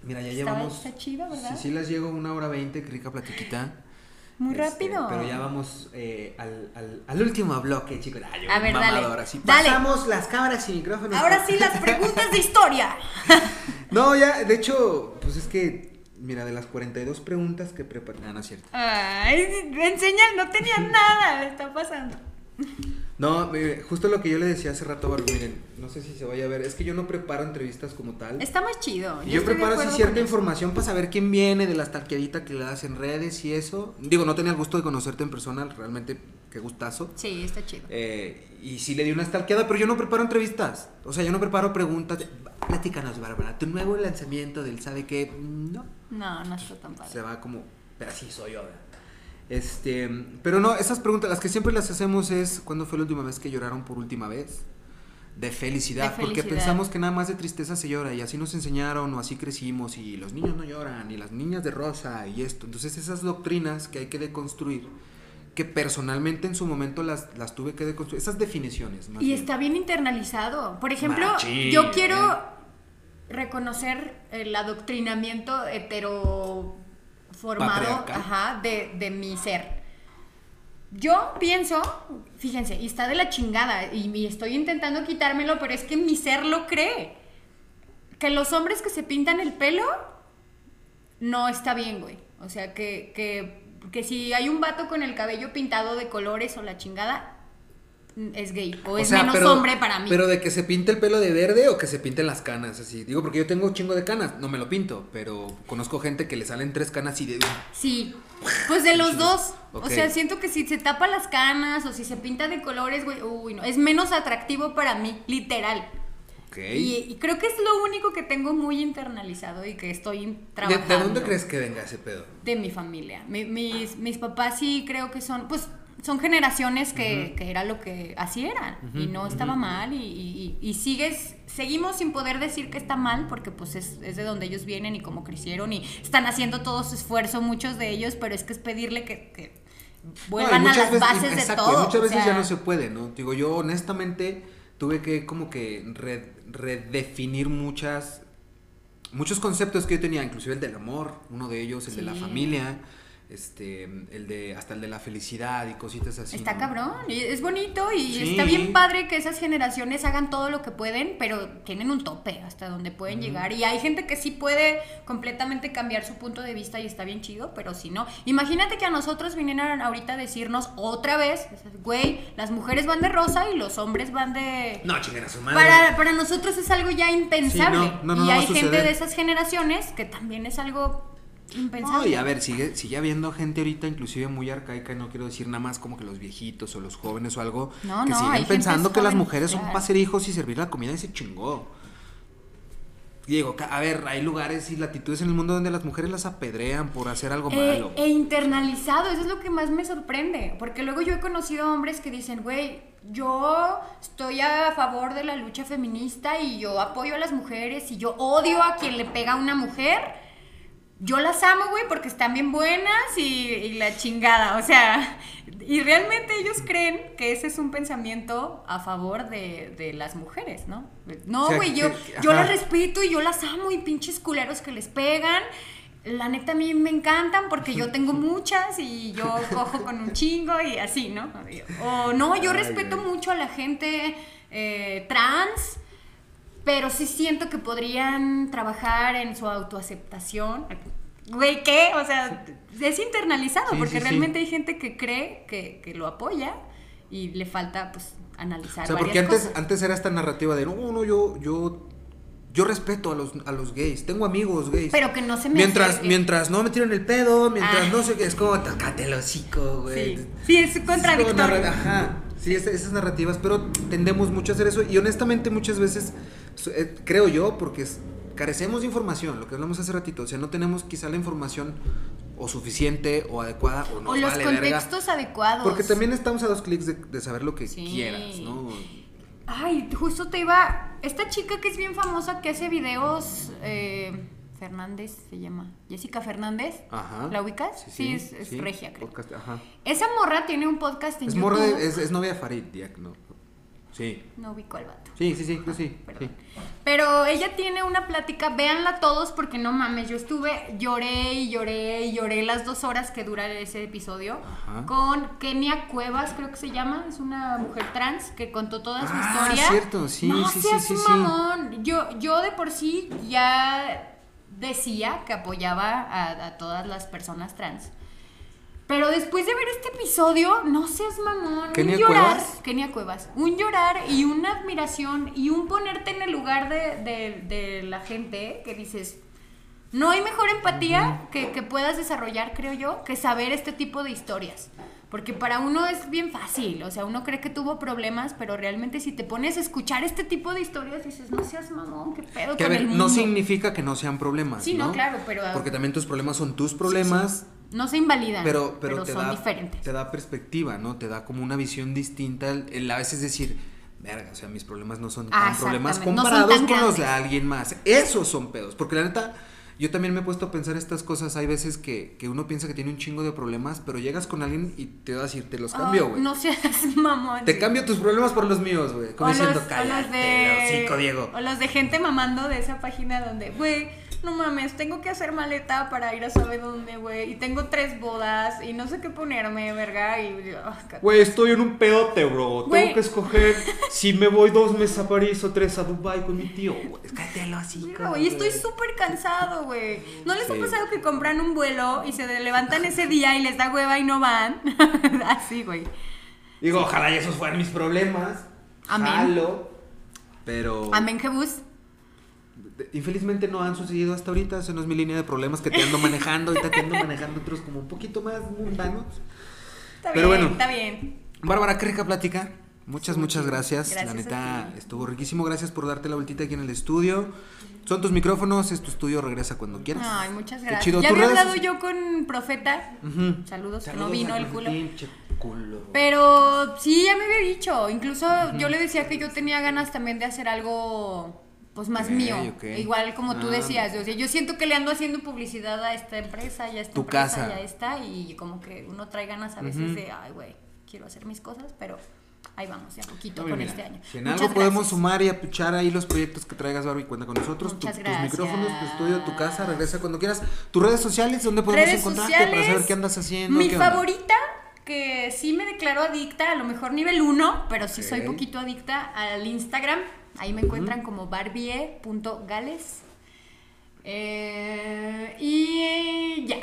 [SPEAKER 1] Mira, ya
[SPEAKER 2] Estaba-
[SPEAKER 1] llevamos.
[SPEAKER 2] está chido, ¿verdad?
[SPEAKER 1] Sí, sí, las llego una hora veinte, qué rica platiquita.
[SPEAKER 2] Muy
[SPEAKER 1] Este,
[SPEAKER 2] rápido.
[SPEAKER 1] Pero ya vamos eh, al, al, al último bloque, chicos. Ay,
[SPEAKER 2] A ver, dale.
[SPEAKER 1] Ahora sí.
[SPEAKER 2] Dale.
[SPEAKER 1] Pasamos las cámaras y micrófonos.
[SPEAKER 2] Ahora sí, las preguntas de historia.
[SPEAKER 1] No, ya, de hecho, pues es que, mira, de las 42 preguntas que preparé. Ah, no es cierto.
[SPEAKER 2] Ay, enseña, no tenía nada, está pasando.
[SPEAKER 1] No, mire, justo lo que yo le decía hace rato, Barbie, miren, no sé si se vaya a ver, es que yo no preparo entrevistas como tal.
[SPEAKER 2] Está más chido.
[SPEAKER 1] Yo, preparo así cierta información para saber quién viene, de la stalkeadita que le das en redes y eso. Digo, no tenía el gusto de conocerte en persona, realmente, qué gustazo.
[SPEAKER 2] Sí, está chido.
[SPEAKER 1] Eh, y sí le di una stalkeada, pero yo no preparo entrevistas. O sea, yo no preparo preguntas. Platícanos, Bárbara, tu nuevo lanzamiento del ¿sabe qué? No,
[SPEAKER 2] No, no está tan padre.
[SPEAKER 1] se va como, pero así soy yo. ¿verdad? Este, pero no, esas preguntas, las que siempre las hacemos es, ¿cuándo fue la última vez que lloraron por última vez? De felicidad,
[SPEAKER 2] De
[SPEAKER 1] porque
[SPEAKER 2] felicidad.
[SPEAKER 1] pensamos que nada más de tristeza se llora y así nos enseñaron o así crecimos y los niños no lloran y las niñas de rosa y esto. Entonces esas doctrinas que hay que deconstruir, que personalmente en su momento las, las tuve que deconstruir, esas definiciones. más
[SPEAKER 2] Y
[SPEAKER 1] bien.
[SPEAKER 2] está bien internalizado. Por ejemplo,
[SPEAKER 1] Machín.
[SPEAKER 2] yo quiero reconocer el adoctrinamiento heteroformado
[SPEAKER 1] Patriarcal.
[SPEAKER 2] ajá, de, de mi ser. Yo pienso, fíjense, y está de la chingada, y, y estoy intentando quitármelo, pero es que mi ser lo cree. Que los hombres que se pintan el pelo no está bien, güey. O sea, que, que, que si hay un vato con el cabello pintado de colores o la chingada, es gay. O,
[SPEAKER 1] O
[SPEAKER 2] es
[SPEAKER 1] sea,
[SPEAKER 2] menos
[SPEAKER 1] pero-
[SPEAKER 2] hombre para mí.
[SPEAKER 1] Pero de que se pinte el pelo de verde o que se pinten las canas, así. Digo, porque yo tengo un chingo de canas, no me lo pinto, pero conozco gente que le salen tres canas y de...
[SPEAKER 2] Sí. Pues de los dos. O sea, siento que si se tapa las canas o si se pinta de colores, güey, uy, no. Es menos atractivo para mí, literal.
[SPEAKER 1] Ok.
[SPEAKER 2] Y, y creo que es lo único que tengo muy internalizado y que estoy
[SPEAKER 1] ¿De,
[SPEAKER 2] trabajando.
[SPEAKER 1] de dónde crees que venga ese pedo?
[SPEAKER 2] De mi familia. Mi- mis, mis papás sí creo que son, pues, son generaciones que, que era lo que así eran. y no estaba mal. Y, y- y sigues, seguimos sin poder decir que está mal, porque pues es, es de donde ellos vienen y cómo crecieron. Y están haciendo todo su esfuerzo, muchos de ellos, pero es que es pedirle que, que vuelvan
[SPEAKER 1] No,
[SPEAKER 2] a las
[SPEAKER 1] veces-
[SPEAKER 2] bases de
[SPEAKER 1] exacto,
[SPEAKER 2] todo.
[SPEAKER 1] muchas
[SPEAKER 2] o
[SPEAKER 1] veces
[SPEAKER 2] sea,
[SPEAKER 1] ya no se puede, ¿no? Digo, yo honestamente tuve que como que re- redefinir muchas muchos conceptos que yo tenía, inclusive el del amor, uno de ellos, el de la familia, este, el de, hasta el de la felicidad y cositas así.
[SPEAKER 2] Está
[SPEAKER 1] ¿no?
[SPEAKER 2] cabrón, y es bonito y
[SPEAKER 1] Sí.
[SPEAKER 2] está bien padre que esas generaciones hagan todo lo que pueden, pero tienen un tope hasta donde pueden llegar. Y hay gente que sí puede completamente cambiar su punto de vista y está bien chido, pero si no, imagínate que a nosotros vinieran ahorita a decirnos otra vez, güey, las mujeres van de rosa y los hombres van de...
[SPEAKER 1] No, chinguen a su madre.
[SPEAKER 2] Para, para nosotros es algo ya impensable.
[SPEAKER 1] Sí, no, no, no,
[SPEAKER 2] y hay gente de esas generaciones que también es algo impensable.
[SPEAKER 1] No, y a ver, sigue, sigue habiendo gente ahorita, inclusive muy arcaica, y no quiero decir nada más como que los viejitos o los jóvenes o algo,
[SPEAKER 2] No,
[SPEAKER 1] que
[SPEAKER 2] no,
[SPEAKER 1] siguen pensando que las mujeres son
[SPEAKER 2] claro.
[SPEAKER 1] para ser hijos y servir la comida y se chingó. Digo, ca- a ver, hay lugares y latitudes en el mundo donde las mujeres las apedrean por hacer algo
[SPEAKER 2] Eh,
[SPEAKER 1] malo.
[SPEAKER 2] e internalizado, eso es lo que más me sorprende. Porque luego yo he conocido hombres que dicen, güey, yo estoy a favor de la lucha feminista y yo apoyo a las mujeres y yo odio a quien le pega a una mujer. Yo las amo, güey, porque están bien buenas y, y la chingada. O sea, y realmente ellos creen que ese es un pensamiento a favor de, de las mujeres, ¿no? No, güey, yo, yo las respeto y yo las amo y pinches culeros que les pegan. La neta a mí me encantan porque yo tengo muchas y yo cojo con un chingo y así, ¿no? O no, yo respeto mucho a la gente eh, trans, pero sí siento que podrían trabajar en su autoaceptación. Güey, ¿qué? O sea, es internalizado
[SPEAKER 1] Sí,
[SPEAKER 2] porque
[SPEAKER 1] sí, sí.
[SPEAKER 2] realmente hay gente que cree que, que lo apoya y le falta, pues, analizar.
[SPEAKER 1] O sea, porque antes,
[SPEAKER 2] cosas.
[SPEAKER 1] antes era esta narrativa de, no, no, yo, yo, yo respeto a los, a los gays, tengo amigos gays.
[SPEAKER 2] Pero que no se me
[SPEAKER 1] mientras,
[SPEAKER 2] acerque.
[SPEAKER 1] mientras no me tiren el pedo, mientras
[SPEAKER 2] Ah.
[SPEAKER 1] no sé qué, es como, tocate el hocico, güey.
[SPEAKER 2] Sí, sí, es
[SPEAKER 1] Es
[SPEAKER 2] contradictorio.
[SPEAKER 1] narra- Ajá, sí, es- esas narrativas, pero tendemos mucho a hacer eso y honestamente muchas veces, creo yo, porque es- carecemos de información, lo que hablamos hace ratito, o sea, no tenemos quizá la información o suficiente o adecuada o nos
[SPEAKER 2] o los
[SPEAKER 1] vale verga.
[SPEAKER 2] contextos adecuados.
[SPEAKER 1] Porque también estamos a dos clics de, de saber lo que
[SPEAKER 2] Sí.
[SPEAKER 1] quieras, ¿no?
[SPEAKER 2] Ay, justo te iba. Esta chica que es bien famosa que hace videos. eh, Fernández se llama. Jessica Fernández.
[SPEAKER 1] Ajá.
[SPEAKER 2] ¿La ubicas? Sí, es, es
[SPEAKER 1] sí,
[SPEAKER 2] regia, creo.
[SPEAKER 1] podcast, ajá.
[SPEAKER 2] Esa morra tiene un podcast en
[SPEAKER 1] Es,
[SPEAKER 2] YouTube.
[SPEAKER 1] morra de- es, es novia de Farid Diak, ¿no? Sí.
[SPEAKER 2] No ubico al vato.
[SPEAKER 1] Sí, sí, sí, sí. Sí.
[SPEAKER 2] Pero ella tiene una plática, véanla todos porque no mames, yo estuve, lloré y lloré y lloré las dos horas que dura ese episodio
[SPEAKER 1] Ajá.
[SPEAKER 2] con Kenia Cuevas, creo que se llama, es una mujer trans que contó toda su
[SPEAKER 1] Ah,
[SPEAKER 2] historia.
[SPEAKER 1] cierto, sí,
[SPEAKER 2] no
[SPEAKER 1] sí,
[SPEAKER 2] seas
[SPEAKER 1] sí, sí, sí.
[SPEAKER 2] mamón. Yo, yo de por sí ya decía que apoyaba a, a todas las personas trans. Pero después de ver este episodio, no seas mamón.
[SPEAKER 1] ¿Kenia
[SPEAKER 2] un llorar.
[SPEAKER 1] Cuevas?
[SPEAKER 2] Kenia Cuevas. Un llorar y una admiración y un ponerte en el lugar de, de- de la gente que dices. No hay mejor empatía que, que puedas desarrollar, creo yo, que saber este tipo de historias. Porque para uno es bien fácil, o sea, uno cree que tuvo problemas, pero realmente si te pones a escuchar este tipo de historias, dices, no seas mamón, qué pedo
[SPEAKER 1] Que a
[SPEAKER 2] con
[SPEAKER 1] ver,
[SPEAKER 2] el
[SPEAKER 1] no
[SPEAKER 2] mundo?".
[SPEAKER 1] significa que no sean problemas.
[SPEAKER 2] Sí, no, claro, pero-
[SPEAKER 1] Porque también tus problemas son tus problemas,
[SPEAKER 2] No se invalidan,
[SPEAKER 1] pero, pero, te,
[SPEAKER 2] son
[SPEAKER 1] da,
[SPEAKER 2] diferentes.
[SPEAKER 1] te da perspectiva, ¿no? Te da como una visión distinta. El, el a veces decir, verga, o sea, mis problemas no son
[SPEAKER 2] Ah,
[SPEAKER 1] tan problemas
[SPEAKER 2] no son
[SPEAKER 1] comparados
[SPEAKER 2] tan
[SPEAKER 1] con los de alguien más. Esos son pedos. Porque la neta. Yo también me he puesto a pensar estas cosas. Hay veces que, que uno piensa que tiene un chingo de problemas, pero llegas con alguien y te va a decir, te los cambio, güey.
[SPEAKER 2] no seas mamón.
[SPEAKER 1] Te cambio tus problemas por los míos, güey. Como
[SPEAKER 2] O
[SPEAKER 1] diciendo,
[SPEAKER 2] los- o los de-
[SPEAKER 1] hocico, Diego.
[SPEAKER 2] O los de gente mamando de esa página donde, güey, no mames, tengo que hacer maleta para ir a saber dónde, güey. Y tengo tres bodas y no sé qué ponerme, verga. Y, ah,
[SPEAKER 1] Güey, estoy en un pedote, bro. Tengo que escoger si me voy dos meses a París o tres a Dubai con mi tío, güey. Cállate así,
[SPEAKER 2] güey, estoy súper cansado, güey. ¿No les
[SPEAKER 1] Sí.
[SPEAKER 2] ha pasado que compran un vuelo y se levantan ese día y les da hueva y no van? Así, güey.
[SPEAKER 1] Digo, ojalá y esos fueran mis problemas.
[SPEAKER 2] Amén.
[SPEAKER 1] Jalo. Pero.
[SPEAKER 2] Amén, Jebus.
[SPEAKER 1] Infelizmente no han sucedido hasta ahorita. Esa no es mi línea de problemas que te ando manejando. Ahorita te ando manejando otros como un poquito más mundanos.
[SPEAKER 2] Está
[SPEAKER 1] Pero
[SPEAKER 2] bien,
[SPEAKER 1] bueno.
[SPEAKER 2] está bien.
[SPEAKER 1] Bárbara, qué rica plática. Muchas, muchas gracias.
[SPEAKER 2] Gracias
[SPEAKER 1] la neta, estuvo riquísimo. Gracias por darte la vueltita aquí en el estudio. Son tus micrófonos, es tu estudio, regresa cuando quieras.
[SPEAKER 2] Ay, muchas gracias.
[SPEAKER 1] chido.
[SPEAKER 2] Ya
[SPEAKER 1] ¿Tus
[SPEAKER 2] había hablado yo con Profeta. Saludos, que no vino el culo.
[SPEAKER 1] Culo.
[SPEAKER 2] Pero sí, ya me había dicho. Incluso yo le decía que yo tenía ganas también de hacer algo pues más mío. Igual como tú
[SPEAKER 1] Ah.
[SPEAKER 2] decías. O sea, yo siento que le ando haciendo publicidad a esta empresa y a esta
[SPEAKER 1] Tu
[SPEAKER 2] empresa
[SPEAKER 1] casa.
[SPEAKER 2] y a esta. Y como que uno trae ganas a veces de, ay, güey, quiero hacer mis cosas, pero ahí vamos, ya poquito con
[SPEAKER 1] mira,
[SPEAKER 2] este año.
[SPEAKER 1] Si en
[SPEAKER 2] Muchas
[SPEAKER 1] algo podemos sumar y apuchar ahí los proyectos que traigas, Barbie, cuenta con nosotros. Tu- tus micrófonos, tu estudio, tu casa, regresa cuando quieras. Tus redes sociales, ¿dónde podemos
[SPEAKER 2] Redes
[SPEAKER 1] encontrarte para saber qué andas haciendo?
[SPEAKER 2] Mi
[SPEAKER 1] qué
[SPEAKER 2] favorita, que sí me declaro adicta, a lo mejor nivel 1, pero sí soy poquito adicta al Instagram. Ahí me encuentran como barbie.gales. Eh, y ya.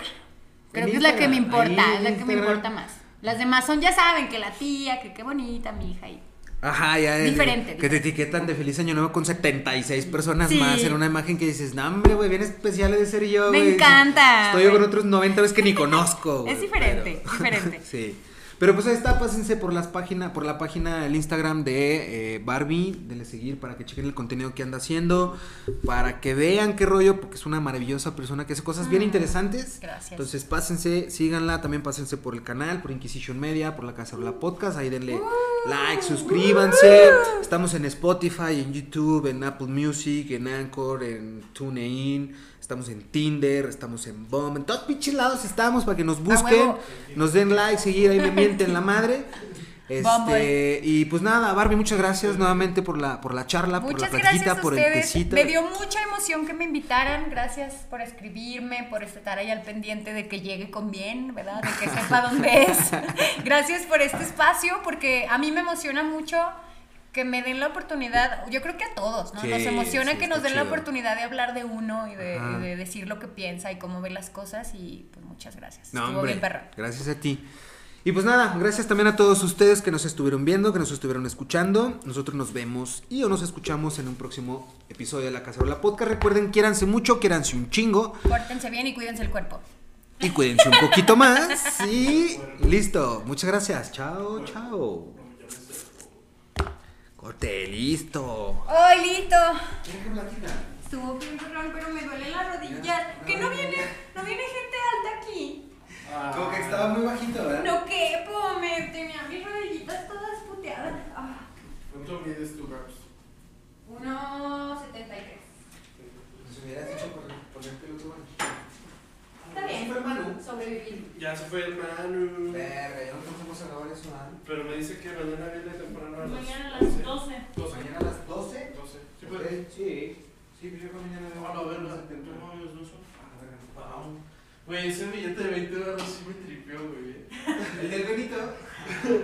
[SPEAKER 2] Creo que es la que me importa, es la que me importa más. Las demás son, ya saben, que la tía, que qué bonita mi hija. Y...
[SPEAKER 1] Ajá, ya. es-
[SPEAKER 2] Diferente,
[SPEAKER 1] Que te etiquetan de feliz año nuevo con 76 personas
[SPEAKER 2] Sí.
[SPEAKER 1] más en una imagen que dices, no, hombre, güey, bien especial de ser yo,
[SPEAKER 2] Me
[SPEAKER 1] güey".
[SPEAKER 2] encanta,
[SPEAKER 1] Estoy yo con otros 90 veces que ni conozco,
[SPEAKER 2] Es diferente,
[SPEAKER 1] pero-
[SPEAKER 2] diferente.
[SPEAKER 1] sí. Pero pues ahí está, pásense por las páginas, por la página, el Instagram de eh, Barbie, denle seguir para que chequen el contenido que anda haciendo, para que vean qué rollo, porque es una maravillosa persona que hace cosas bien
[SPEAKER 2] Mm,
[SPEAKER 1] interesantes.
[SPEAKER 2] gracias.
[SPEAKER 1] Entonces pásense, síganla, también pásense por el canal, por Inquisition Media, por la Casa de la Podcast, ahí denle like, suscríbanse. Estamos en Spotify, en YouTube, en Apple Music, en Anchor, en TuneIn, estamos en Tinder, estamos en Bomb, en todos pinches lados estamos para que nos busquen, nos den like, seguir, ahí me mienten la madre. Este, y pues nada, Barbie, muchas gracias nuevamente por la, por la charla, por la
[SPEAKER 2] Muchas
[SPEAKER 1] platiquita,
[SPEAKER 2] gracias a
[SPEAKER 1] por el tecito.
[SPEAKER 2] Me dio mucha emoción que me invitaran. Gracias por escribirme, por estar ahí al pendiente de que llegue con bien, ¿verdad? De que sepa dónde es. Gracias por este espacio, porque a mí me emociona mucho que me den la oportunidad. Yo creo que a todos, ¿no?
[SPEAKER 1] Sí,
[SPEAKER 2] Nos emociona
[SPEAKER 1] sí,
[SPEAKER 2] que nos den la oportunidad de hablar de uno y de,
[SPEAKER 1] Ajá.
[SPEAKER 2] y de decir lo que piensa y cómo ve las cosas. Y pues muchas gracias.
[SPEAKER 1] No,
[SPEAKER 2] Estuvo
[SPEAKER 1] hombre,
[SPEAKER 2] bien perra.
[SPEAKER 1] gracias a ti. Y pues nada, gracias también a todos ustedes que nos estuvieron viendo, que nos estuvieron escuchando. Nosotros nos vemos y o nos escuchamos en un próximo episodio de La Cacerola Podcast. Recuerden, quiéranse mucho, quiéranse un chingo
[SPEAKER 2] Pórtense bien y cuídense el cuerpo.
[SPEAKER 1] y cuídense un poquito más. Y listo. Muchas gracias. Chao, chao. Corte, listo.
[SPEAKER 2] ¡Ay, listo! Estuvo bien perrón, pero me duele la rodilla. Que no viene, no viene gente alta aquí.
[SPEAKER 1] Como que estaba muy bajito, ¿verdad?
[SPEAKER 2] No quepo, me tenía mis rodillitas todas puteadas. Ah,
[SPEAKER 4] ¿Cuánto mides tú, Raps?
[SPEAKER 2] 1.73.
[SPEAKER 1] Nos hubieras dicho por, el mano.
[SPEAKER 2] Está bien.
[SPEAKER 1] fue Manu?
[SPEAKER 2] Sobrevivir.
[SPEAKER 4] Ya se fue el Manu.
[SPEAKER 1] Verga, ya no alcanzamos a grabar eso, ¿ah?
[SPEAKER 4] Pero me dice que mañana viene temprano a las
[SPEAKER 3] Mañana a las 12.
[SPEAKER 4] 12.
[SPEAKER 1] Mañana a las 12.
[SPEAKER 4] 12. ¿Sí puede?
[SPEAKER 1] Sí, sí, pues yo que mañana
[SPEAKER 4] Hola, a ver,
[SPEAKER 1] no
[SPEAKER 4] no, ellos no son.
[SPEAKER 1] Ah, verga.
[SPEAKER 4] Wow. Güey, ese billete de 20 dólares sí me tripeó, güey.
[SPEAKER 1] El del Benito.